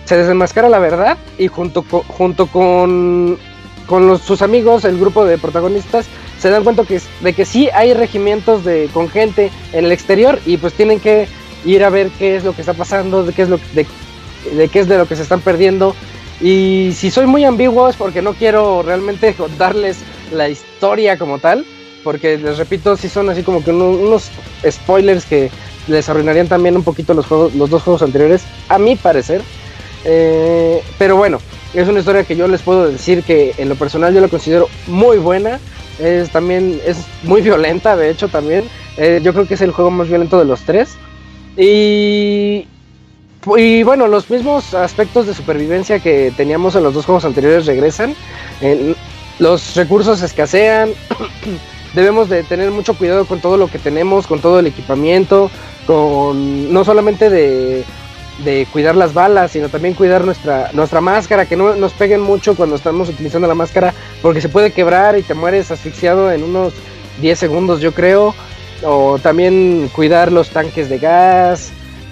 se desenmascara la verdad y junto junto con, con sus amigos, el grupo de protagonistas, se dan cuenta de que sí hay regimientos de, con gente en el exterior y pues tienen que ir a ver qué es lo que está pasando, de qué es de qué es de lo que se están perdiendo. Y si soy muy ambiguo es porque no quiero realmente contarles la historia como tal, porque les repito, si son así como que unos spoilers que les arruinarían también un poquito los, juegos, los dos juegos anteriores, a mi parecer. Eh, pero bueno, es una historia que yo les puedo decir que en lo personal yo la considero muy buena. Es también es muy violenta, de hecho también. Eh, yo creo que es el juego más violento de los tres. Y, y bueno, los mismos aspectos de supervivencia que teníamos en los dos juegos anteriores regresan. los recursos escasean. Debemos de tener mucho cuidado con todo lo que tenemos, con todo el equipamiento, con no solamente de, cuidar las balas, sino también cuidar nuestra, nuestra máscara, que no nos peguen mucho cuando estamos utilizando la máscara, porque se puede quebrar y te mueres asfixiado en unos 10 segundos, yo creo. O también cuidar los tanques de gas.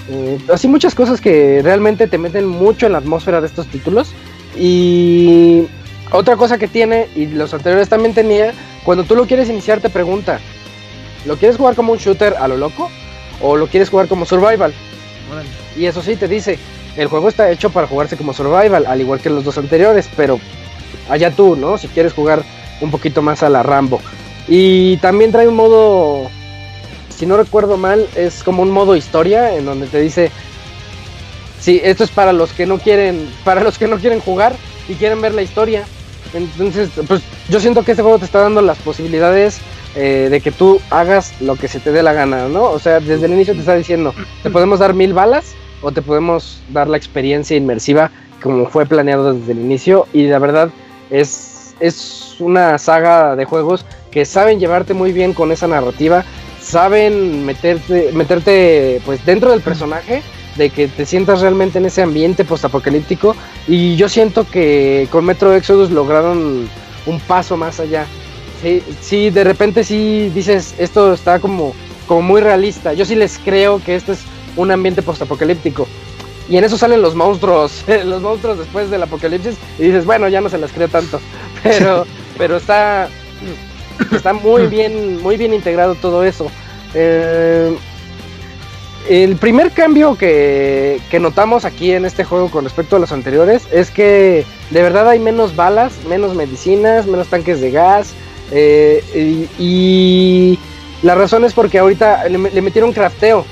Eh, así muchas cosas que realmente te meten mucho en la atmósfera de estos títulos. Y otra cosa que tiene, y los anteriores también tenía, cuando tú lo quieres iniciar te pregunta, ¿lo quieres jugar como un shooter a lo loco? o lo quieres jugar como survival. Y eso sí, te dice, el juego está hecho para jugarse como survival, al igual que los dos anteriores, pero allá tú, ¿no? Si quieres jugar un poquito más a la Rambo. Y también trae un modo, si no recuerdo mal, es como un modo historia en donde te dice, sí, esto es para los que no quieren, para los que no quieren jugar y quieren ver la historia. Entonces, pues yo siento que este juego te está dando las posibilidades eh, de que tú hagas lo que se te dé la gana, ¿no? O sea, desde el inicio te está diciendo, te podemos dar mil balas o te podemos dar la experiencia inmersiva como fue planeado desde el inicio y la verdad es, es una saga de juegos que saben llevarte muy bien con esa narrativa, saben meterte, meterte pues dentro del personaje, de que te sientas realmente en ese ambiente postapocalíptico y yo siento que con Metro Exodus lograron un paso más allá Sí, sí, de repente sí dices, esto está como, como muy realista. Yo sí les creo que esto es un ambiente postapocalíptico. Y en eso salen los monstruos, los monstruos después del apocalipsis, y dices, bueno, ya no se las creo tanto. Pero, pero está, está muy bien, muy bien integrado todo eso. Eh, el primer cambio que, que, notamos aquí en este juego con respecto a los anteriores es que de verdad hay menos balas, menos medicinas, menos tanques de gas, eh, y, la razón es porque ahorita le, metieron crafteo.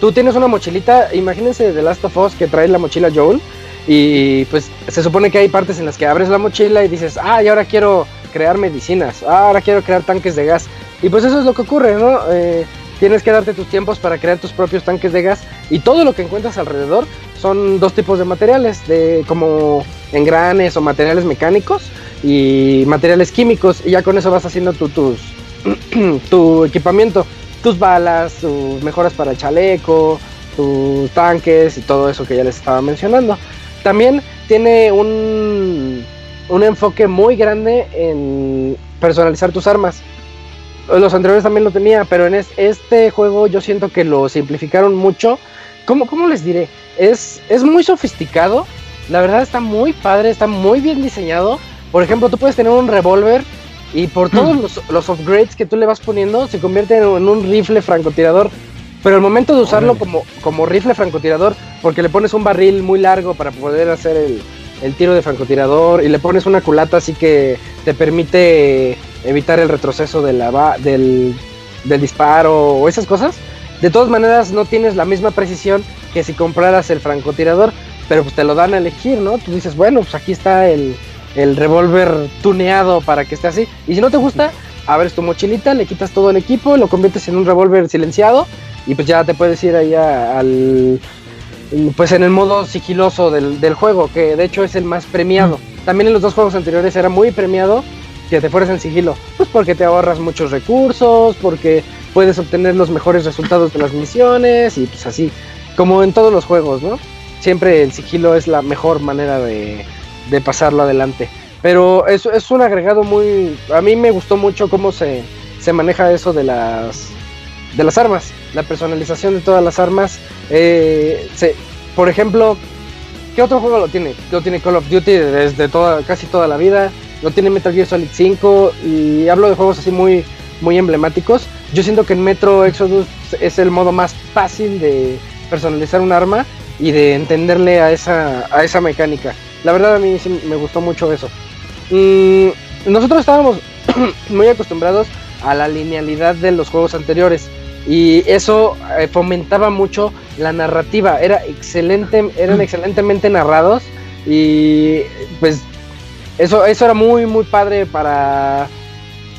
Tú tienes una mochilita, imagínense de Last of Us que trae la mochila Joel. Y pues se supone que hay partes en las que abres la mochila y dices, ah, y ahora quiero crear medicinas, ah, ahora quiero crear tanques de gas. Y pues eso es lo que ocurre, ¿no? Eh, tienes que darte tus tiempos para crear tus propios tanques de gas y todo lo que encuentras alrededor son dos tipos de materiales, de como engranes o materiales mecánicos y materiales químicos y ya con eso vas haciendo tu, tus, tu equipamiento, tus balas, tus mejoras para el chaleco, tus tanques y todo eso que ya les estaba mencionando. También tiene un, un enfoque muy grande en personalizar tus armas. Los anteriores también lo tenía, pero en este juego yo siento que lo simplificaron mucho. ¿Cómo, cómo les diré? Es, es muy sofisticado. La verdad está muy padre, está muy bien diseñado por ejemplo, tú puedes tener un revólver y por todos los, upgrades que tú le vas poniendo se convierte en, un rifle francotirador. Pero el momento de usarlo como, como rifle francotirador, porque le pones un barril muy largo para poder hacer el, tiro de francotirador y le pones una culata así que te permite evitar el retroceso de la, del, del disparo o esas cosas, de todas maneras no tienes la misma precisión que si compraras el francotirador, pero pues te lo dan a elegir, ¿no? Tú dices, bueno, pues aquí está el, el revólver tuneado para que esté así. Y si no te gusta, abres tu mochilita, le quitas todo el equipo, lo conviertes en un revólver silenciado y pues ya te puedes ir ahí al pues en el modo sigiloso del, juego, que de hecho es el más premiado. También en los dos juegos anteriores era muy premiado que te fueras en sigilo? Pues porque te ahorras muchos recursos, porque puedes obtener los mejores resultados de las misiones y pues así, como en todos los juegos, ¿no? Siempre el sigilo es la mejor manera de, de pasarlo adelante. Pero es, es un agregado muy... A mí me gustó mucho cómo se, se maneja eso de las, de las armas, la personalización de todas las armas. Eh, por ejemplo, ¿qué otro juego lo tiene? Lo tiene Call of Duty desde toda, casi toda la vida. Lo tiene Metal Gear Solid 5 y hablo de juegos así muy, muy emblemáticos. Yo siento que en Metro Exodus es el modo más fácil de personalizar un arma y de entenderle a esa, a esa mecánica. La verdad a mí sí me gustó mucho eso. Mm, nosotros estábamos muy acostumbrados a la linealidad de los juegos anteriores y eso eh, fomentaba mucho la narrativa. Era excelente, eran excelentemente narrados y pues eso, eso era muy muy padre para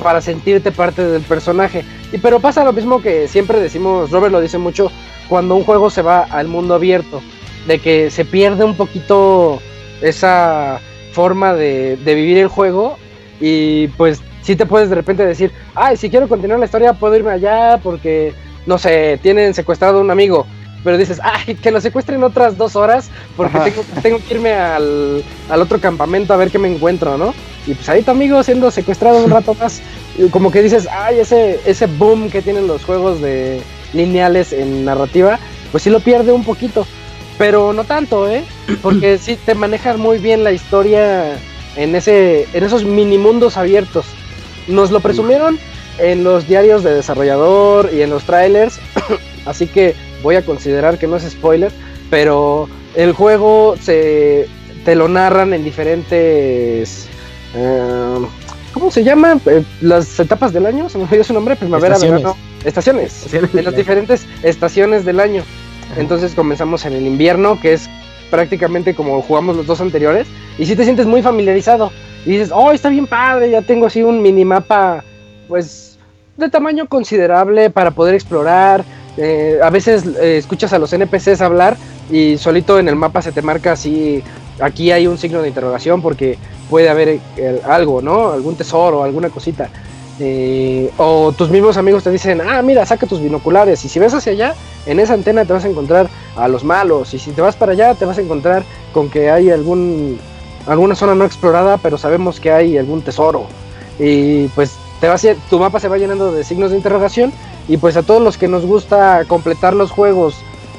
para sentirte parte del personaje. Y pero pasa lo mismo que siempre decimos, Robert lo dice mucho, cuando un juego se va al mundo abierto, de que se pierde un poquito esa forma de, de vivir el juego y pues si te puedes de repente decir, ay, si quiero continuar la historia puedo irme allá porque, no sé, tienen secuestrado a un amigo. Pero dices, ay, que lo secuestren otras dos horas porque tengo, tengo, que irme al, al, otro campamento a ver qué me encuentro, ¿no? Y pues ahí tu amigo siendo secuestrado un rato más, como que dices, ay, ese, ese boom que tienen los juegos de lineales en narrativa, pues sí lo pierde un poquito. Pero no tanto, ¿eh? Porque sí te manejas muy bien la historia en, ese, en esos mini mundos abiertos. Nos lo presumieron en los diarios de desarrollador y en los trailers, así que voy a considerar que no es spoiler, pero el juego se te lo narran en diferentes eh, ¿cómo se llama? Eh, las etapas del año, se me olvidó su nombre, primavera, verano, estaciones, en las diferentes estaciones del año. Entonces comenzamos en el invierno, que es prácticamente como jugamos los dos anteriores, y si te sientes muy familiarizado y dices, oh, está bien padre, ya tengo así un minimapa, pues, de tamaño considerable para poder explorar. Eh, a veces eh, escuchas a los NPCs hablar y solito en el mapa se te marca así, aquí hay un signo de interrogación porque puede haber eh, algo, ¿no? Algún tesoro, alguna cosita. o tus mismos amigos te dicen, ah, mira, saca tus binoculares. Y si ves hacia allá, en esa antena te vas a encontrar a los malos. Y si te vas para allá, te vas a encontrar con que hay algún alguna zona no explorada, pero sabemos que hay algún tesoro. Y pues te va tu mapa se va llenando de signos de interrogación. Y pues a todos los que nos gusta completar los juegos,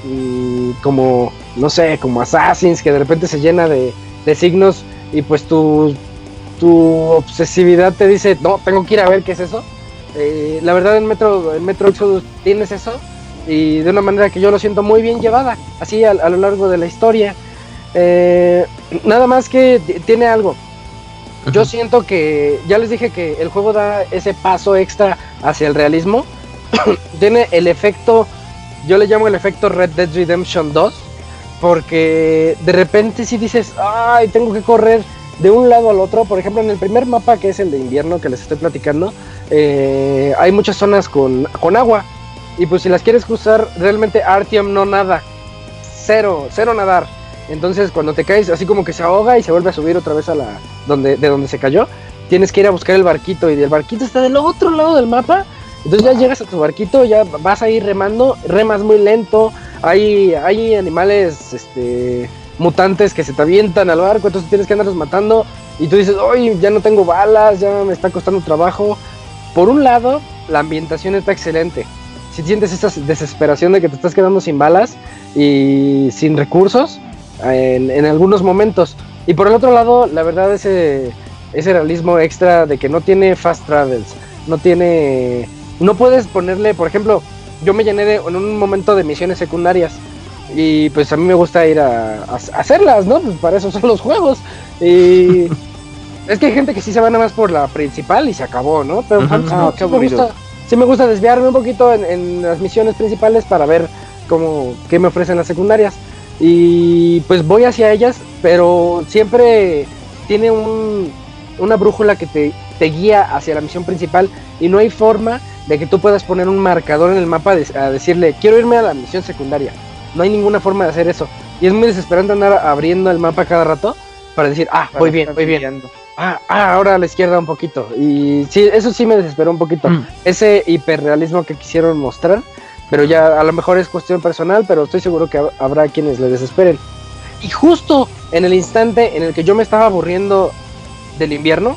y como, no sé, como Assassins, que de repente se llena de, signos y pues tu, tu obsesividad te dice, no, tengo que ir a ver qué es eso. Eh, la verdad en Metro, en Metro Exodus tienes eso y de una manera que yo lo siento muy bien llevada, así a, a lo largo de la historia. Eh, nada más que tiene algo. Yo siento que, ya les dije que el juego da ese paso extra hacia el realismo. tiene el efecto, yo le llamo el efecto Red Dead Redemption 2, porque de repente si dices, ay, tengo que correr de un lado al otro, por ejemplo en el primer mapa que es el de invierno que les estoy platicando, eh, hay muchas zonas con, con agua. Y pues si las quieres cruzar, realmente Artyom no nada. Cero, cero nadar. Entonces cuando te caes así como que se ahoga y se vuelve a subir otra vez a la donde de donde se cayó, tienes que ir a buscar el barquito y el barquito está del otro lado del mapa. Entonces ya llegas a tu barquito, ya vas a ir remando, remas muy lento, hay hay animales este mutantes que se te avientan al barco, entonces tienes que andarlos matando y tú dices, "Oye, ya no tengo balas, ya me está costando trabajo." Por un lado, la ambientación está excelente. Si sientes esa desesperación de que te estás quedando sin balas y sin recursos, en, algunos momentos. Y por el otro lado, la verdad, ese, ese realismo extra de que no tiene fast travels, no tiene. No puedes ponerle, por ejemplo, yo me llené de, en un momento de misiones secundarias. Y pues a mí me gusta ir a, hacerlas, ¿no? Pues para eso son los juegos. Y es que hay gente que sí se va nada más por la principal y se acabó, ¿no? Pero ah, sí, me gusta, sí, me gusta, desviarme un poquito en, en, las misiones principales para ver cómo, qué me ofrecen las secundarias. Y pues voy hacia ellas, pero siempre tiene un, una brújula que te, te, guía hacia la misión principal y no hay forma de que tú puedas poner un marcador en el mapa a decirle quiero irme a la misión secundaria. No hay ninguna forma de hacer eso. Y es muy desesperante andar abriendo el mapa cada rato para decir, ah, voy bien, voy bien. ah, ah, ahora a la izquierda un poquito. Y sí, eso sí me desesperó un poquito. Mm. Ese hiperrealismo que quisieron mostrar, pero ya a lo mejor es cuestión personal, pero estoy seguro que habrá quienes le desesperen. Y justo en el instante en el que yo me estaba aburriendo del invierno,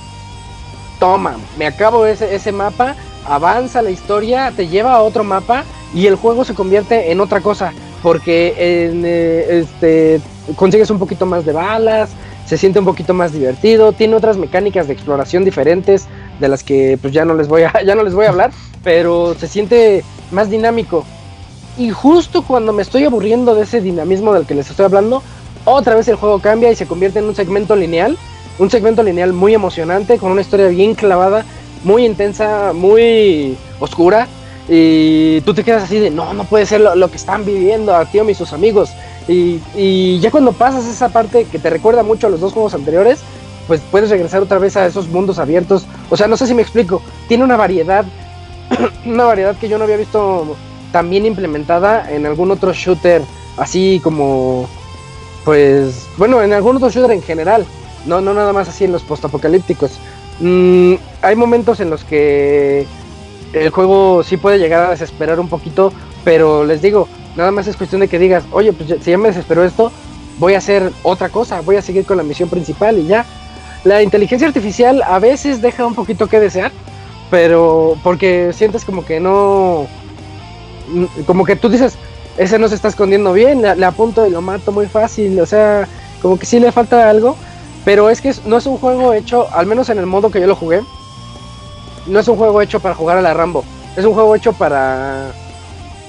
toma, me acabo ese, ese mapa, avanza la historia, te lleva a otro mapa y el juego se convierte en otra cosa. Porque eh, este, consigues un poquito más de balas, se siente un poquito más divertido, tiene otras mecánicas de exploración diferentes de las que pues ya no les voy ya no les voy a hablar, pero se siente más dinámico. Y justo cuando me estoy aburriendo de ese dinamismo del que les estoy hablando, otra vez el juego cambia y se convierte en un segmento lineal, un segmento lineal muy emocionante, con una historia bien clavada, muy intensa, muy oscura, y tú te quedas así de, no, no puede ser lo, que están viviendo a tío y sus amigos. Y, ya cuando pasas esa parte que te recuerda mucho a los dos juegos anteriores, pues puedes regresar otra vez a esos mundos abiertos. O sea, no sé si me explico. Tiene una variedad, una variedad que yo no había visto tan bien implementada en algún otro shooter, así como, pues, bueno, en algún otro shooter en general. No, no nada más así en los postapocalípticos. Mm, hay momentos en los que el juego sí puede llegar a desesperar un poquito, pero les digo, nada más es cuestión de que digas, oye, pues si ya me desesperó esto, voy a hacer otra cosa, voy a seguir con la misión principal y ya. La inteligencia artificial a veces deja un poquito que desear, pero porque sientes como que no, como que tú dices, ese no se está escondiendo bien, le, apunto y lo mato muy fácil, o sea, como que sí le falta algo, pero es que no es un juego hecho, al menos en el modo que yo lo jugué, no es un juego hecho para jugar a la Rambo, es un juego hecho para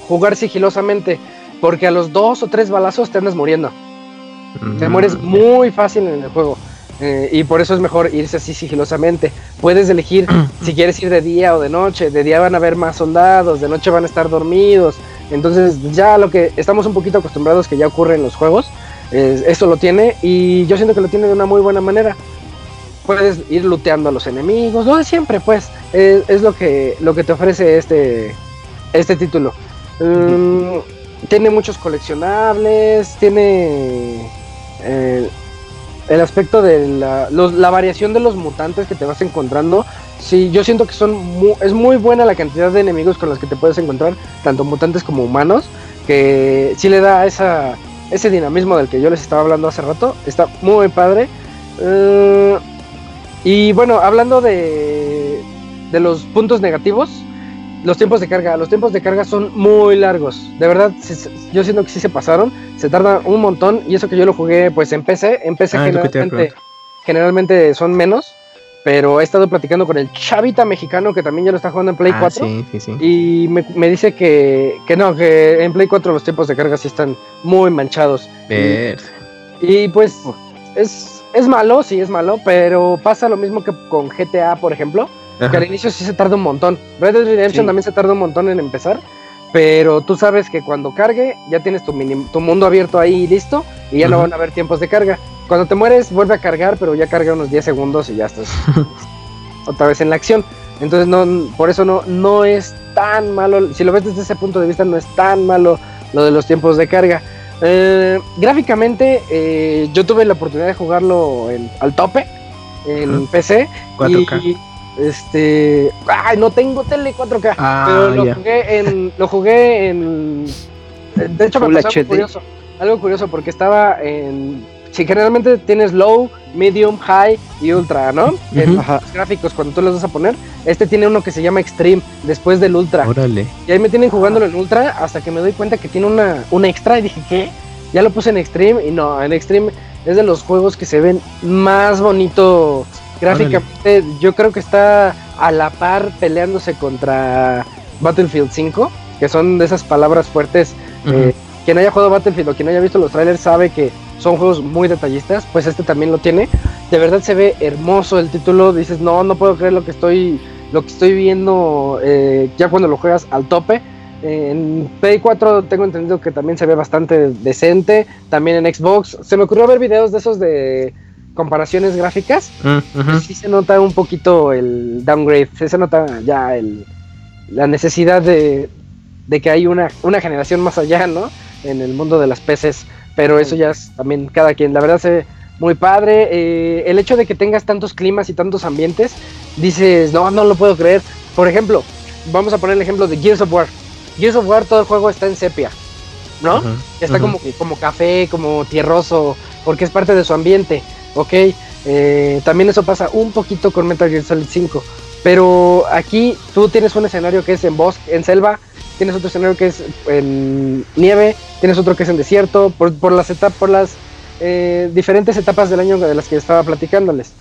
jugar sigilosamente, porque a los dos o tres balazos te andas muriendo. Te mm. mueres muy fácil en el juego. Eh, y por eso es mejor irse así sigilosamente. Puedes elegir si quieres ir de día o de noche. De día van a haber más soldados, de noche van a estar dormidos. Entonces ya lo que estamos un poquito acostumbrados que ya ocurre en los juegos, esto lo tiene y yo siento que lo tiene de una muy buena manera puedes ir looteando a los enemigos, lo de siempre, pues, es, lo que lo que te ofrece este este título. Mm, tiene muchos coleccionables, tiene eh, el aspecto de la, la, variación de los mutantes que te vas encontrando. Sí, yo siento que son es muy buena la cantidad de enemigos con los que te puedes encontrar, tanto mutantes como humanos, que sí le da esa, ese dinamismo del que yo les estaba hablando hace rato. Está muy padre. Uh, y bueno, hablando de, de los puntos negativos, los tiempos de carga. Los tiempos de carga son muy largos. De verdad, yo siento que sí se pasaron. Se tarda un montón. Y eso que yo lo jugué pues en PC. En PC ah, generalmente, generalmente son menos. Pero he estado platicando con el chavita mexicano que también ya lo está jugando en Play 4. Ah, y me, me, dice que, que, no, que en Play 4 los tiempos de carga sí están muy manchados. Y, y, pues es es malo, sí es malo, pero pasa lo mismo que con GTA, por ejemplo, que al inicio sí se tarda un montón. Red Dead Redemption también se tarda un montón en empezar, pero tú sabes que cuando cargue ya tienes tu, tu mundo abierto ahí listo y ya no van a haber tiempos de carga. Cuando te mueres vuelve a cargar, pero ya carga unos 10 segundos y ya estás otra vez en la acción. Entonces no, por eso no, no es tan malo, si lo ves desde ese punto de vista no es tan malo lo de los tiempos de carga. Eh, gráficamente, eh, yo tuve la oportunidad de jugarlo al tope en PC. 4K. Y, este. Ay, no tengo tele 4K. Ah, pero lo jugué en. Lo jugué en. De hecho, me pasó algo curioso. Algo curioso porque estaba en si generalmente tienes low, medium, high y ultra, ¿no? En los gráficos, cuando tú los vas a poner, este tiene uno que se llama extreme, después del ultra. Órale. Y ahí me tienen jugándolo en ultra hasta que me doy cuenta que tiene una, una extra y dije, ¿qué? Ya lo puse en extreme y no, en extreme es de los juegos que se ven más bonito gráficamente. Yo creo que está a la par peleándose contra Battlefield 5, que son de esas palabras fuertes. Eh, quien haya jugado Battlefield o quien haya visto los trailers sabe que son juegos muy detallistas, pues este también lo tiene. De verdad se ve hermoso el título, dices, no, no puedo creer lo que estoy, lo que estoy viendo eh, ya cuando lo juegas al tope. En Play 4 tengo entendido que también se ve bastante decente, también en Xbox. Se me ocurrió ver videos de esos de comparaciones gráficas. Mm, sí se nota un poquito el downgrade, se nota ya el, la necesidad de, de que hay una, una generación más allá, ¿no? En el mundo de las PCs. Pero eso ya es también cada quien. La verdad se, muy padre. Eh, el hecho de que tengas tantos climas y tantos ambientes, dices, no, no lo puedo creer. Por ejemplo, vamos a poner el ejemplo de Gears of War. Gears of War todo el juego está en sepia, ¿no? está como, como café, como tierroso, porque es parte de su ambiente, ¿ok? Eh, también eso pasa un poquito con Metal Gear Solid 5. Pero aquí tú tienes un escenario que es en bosque, en selva, tienes otro escenario que es en nieve, tienes otro que es en desierto, por, las etapas, por las eh, diferentes etapas del año de las que estaba platicándoles.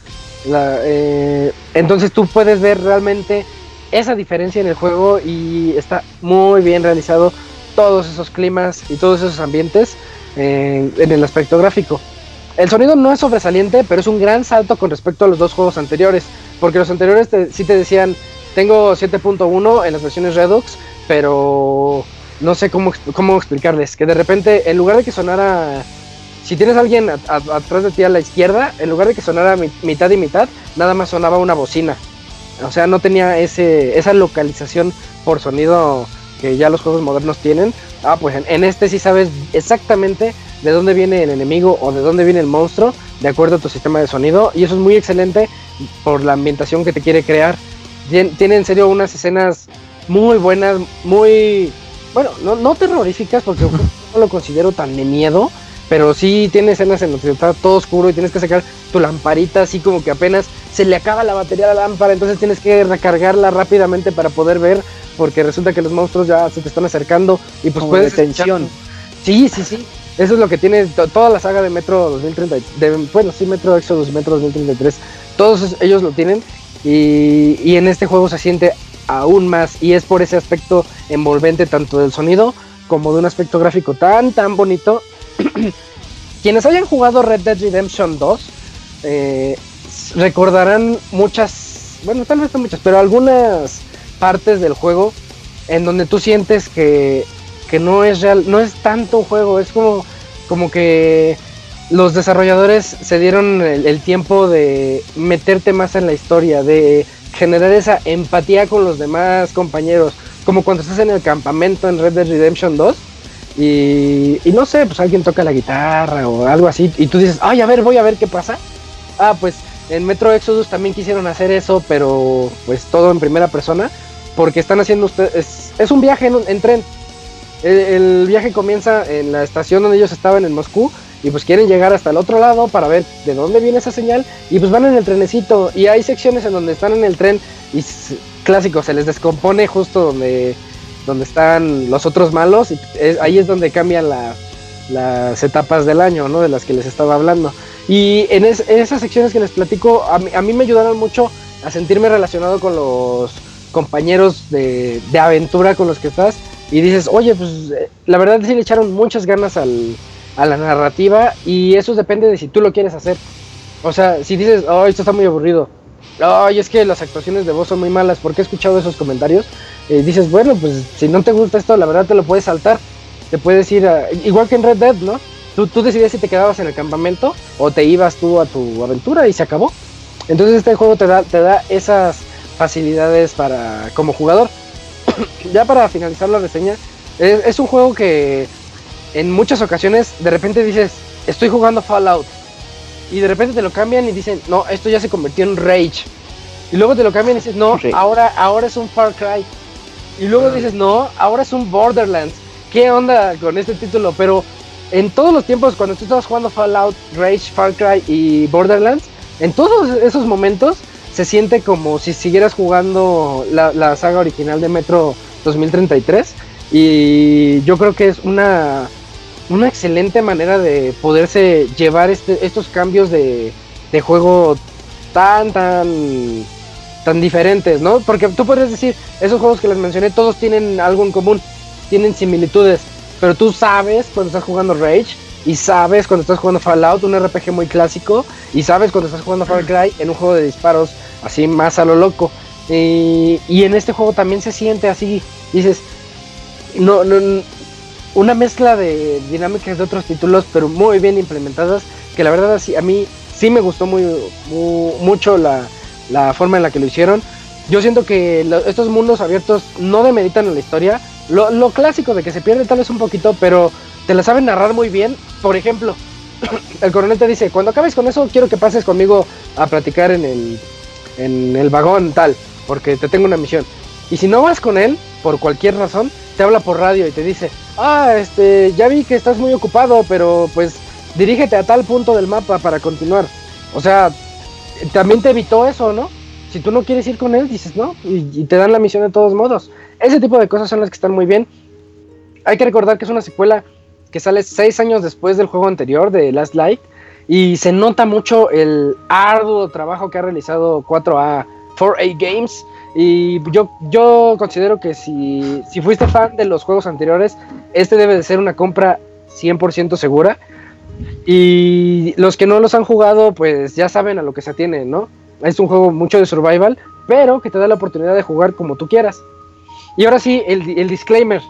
Eh, entonces tú puedes ver realmente esa diferencia en el juego y está muy bien realizado todos esos climas y todos esos ambientes en el aspecto gráfico. El sonido no es sobresaliente, pero es un gran salto con respecto a los dos juegos anteriores, porque los anteriores sí te decían, tengo 7.1 en las versiones Redux, pero no sé cómo, cómo explicarles, que de repente en lugar de que sonara si tienes a alguien atrás de ti a la izquierda, en lugar de que sonara mitad y mitad, nada más sonaba una bocina. O sea, no tenía ese, esa localización por sonido que ya los juegos modernos tienen. Ah, pues en, este sí sabes exactamente de dónde viene el enemigo o de dónde viene el monstruo, de acuerdo a tu sistema de sonido. Y eso es muy excelente por la ambientación que te quiere crear. Tiene en serio unas escenas muy buenas, muy... Bueno, no, no terroríficas porque no lo considero tan de miedo, pero sí tiene escenas en las que está todo oscuro y tienes que sacar tu lamparita así como que apenas se le acaba la batería a la lámpara, entonces tienes que recargarla rápidamente para poder ver, porque resulta que los monstruos ya se te están acercando y pues puedes... tensión. Sí, sí, sí. Eso es lo que tiene toda la saga de Metro 2030, bueno, sí, Metro Exodus, Metro 2033, todos ellos lo tienen y, y en este juego se siente aún más y es por ese aspecto envolvente tanto del sonido como de un aspecto gráfico tan, tan bonito. Quienes hayan jugado Red Dead Redemption 2 eh, recordarán muchas, bueno, tal vez no muchas, pero algunas partes del juego en donde tú sientes que, que no es real, no es tanto un juego, es como, como que los desarrolladores se dieron el, tiempo de meterte más en la historia, de generar esa empatía con los demás compañeros, como cuando estás en el campamento en Red Dead Redemption 2 y, no sé, pues alguien toca la guitarra o algo así. Y tú dices, ay, a ver, voy a ver qué pasa. Ah, pues en Metro Exodus también quisieron hacer eso, pero pues todo en primera persona. Porque están haciendo ustedes. Es, un viaje en, tren. El, viaje comienza en la estación donde ellos estaban en Moscú. Y pues quieren llegar hasta el otro lado para ver de dónde viene esa señal. Y pues van en el trenecito. Y hay secciones en donde están en el tren. Y clásico, se les descompone justo donde donde están los otros malos, y ahí es donde cambian las etapas del año, ¿no? De las que les estaba hablando. Y en, esas secciones que les platico, a mí, me ayudaron mucho a sentirme relacionado con los compañeros de, aventura con los que estás. Y dices, oye, pues eh, la verdad sí le echaron muchas ganas al, a la narrativa y eso depende de si tú lo quieres hacer. O sea, si dices, oh, esto está muy aburrido, ay, es que las actuaciones de voz son muy malas, porque he escuchado esos comentarios, y dices, bueno, pues si no te gusta esto, la verdad te lo puedes saltar, te puedes ir, a, igual que en Red Dead, ¿no? Tú, tú si te quedabas en el campamento o te ibas tú a tu aventura y se acabó. Entonces este juego te da, te da esas facilidades para como jugador. ya para finalizar la reseña, es, es un juego que en muchas ocasiones de repente dices, estoy jugando Fallout y de repente te lo cambian y dicen, no, esto ya se convirtió en Rage. Y luego te lo cambian y dices, no, ahora, ahora es un Far Cry. Y luego dices, no, ahora es un Borderlands. ¿Qué onda con este título? Pero en todos los tiempos, cuando tú estabas jugando Fallout, Rage, Far Cry y Borderlands, en todos esos momentos se siente como si siguieras jugando la, la saga original de Metro 2033. Y yo creo que es una una excelente manera de poderse llevar este, estos cambios de, de juego tan, tan, tan diferentes, ¿no? Porque tú puedes decir, esos juegos que les mencioné, todos tienen algo en común, tienen similitudes, pero tú sabes cuando estás jugando Rage y sabes cuando estás jugando Fallout, un RPG muy clásico, y sabes cuando estás jugando Far Cry en un juego de disparos así más a lo loco. Y, y en este juego también se siente así, dices, no, no, una mezcla de dinámicas de otros títulos, pero muy bien implementadas, que la verdad a mí sí me gustó muy, mucho la, forma en la que lo hicieron. Yo siento que estos mundos abiertos no demeritan en la historia. Lo, clásico de que se pierde tal vez un poquito, pero te la saben narrar muy bien. Por ejemplo, el coronel te dice, cuando acabes con eso, quiero que pases conmigo a platicar en el, en el vagón tal, porque te tengo una misión. Y si no vas con él, por cualquier razón, te habla por radio y te dice, ah, este, ya vi que estás muy ocupado, pero pues dirígete a tal punto del mapa para continuar. O sea, también te evitó eso, ¿no? Si tú no quieres ir con él, dices no, y, te dan la misión de todos modos. Ese tipo de cosas son las que están muy bien. Hay que recordar que es una secuela que sale seis años después del juego anterior de Last Light y se nota mucho el arduo trabajo que ha realizado 4A 4A Games y yo, yo considero que si, si fuiste fan de los juegos anteriores, este debe de ser una compra 100% segura. Y los que no los han jugado, pues ya saben a lo que se atiene, ¿no? Es un juego mucho de survival, pero que te da la oportunidad de jugar como tú quieras. Y ahora sí, el, el disclaimer.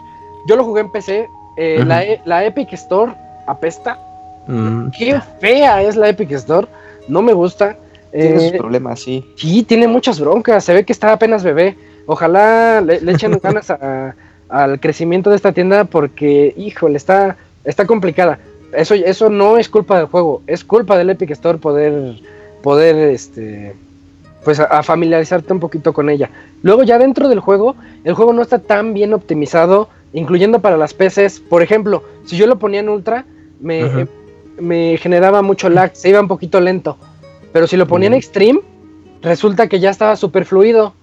Yo lo jugué en PC. Eh, la, e, la, Epic Store apesta. Mm. Qué fea es la Epic Store. No me gusta. Tiene sus eh, problemas, sí. Sí, tiene muchas broncas. Se ve que está apenas bebé. Ojalá le, echen ganas al crecimiento de esta tienda porque, híjole, está, está complicada. Eso, eso no es culpa del juego, es culpa del Epic Store poder, poder, este, pues a, familiarizarte un poquito con ella. Luego ya dentro del juego, el juego no está tan bien optimizado, incluyendo para las PCs. Por ejemplo, si yo lo ponía en ultra, me, me generaba mucho lag, se iba un poquito lento. Pero si lo ponía en Extreme, resulta que ya estaba súper fluido.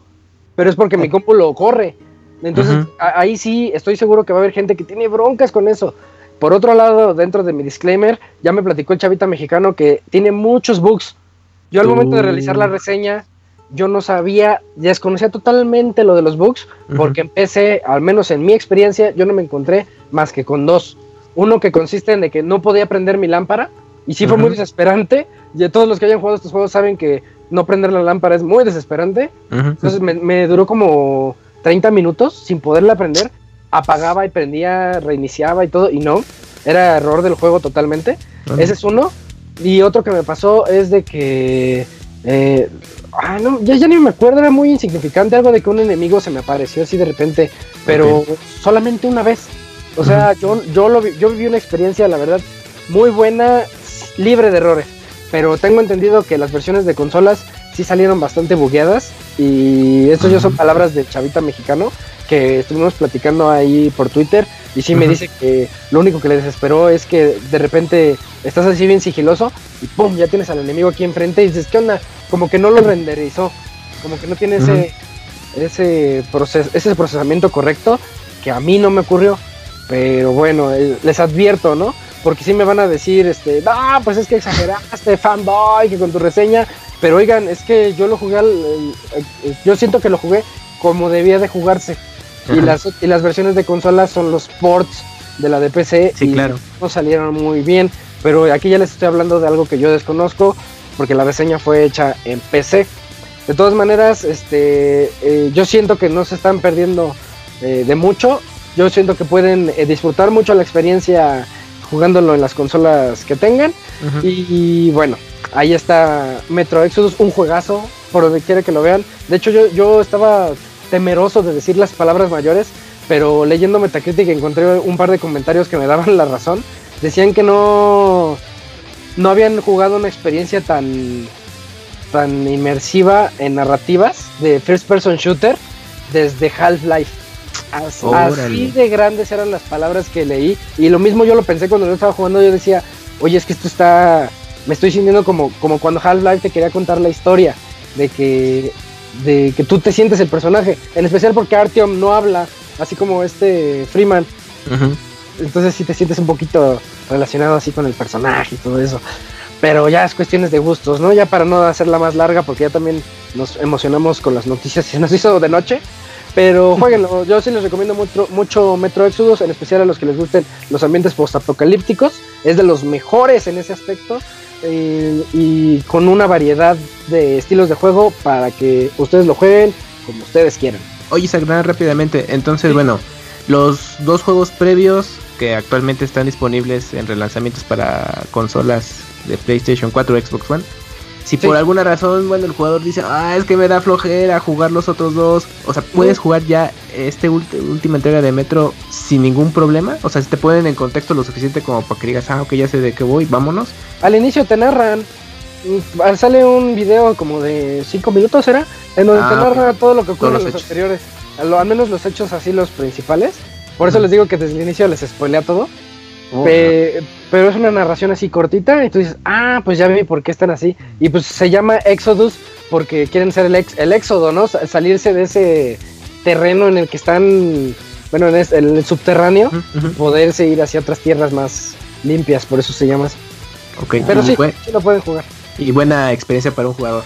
Pero es porque mi compu lo corre. Entonces, ahí sí estoy seguro que va a haber gente que tiene broncas con eso. Por otro lado, dentro de mi disclaimer, ya me platicó el chavita mexicano que tiene muchos bugs. Yo al momento de realizar la reseña, yo no sabía, desconocía totalmente lo de los bugs, porque empecé, al menos en mi experiencia, yo no me encontré más que con dos. Uno que consiste en de que no podía prender mi lámpara, y sí fue muy desesperante. Y todos los que hayan jugado estos juegos saben que no prender la lámpara es muy desesperante. Entonces me, duró como 30 minutos sin poderla prender. Apagaba y prendía, reiniciaba y todo. Y no, era error del juego totalmente. Ese es uno. Y otro que me pasó es de que... Eh, ah, no, ya, ya ni me acuerdo, era muy insignificante. Algo de que un enemigo se me apareció así de repente. Pero solamente una vez. O sea, yo, yo, lo yo viví una experiencia, la verdad, muy buena libre de errores. Pero tengo entendido que las versiones de consolas sí salieron bastante bugueadas. Y esto ya son palabras del chavita mexicano que estuvimos platicando ahí por Twitter. Y sí me dice que lo único que le desesperó es que de repente estás así bien sigiloso y ¡pum! Ya tienes al enemigo aquí enfrente y dices, ¿qué onda? Como que no lo renderizó. Como que no tiene ese, ese, ese procesamiento correcto que a mí no me ocurrió. Pero bueno, les advierto, ¿no? porque sí me van a decir, este, no, pues es que exageraste, fanboy, que con tu reseña, pero oigan, es que yo lo jugué, yo siento que lo jugué como debía de jugarse. Y las, y las versiones de consolas son los ports de la de PC y claro. no salieron muy bien, pero aquí ya les estoy hablando de algo que yo desconozco, porque la reseña fue hecha en PC. De todas maneras, este, eh, yo siento que no se están perdiendo eh, de mucho. Yo siento que pueden eh, disfrutar mucho la experiencia jugándolo en las consolas que tengan. y, bueno, ahí está Metro Exodus, un juegazo, por donde quiera que lo vean. De hecho, yo, yo estaba temeroso de decir las palabras mayores, pero leyendo Metacritic encontré un par de comentarios que me daban la razón. Decían que no, no habían jugado una experiencia tan, tan inmersiva en narrativas de first person shooter desde Half-Life. Así, de grandes eran las palabras que leí. Y lo mismo yo lo pensé cuando yo estaba jugando. Yo decía, oye, es que esto está. Me estoy sintiendo como, como cuando Half-Life te quería contar la historia. De que, de que tú te sientes el personaje. En especial porque Artyom no habla, así como este Freeman. Entonces sí te sientes un poquito relacionado así con el personaje y todo eso. Pero ya es cuestiones de gustos, ¿no? Ya para no hacerla más larga, porque ya también nos emocionamos con las noticias. Se nos hizo de noche. Pero jueguenlo, yo sí les recomiendo mucho, mucho Metro Exodus, en especial a los que les gusten los ambientes postapocalípticos. Es de los mejores en ese aspecto. Eh, y con una variedad de estilos de juego para que ustedes lo jueguen como ustedes quieran. Oye, Sagran, rápidamente, entonces, bueno, los dos juegos previos que actualmente están disponibles en relanzamientos para consolas de PlayStation 4 Xbox One Si por alguna razón, bueno, el jugador dice, ah, es que me da flojera jugar los otros dos, o sea, puedes jugar ya este última entrega de Metro sin ningún problema, o sea, si te ponen en contexto lo suficiente como para que digas, ah, ok, ya sé de qué voy, vámonos. Al inicio te narran, mm, sale un video como de 5 minutos, ¿era? En donde te ah, narra todo lo que ocurre en los anteriores, al, menos los hechos así, los principales. Por eso les digo que desde el inicio les spoilea todo. Pero es una narración así cortita y tú dices, ah, pues ya vi por qué están así. Y pues se llama Exodus porque quieren ser el, ex, el éxodo, ¿no? Salirse de ese terreno en el que están, bueno, en el, subterráneo, poderse ir hacia otras tierras más limpias, por eso se llama así. Ok, pero sí, sí lo pueden jugar. Y buena experiencia para un jugador.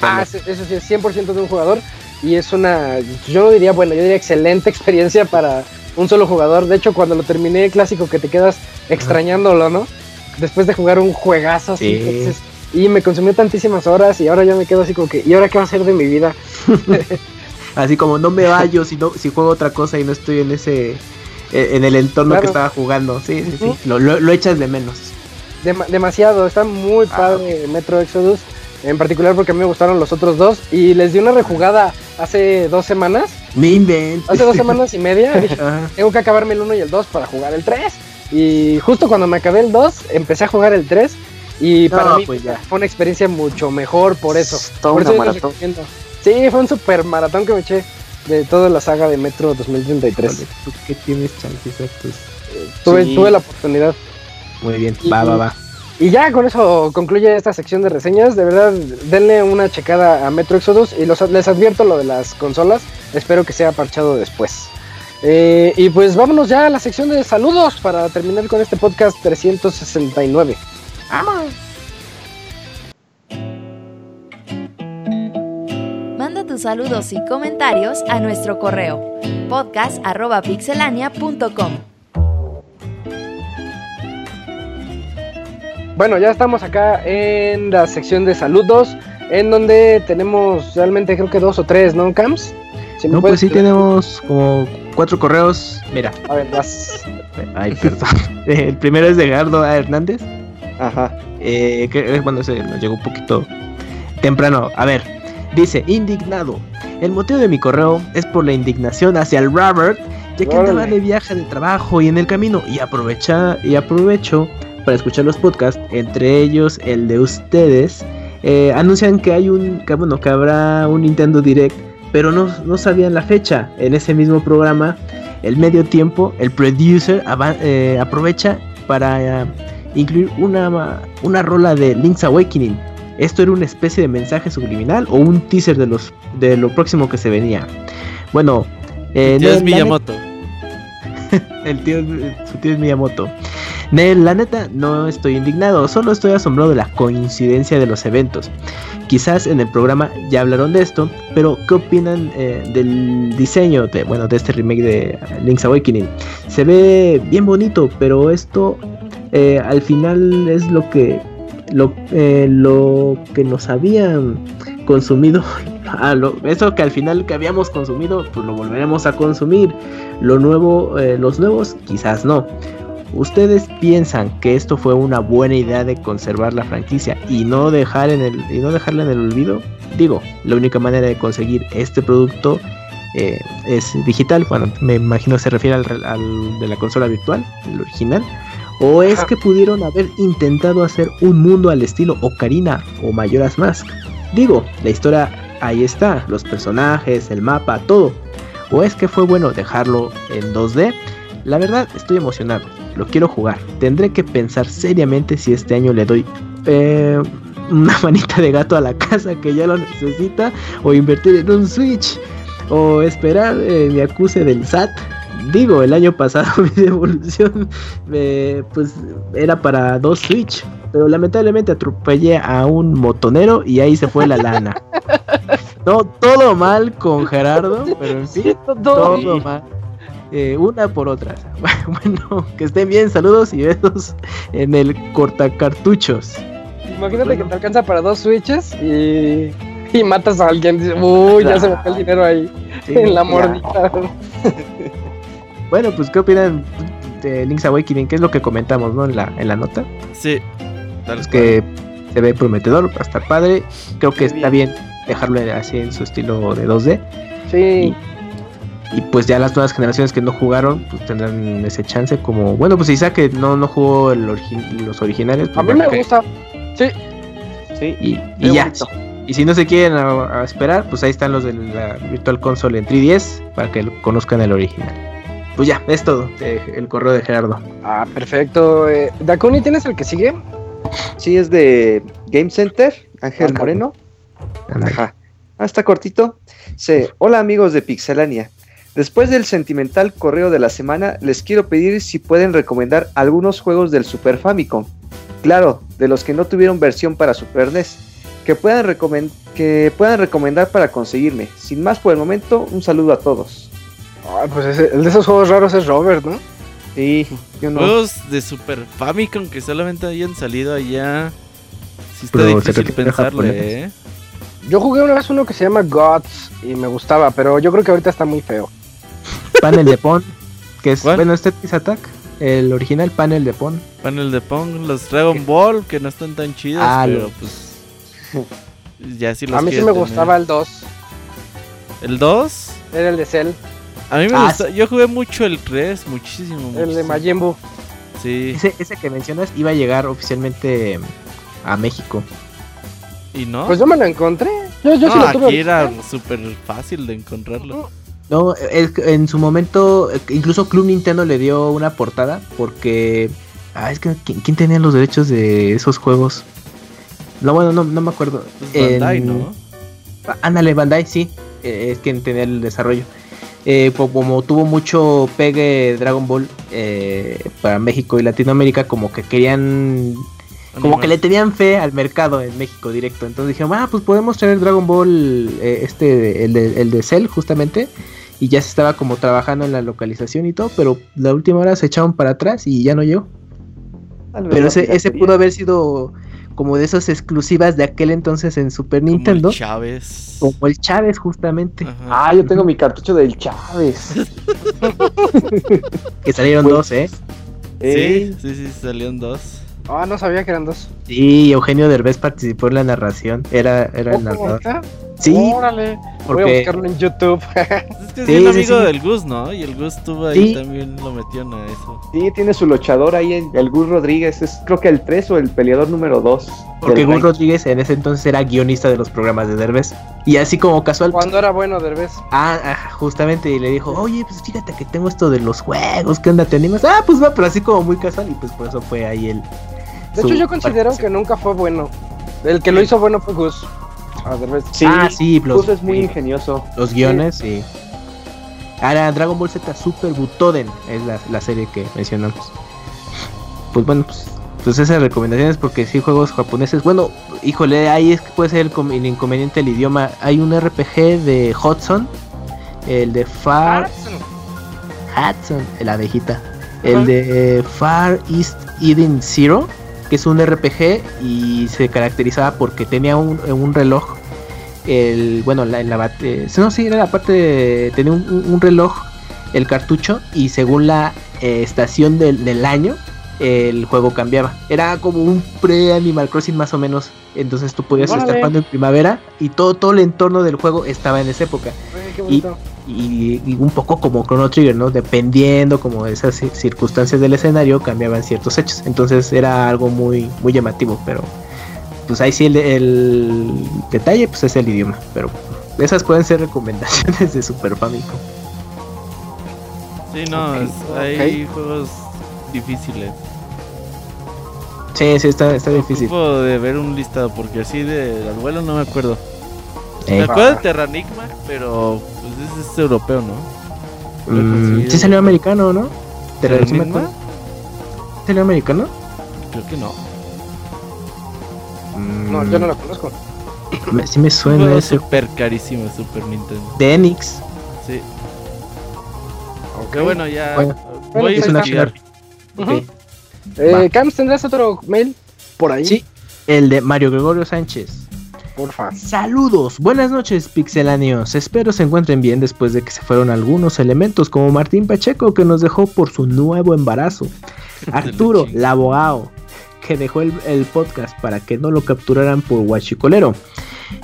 Ah, eso sí, es 100% de un jugador y es una, yo diría, bueno, yo diría excelente experiencia para un solo jugador. De hecho, cuando lo terminé clásico que te quedas extrañándolo, ¿no? Después de jugar un juegazo así, y me consumió tantísimas horas y ahora ya me quedo así como que, ¿y ahora qué va a ser de mi vida? así como no me vayo si, no, si juego otra cosa y no estoy en ese, e, en el entorno que estaba jugando. Sí, sí, sí, lo, lo, echas de menos. demasiado, está muy ah, padre Metro Exodus en particular porque a mí me gustaron los otros dos y les di una rejugada hace dos semanas. Me Hace dos semanas y media. tengo que acabarme el 1 y el 2 para jugar el 3. Y justo cuando me acabé el 2, empecé a jugar el 3. Y para mí pues fue una experiencia mucho mejor por eso. por eso maratón. Sí, fue un super maratón que me eché de toda la saga de Metro 2033. ¿Tú qué tienes chances tuve, tuve la oportunidad. Muy bien, va, va, va. Y ya con eso concluye esta sección de reseñas. De verdad, denle una checada a Metro Exodus y los, les advierto lo de las consolas. Espero que sea parchado después. Eh, y pues vámonos ya a la sección de saludos para terminar con este podcast 369. ¡Vamos! Manda tus saludos y comentarios a nuestro correo podcast.pixelania.com. Bueno, ya estamos acá en la sección de saludos, en donde tenemos realmente creo que dos o tres, ¿no, Camps? no, pues sí tenemos como cuatro correos. Mira. A ver, vas. Ay, perdón. El primero es de Gardo Hernández. Ajá. Eh, que, bueno, se nos llegó un poquito temprano. A ver, dice, indignado. El motivo de mi correo es por la indignación hacia el Robert, ya que andaba de viaje de trabajo y en el camino y aprovecha y aprovecho para escuchar los podcasts, entre ellos el de ustedes, eh, anuncian que hay un, que, bueno, que habrá un Nintendo Direct, pero no, no sabían la fecha. En ese mismo programa, el medio tiempo, el producer eh, aprovecha para eh, incluir una, una rola de Link's Awakening. Esto era una especie de mensaje subliminal o un teaser de los de lo próximo que se venía. Bueno, eh, es Miyamoto. el tío, su tío es Miyamoto. La neta, no estoy indignado, solo estoy asombrado de la coincidencia de los eventos. Quizás en el programa ya hablaron de esto, pero ¿qué opinan eh, del diseño de, bueno, de este remake de Link's Awakening? Se ve bien bonito, pero esto eh, al final es lo que lo, eh, lo que nos habían consumido eso que al final que habíamos consumido pues lo volveremos a consumir lo nuevo los nuevos quizás no ¿Ustedes piensan que esto fue una buena idea de conservar la franquicia y no dejar en el y no dejarla en el olvido? Digo, la única manera de conseguir este producto eh, es digital. Bueno, me imagino se refiere al, de la consola virtual, el original. ¿O es que pudieron haber intentado hacer un mundo al estilo Ocarina o Mayoras Mask? Digo, la historia ahí está, los personajes, el mapa, todo. ¿O es que fue bueno dejarlo en 2D? La verdad, estoy emocionado lo quiero jugar. Tendré que pensar seriamente si este año le doy eh, una manita de gato a la casa que ya lo necesita o invertir en un Switch o esperar eh, mi acuse del SAT. Digo, el año pasado mi devolución eh, pues era para dos Switch, pero lamentablemente atropellé a un motonero y ahí se fue la lana. No, todo mal con Gerardo, pero en fin, todo mal. Eh, una por otra. Bueno, que estén bien, saludos y besos en el cortacartuchos. Imagínate que te alcanza para dos switches y, y matas a alguien. Uy, ya se metió el dinero ahí en la mordita. bueno, pues, ¿qué opinan de Link's Awakening? ¿Qué es lo que comentamos, no? En la, en la nota. Sí. Tal que se ve prometedor, va a estar padre. Creo que está bien dejarlo así en su estilo de 2D. Sí. Y, pues ya las nuevas generaciones que no jugaron, pues tendrán ese chance. Como, bueno, pues Isaac que no, no jugó los originales. Pues a mí me gusta. Sí. Sí. Y, ya. Y si no se quieren esperar, pues ahí están los de la Virtual Console en 3DS para que conozcan el original. Pues ya, es todo. el correo de Gerardo. Ah, perfecto. Eh, Dakuni, ¿tienes el que sigue? Sí, es de Game Center, Ángel Moreno. Ajá. Ah, está cortito. Sí. Hola amigos de Pixelania. Después del sentimental correo de la semana, les quiero pedir si pueden recomendar algunos juegos del Super Famicom. Claro, de los que no tuvieron versión para Super NES que puedan, que puedan recomendar para conseguirme. Sin más por el momento, un saludo a todos. pues el de esos juegos raros es Robert, ¿no? Sí, yo no. Juegos de Super Famicom que solamente hayan salido allá. Sí está difícil pensarle, ¿eh? Yo jugué una vez uno que se llama Gods y me gustaba, pero yo creo que ahorita está muy feo. Panel de Pon, que es, bueno, este es Attack, el original panel de Pon. Panel de Pon, los Dragon Ball, que no están tan chidos, ah, pero pues ya si A mí sí me gustaba el 2. ¿El 2? Era el de Cell. A mí me ah, gustó. Yo jugué mucho el 3, muchísimo. El de Majin Sí. Ese, ese que mencionas iba a llegar oficialmente a México. ¿Y no? Pues yo me lo encontré. Yo, yo sí lo tuve aquí era súper fácil de encontrarlo. No, en su momento, incluso Club Nintendo le dio una portada porque. Ah, es que ¿quién tenía los derechos de esos juegos? No, bueno, no, no me acuerdo. Pues Bandai, ¿no? Ándale, Bandai, sí. Eh, es quien tenía el desarrollo. Eh, como tuvo mucho pegue Dragon Ball eh, para México y Latinoamérica, como que querían. Como que le tenían fe al mercado en México directo. Entonces dijeron, ah, pues podemos traer Dragon Ball, este, el de, el de Cell, justamente. Y ya se estaba como trabajando en la localización y todo, pero la última hora se echaron para atrás y ya no llegó. Pero ese, ese pudo haber sido como de esas exclusivas de aquel entonces en Super Nintendo. Como el Chávez. Como el Chávez, justamente. Ah, yo tengo mi cartucho del Chávez. que salieron pues, dos, ¿eh? Sí, sí, sí, salieron dos. Ah, no sabía que eran dos. Sí, Eugenio Derbez participó en la narración. Era, era el narrador. Sí. Órale. Voy a buscarlo en YouTube. es que es un amigo del Gus, ¿no? Y el Gus estuvo ahí también lo metió en eso. Sí, tiene su luchador ahí, el Gus Rodríguez. Es creo que el 3 o el peleador número 2. Porque Gus Rodríguez en ese entonces era guionista de los programas de Derbez. Y así como casual. Cuando era bueno Derbez. Ah, ah, justamente. Y le dijo, oye, pues fíjate que tengo esto de los juegos. ¿Qué onda? ¿Te animas? Ah, pues va, pero así como muy casual. Y pues por eso fue ahí el. De hecho, yo considero que nunca fue bueno. El que lo hizo bueno fue Gus. Sí, ah, sí, los, es muy ingenioso. Los guiones, sí. Ahora, Dragon Ball Z Super Butoden es la, serie que mencionamos. Pues bueno, pues, pues esas recomendaciones porque sí, juegos japoneses. Bueno, híjole, ahí es que puede ser el, inconveniente el idioma. Hay un RPG de Hudson, el de Far. Hudson, la abejita. El de Far East Eden Zero que es un RPG y se caracterizaba porque tenía un, un reloj. El, bueno, la, la eh, no, sí, era la parte tenía un, reloj, el cartucho, y según la eh, estación del, del año, el juego cambiaba. Era como un pre-Animal Crossing más o menos. Entonces tú podías estar jugando en primavera y todo, todo el entorno del juego estaba en esa época. y, y, un poco como Chrono Trigger, ¿no? Dependiendo como de esas circunstancias del escenario cambiaban ciertos hechos. Entonces era algo muy, muy llamativo, pero pues ahí sí el, detalle pues es el idioma. Pero esas pueden ser recomendaciones de Super Famicom. Sí, no, hay juegos difíciles. Sí, sí, está, está difícil. de ver un listado, porque así de abuelo no me acuerdo. Me acuerdo de Terranigma, pero pues es, es europeo, ¿no? Mm, sí salió americano, ¿no? ¿Terranigma? ¿Salió americano? Creo que no. Mm. No, yo no lo conozco. sí me suena ese. Super carísimo Super Nintendo. De Enix. Sí. Aunque bueno, ya. voy a investigar. Eh, Cams, ¿tendrás otro mail por ahí? Sí, el de Mario Gregorio Sánchez. Porfa. Saludos, buenas noches, pixeláneos. Espero se encuentren bien después de que se fueron algunos elementos, como Martín Pacheco, que nos dejó por su nuevo embarazo. Arturo, el abogado, que dejó el, podcast para que no lo capturaran por guachicolero.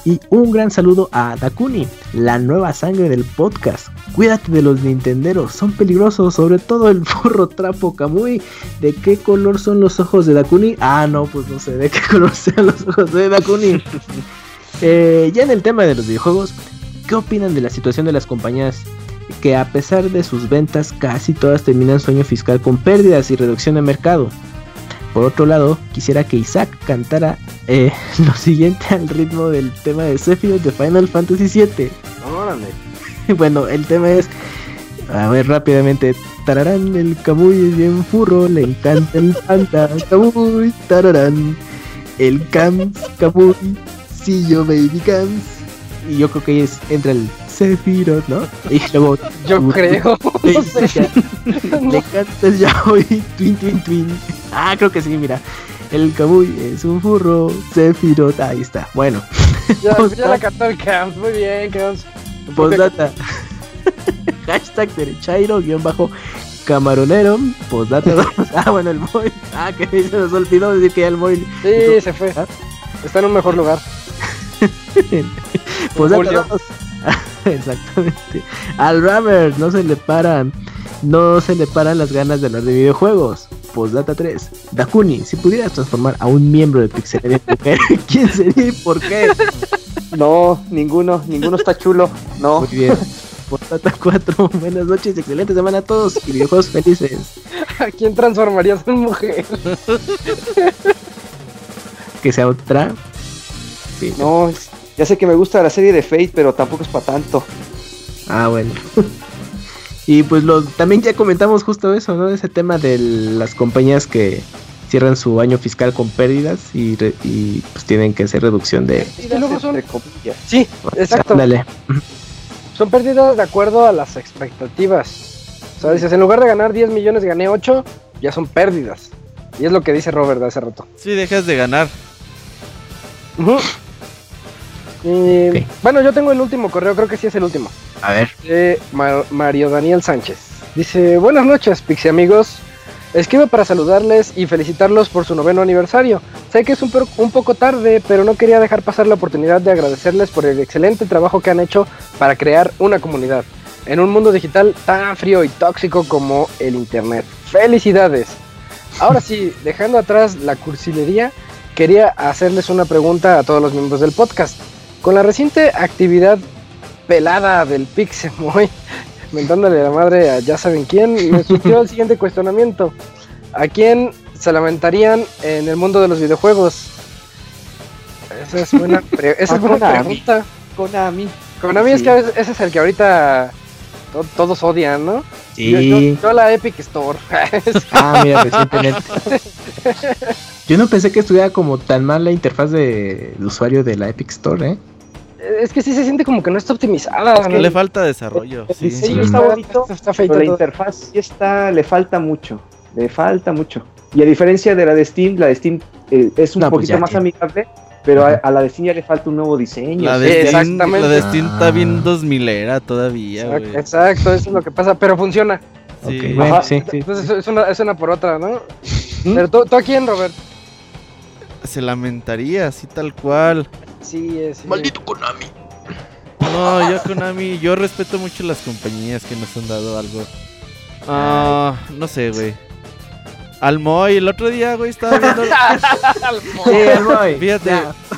Y un gran saludo a Dakuni, la nueva sangre del podcast. Cuídate de los Nintenderos, son peligrosos, sobre todo el burro trapo Kamui. ¿De qué color son los ojos de Dakuni? Ah, no, pues no sé de qué color sean los ojos de Dakuni. Eh, ya en el tema de los videojuegos, ¿qué opinan de la situación de las compañías que a pesar de sus ventas casi todas terminan su año fiscal con pérdidas y reducción de mercado? Por otro lado, quisiera que Isaac cantara eh, lo siguiente al ritmo del tema de Sephiroth de Final Fantasy VII. Órale. bueno, el tema es, a ver rápidamente, tararán, el Kamui es bien furro, le encanta el Kamui, tararán, el Cams, Kamui, si yo baby Cams. Y yo creo que ahí es, entra el Sephiroth, ¿no? Y luego... Yo creo. Le, le encanta el Yaoi, Twin Twin Twin. Ah, creo que sí, mira. El Kamui es un furro, Sephiroth, ahí está. Bueno. Ya, ya la cantó el Camps, muy bien, Camps. Postdata. Hashtag derechairo, guion bajo camaronero. Postdata. ah, bueno, el Moy. Ah, que se nos olvidó decir que ya el Moy. Sí, se fue. ¿Ah? Está en un mejor lugar. Postdata. Exactamente. Al Rammer no se le paran. No se le paran las ganas de hablar de videojuegos. Postdata 3. Dakuni, si pudieras transformar a un miembro de Pixel ¿quién sería y por qué? No, ninguno, ninguno está chulo. No. Muy bien. Postdata 4. Buenas noches, excelente semana a todos y videojuegos felices. ¿A quién transformarías en mujer? que sea otra. No, ya sé que me gusta la serie de Fate, pero tampoco es para tanto. Ah, bueno. Y pues lo, también ya comentamos justo eso, ¿no? Ese tema de las compañías que cierran su año fiscal con pérdidas y, pues tienen que hacer reducción de... Sí, exacto. Son pérdidas de acuerdo a las expectativas. O sea, dices, en lugar de ganar 10 millones gané 8, ya son pérdidas. Y es lo que dice Robert de hace rato. Sí, dejas de ganar. Bueno, yo tengo el último correo, creo que sí es el último. A ver. De Mario Daniel Sánchez. Dice, buenas noches, Pixie amigos. Escribo para saludarles y felicitarlos por su noveno aniversario. Sé que es un, un, poco tarde, pero no quería dejar pasar la oportunidad de agradecerles por el excelente trabajo que han hecho para crear una comunidad en un mundo digital tan frío y tóxico como el Internet. Felicidades. Ahora sí, dejando atrás la cursilería, quería hacerles una pregunta a todos los miembros del podcast. Con la reciente actividad pelada del Pixemoy, mentándole la madre a ya saben quién, me surgió el siguiente cuestionamiento. ¿A quién se lamentarían en el mundo de los videojuegos? Esa es buena, esa es buena pregunta. Konami. Konami es que ese es el que ahorita todos odian, ¿no? Sí. Yo, la Epic Store. ah, mira, recientemente. Yo no pensé que estuviera como tan mal la interfaz de, de usuario de la Epic Store, ¿eh? Es que sí se siente como que no está optimizada. Es que le falta desarrollo. Sí, sí, está bonito, está pero la interfaz sí está, le falta mucho, le falta mucho. Y a diferencia de la de Steam, la de Steam eh, es un pues poquito más amigable, pero a, la de Steam ya le falta un nuevo diseño. La de, Steam, Exactamente. La de Steam está bien 2000 ah. era todavía. Exacto, eso es lo que pasa, pero funciona. Sí, bueno, sí, Entonces es una, es una por otra, ¿no? ¿Mm? Pero ¿tú, tú a quién, Robert? Se lamentaría, así tal cual. Sí, es. Maldito Konami. No, yo Konami, yo respeto mucho las compañías que nos han dado algo. Ah, no sé, güey. Al Moy, el otro día, güey, estaba viendo. al Moy. Fíjate,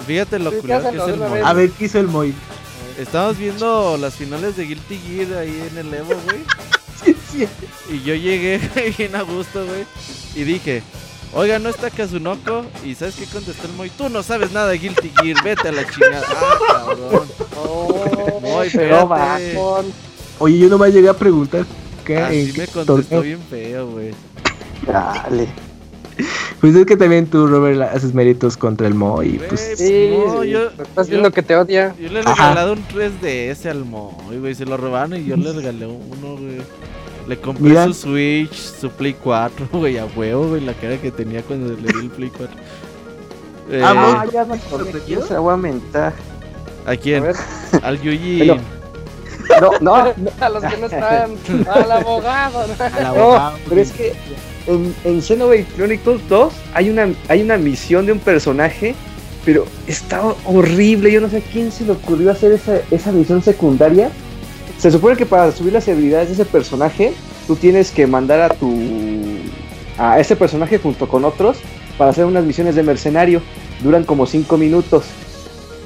fíjate lo culero que es el Moy. A ver, ¿qué hizo el Moy? Estábamos viendo las finales de Guilty Gear ahí en el Evo, güey. Sí, sí. Y yo llegué bien a gusto, güey. Y dije, Oiga, no está Kazunoko. ¿Y sabes qué contestó el Moy? Tú no sabes nada de Guilty Gear, vete a la chingada. Ah, cabrón. Oh, Moy, pero Oye, yo nomás llegué a preguntar. ¿Qué? Así me contestó bien feo, güey. Dale. Pues es que también tú, Robert, haces méritos contra el Moy. Pues... Sí, no, yo, estás viendo que te odia. Yo le he regalado un 3DS al Moy, güey. Se lo robaron y yo le regalé uno, güey. Le compré su Switch, su Play 4, güey, a huevo, güey, la cara que tenía cuando le di el Play 4. Eh, ah, ya me acordé. ¿Quién se la voy a mentar? ¿A quién? Al Yuji. no, no, A los que no están. Al abogado. Al abogado. No, pero es que en, en Xenoblade Chronicles 2 hay una, hay una misión de un personaje, pero está horrible. Yo no sé a quién se le ocurrió hacer esa, esa misión secundaria. Se supone que para subir las habilidades de ese personaje, tú tienes que mandar a tu. a ese personaje junto con otros para hacer unas misiones de mercenario. Duran como 5 minutos.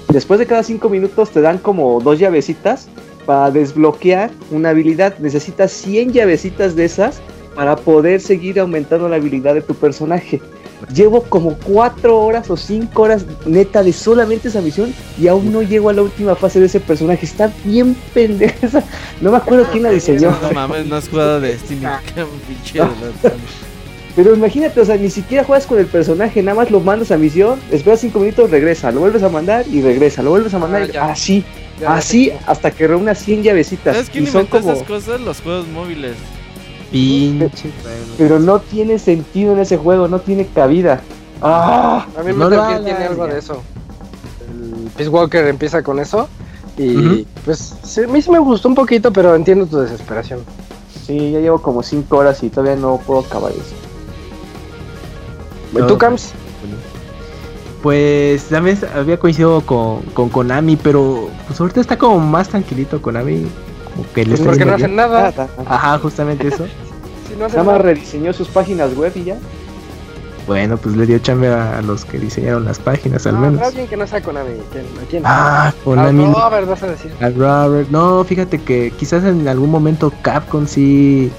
Después de cada 5 minutos te dan como dos llavecitas para desbloquear una habilidad. Necesitas 100 llavecitas de esas para poder seguir aumentando la habilidad de tu personaje. Llevo como 4 horas o 5 horas neta de solamente esa misión y aún no llego a la última fase de ese personaje. Está bien pendeja. No me acuerdo quién la diseñó. No mames, no has jugado Destiny. Pero imagínate, o sea, ni siquiera juegas con el personaje, nada más lo mandas a misión, esperas 5 minutos, regresa, lo vuelves a mandar y regresa, lo vuelves a mandar ah, así, así hasta que reúna 100 llavecitas. ¿Sabes quién son como... esas cosas? Los juegos móviles. Pinche. Pero no tiene sentido en ese juego, no tiene cabida. Ah, a mí me no tiene algo de eso. El Peace Walker empieza con eso. Y pues sí, a mí sí me gustó un poquito, pero entiendo tu desesperación. Sí, ya llevo como 5 horas y todavía no puedo acabar eso. ¿Tú, Camps? Pues también había coincidido con, con Konami, pero pues ahorita está como más tranquilito Konami. Que pues porque no hacen nada. Ajá, justamente eso. si Nada más rediseñó sus páginas web y ya. Bueno, pues le dio chamba a, los que diseñaron las páginas, al menos. alguien que no sea Konami. ¿A quién? Ah, Konami. A Robert, vas a decir. A Robert. No, fíjate que quizás en algún momento Capcom sí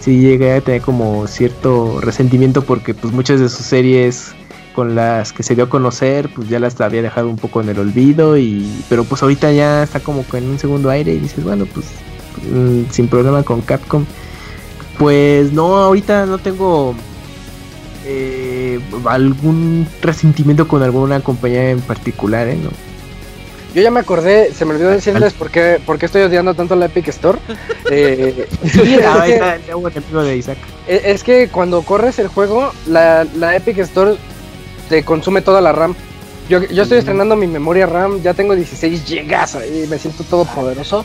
sí llegué a tener como cierto resentimiento porque pues muchas de sus series con las que se dio a conocer pues ya las había dejado un poco en el olvido y pero pues ahorita ya está como en un segundo aire y dices bueno pues mm, sin problema con Capcom pues no ahorita no tengo eh, algún resentimiento con alguna compañía en particular ¿eh? ¿no? Yo ya me acordé, se me olvidó decirles por qué, por qué estoy odiando tanto la Epic Store. Eh, e, es, que, cuando corres el juego, la, Epic Store te consume toda la RAM. Yo, estoy estrenando mi memoria RAM, ya tengo 16 GB y me siento todo poderoso.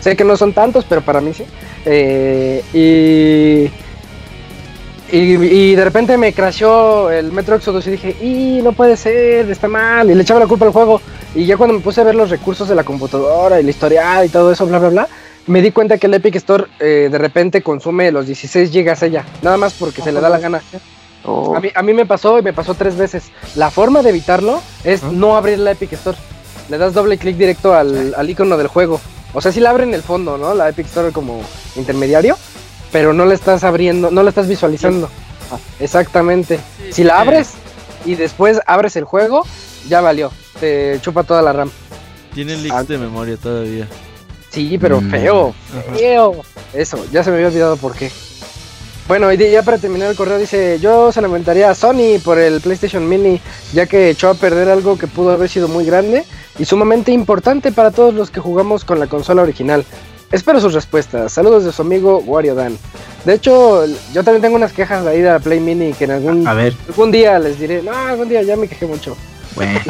Sé que no son tantos, pero para mí sí. Eh, y y, de repente me crashó el Metro Exodus y dije, y no puede ser, está mal. Y le echaba la culpa al juego. Y ya cuando me puse a ver los recursos de la computadora y la historia y todo eso, bla, bla, bla, me di cuenta que el Epic Store eh, de repente consume los 16 gigas ella. Nada más porque se le da la gana. Oh. A, mí, a mí me pasó y me pasó tres veces. La forma de evitarlo es no abrir la Epic Store. Le das doble clic directo al, al icono del juego. O sea, si la abre en el fondo, ¿no? La Epic Store como intermediario pero no la estás abriendo, no la estás visualizando. Exactamente. si la abres y después abres el juego, ya valió. Te chupa toda la RAM. Tiene leaks ah. de memoria todavía. Sí, pero mm. feo, feo. Eso, ya se me había olvidado por qué. Bueno, y ya para terminar el correo dice, yo se lamentaría a Sony por el PlayStation Mini, ya que echó a perder algo que pudo haber sido muy grande y sumamente importante para todos los que jugamos con la consola original. Espero sus respuestas. Saludos de su amigo Wario Dan. De hecho, yo también tengo unas quejas de ahí de la Play Mini que en algún, algún día les diré. No, algún día ya me quejé mucho. Bueno,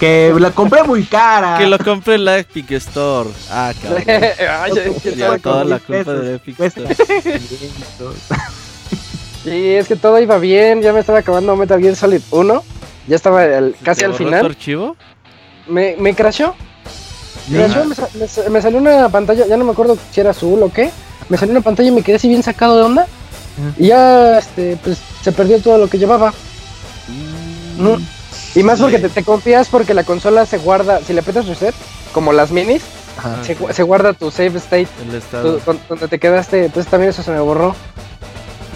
que la compré muy cara. Que lo compré en la Epic Store. Ah, cabrón. ya toda la culpa de Epic Store. sí, es que todo iba bien. Ya me estaba acabando Metal Gear Solid 1. Ya estaba casi al final. ¿Tu archivo? Me, me crashó me, salió una pantalla, ya no me acuerdo si era azul o qué. Me salió una pantalla y me quedé así bien sacado de onda. Y ya este, pues, se perdió todo lo que llevaba. Mm. Y más porque te, confías porque la consola se guarda, si le aprietas reset, como las minis, se, guarda tu save state, donde te quedaste, entonces también eso se me borró.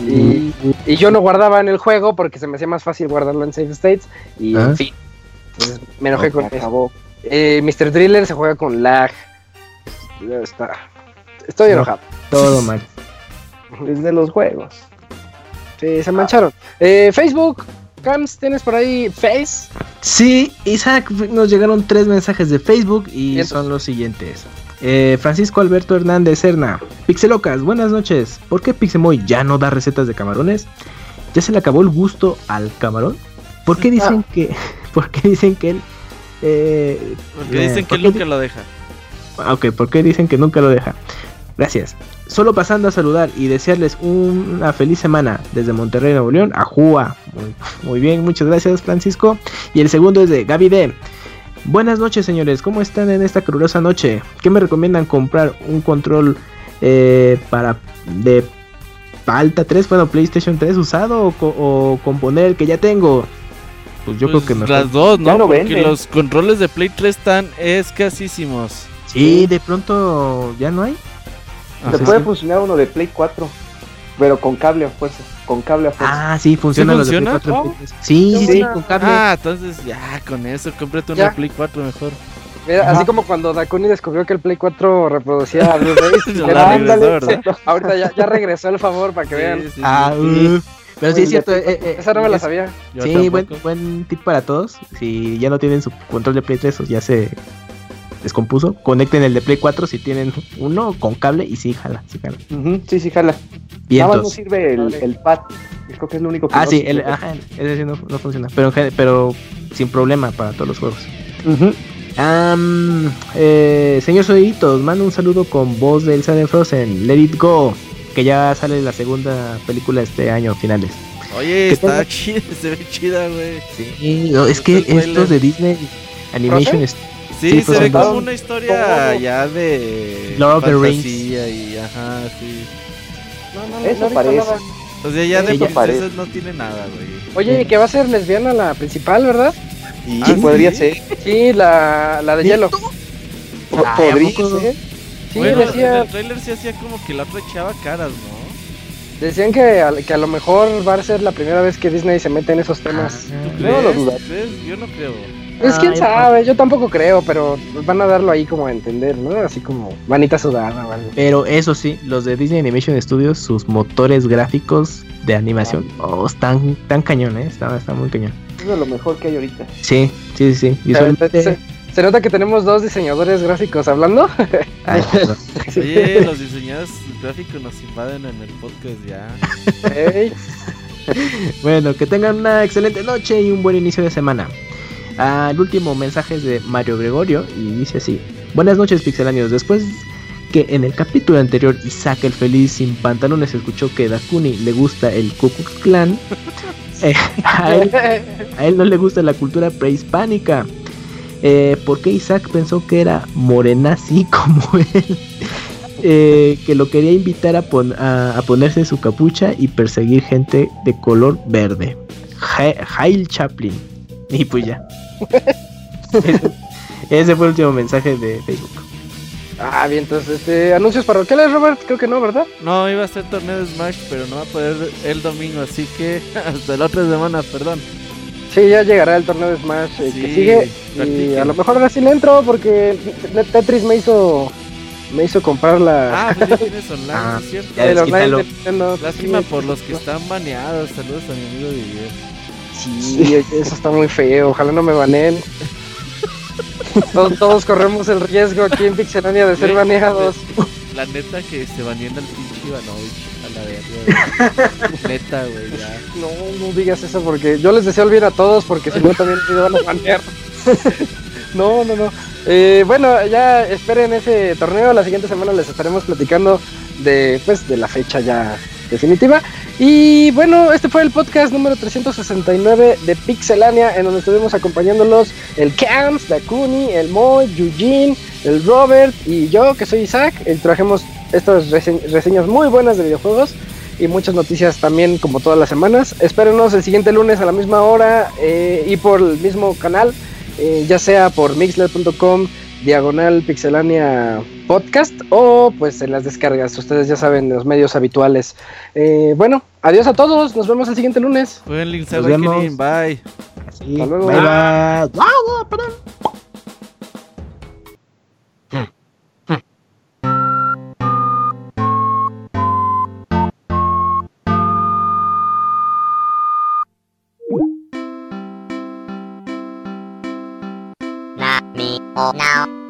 Y, y, yo no guardaba en el juego porque se me hacía más fácil guardarlo en save states y en fin. Entonces me enojé con eso. Eh, Mr. Driller se juega con lag. Está. Estoy enojado. Todo mal. Desde los juegos. Sí, se mancharon. Eh, Facebook, Cams, ¿tienes por ahí Face? Sí, Isaac, nos llegaron tres mensajes de Facebook y son los siguientes. Eh, Francisco Alberto Hernández Serna, Pixelocas, buenas noches. ¿Por qué Pixemoy ya no da recetas de camarones? ¿Ya se le acabó el gusto al camarón? ¿Por qué dicen ah. que, ¿por qué dicen que él eh, Porque dicen que nunca lo deja. Ok, ¿por qué dicen que nunca lo deja? Gracias. Solo pasando a saludar y desearles una feliz semana desde Monterrey, Nuevo León, a Jua. Muy, bien, muchas gracias, Francisco. Y el segundo es de Gaby D. Buenas noches, señores. ¿Cómo están en esta calurosa noche? ¿Qué me recomiendan comprar? ¿Un control eh, para de Alta 3, bueno, PlayStation 3 usado o, componer el que ya tengo? Pues yo creo que pues Las dos, ¿no? Porque los controles de Play 3 están escasísimos. Sí, de pronto ya no hay. Se puede funcionar uno de Play 4, pero con cable a fuerza. Con cable a fuerza. Ah, sí, funciona, los de Play 4. Sí, sí, sí, con cable. Ah, entonces ya, con eso, cómprate una Play 4 mejor. así como cuando Dakuni descubrió que el Play 4 reproducía Blu-rays. ahorita ya, ya, regresó el favor para que vean. ah, uh, pero sí es cierto. Eh, eh, esa no me la sabía. sí, buen, buen tip para todos. Si ya no tienen su control de Play 3, ya se descompuso, conecten el de Play 4 si tienen uno con cable y sí jala, sí jala. sí, sí jala. Nada más no sirve el, el, pad. Creo que es lo único que Ah, sí, el, ajá, ese sí no, no, funciona. Pero, pero sin problema para todos los juegos. eh, señor Soyitos, mando un saludo con voz de Elsa de Frozen. Let it go. Que ya sale la segunda película este año, finales. Oye, está chida, se ve chida, güey. Sí, es que estos de Disney Animation Sí, se ve como una historia ya de Lord of the Rings. Y, ajá, sí. No, no, Eso parece. O sea, ya de princesas no tiene nada, güey. Oye, que va a ser lesbiana la principal, ¿verdad? Sí, ah, podría ser. Sí, la, la de hielo. Podría ser. Sí, bueno, decía... en el trailer sí hacía como que la otra echaba caras, ¿no? Decían que a, que a lo mejor va a ser la primera vez que Disney se mete en esos temas. Ah, no lo dudas. Yo no creo. Es quién sabe, yo tampoco creo, pero van a darlo ahí como a entender, ¿no? Así como manita sudada o Pero eso sí, los de Disney Animation Studios, sus motores gráficos de animación, oh, están tan cañón, ¿eh? Está, muy cañón. Es de lo mejor que hay ahorita. Sí, sí, sí. Se, nota que tenemos dos diseñadores gráficos hablando. Ay, Oye, los diseñadores gráficos nos invaden en el podcast ya. bueno, que tengan una excelente noche y un buen inicio de semana. Ah, el último mensaje es de Mario Gregorio y dice así: Buenas noches, pixelanios. Después que en el capítulo anterior Isaac el feliz sin pantalones escuchó que Dakuni le gusta el Ku Klux Klan, eh, a, él, no le gusta la cultura prehispánica. Eh, ¿Por qué Isaac pensó que era morenazi como él? Eh, que lo quería invitar a, a, ponerse su capucha y perseguir gente de color verde. Hail Chaplin. Y pues ya. ese, fue el último mensaje de Facebook. Ah, bien, entonces, este, anuncios parroquiales, Robert, creo que no, ¿verdad? No, iba a ser torneo de Smash, pero no va a poder el domingo, así que hasta la otra semana, perdón. Sí, ya llegará el torneo de Smash eh, que sigue. Y a lo mejor ahora sí le entro porque Tetris me hizo me hizo comprar la. Ah, pues ya tienes online, ah, ¿cierto? El online Lástima por los que están baneados. Saludos a mi amigo Didier. Sí, eso está muy feo. Ojalá no me baneen. todos, corremos el riesgo aquí en Pixelania de ser baneados. La neta que se baneen al pinche Ivanovich a la verga. neta, güey, ya. No, no digas eso porque yo les deseo el bien a todos porque si no también me van a banear. no, no, no. Eh, bueno, ya esperen ese torneo. La siguiente semana les estaremos platicando de, pues, de la fecha ya definitiva. Y bueno, este fue el podcast número 369 de Pixelania, en donde estuvimos acompañándolos el Camps, Dakuni, el Moy, Eugene, el Robert y yo, que soy Isaac. Y trajemos estas reseñas muy buenas de videojuegos y muchas noticias también, como todas las semanas. Espérenos el siguiente lunes a la misma hora eh, y por el mismo canal, eh, ya sea por mixler.com diagonal pixelania podcast o pues en las descargas, ustedes ya saben, los medios habituales. Eh, bueno, adiós a todos, nos vemos el siguiente lunes. Nos vemos. Bye. Hasta luego. Bye,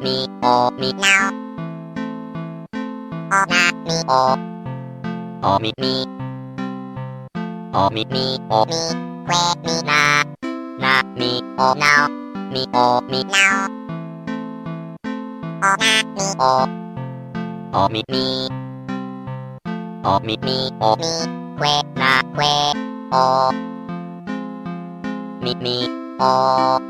now, me o me now. O na me o. O me me. O me me o me. Que me na. Na me o now. Me o me now. おみみおみみおみくえなくえおみみお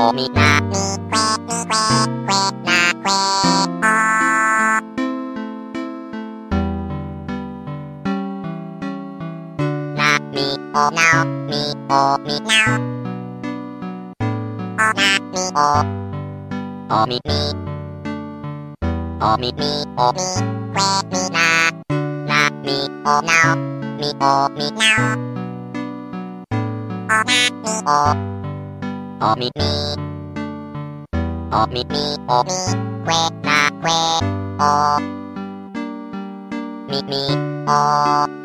おみなみくえみくえくえなくえおなみおなおみおみなおおなみおおみみおみみおみくえみななみおなおみおみなおおなみおおみみおみみおみくえなくえおみみお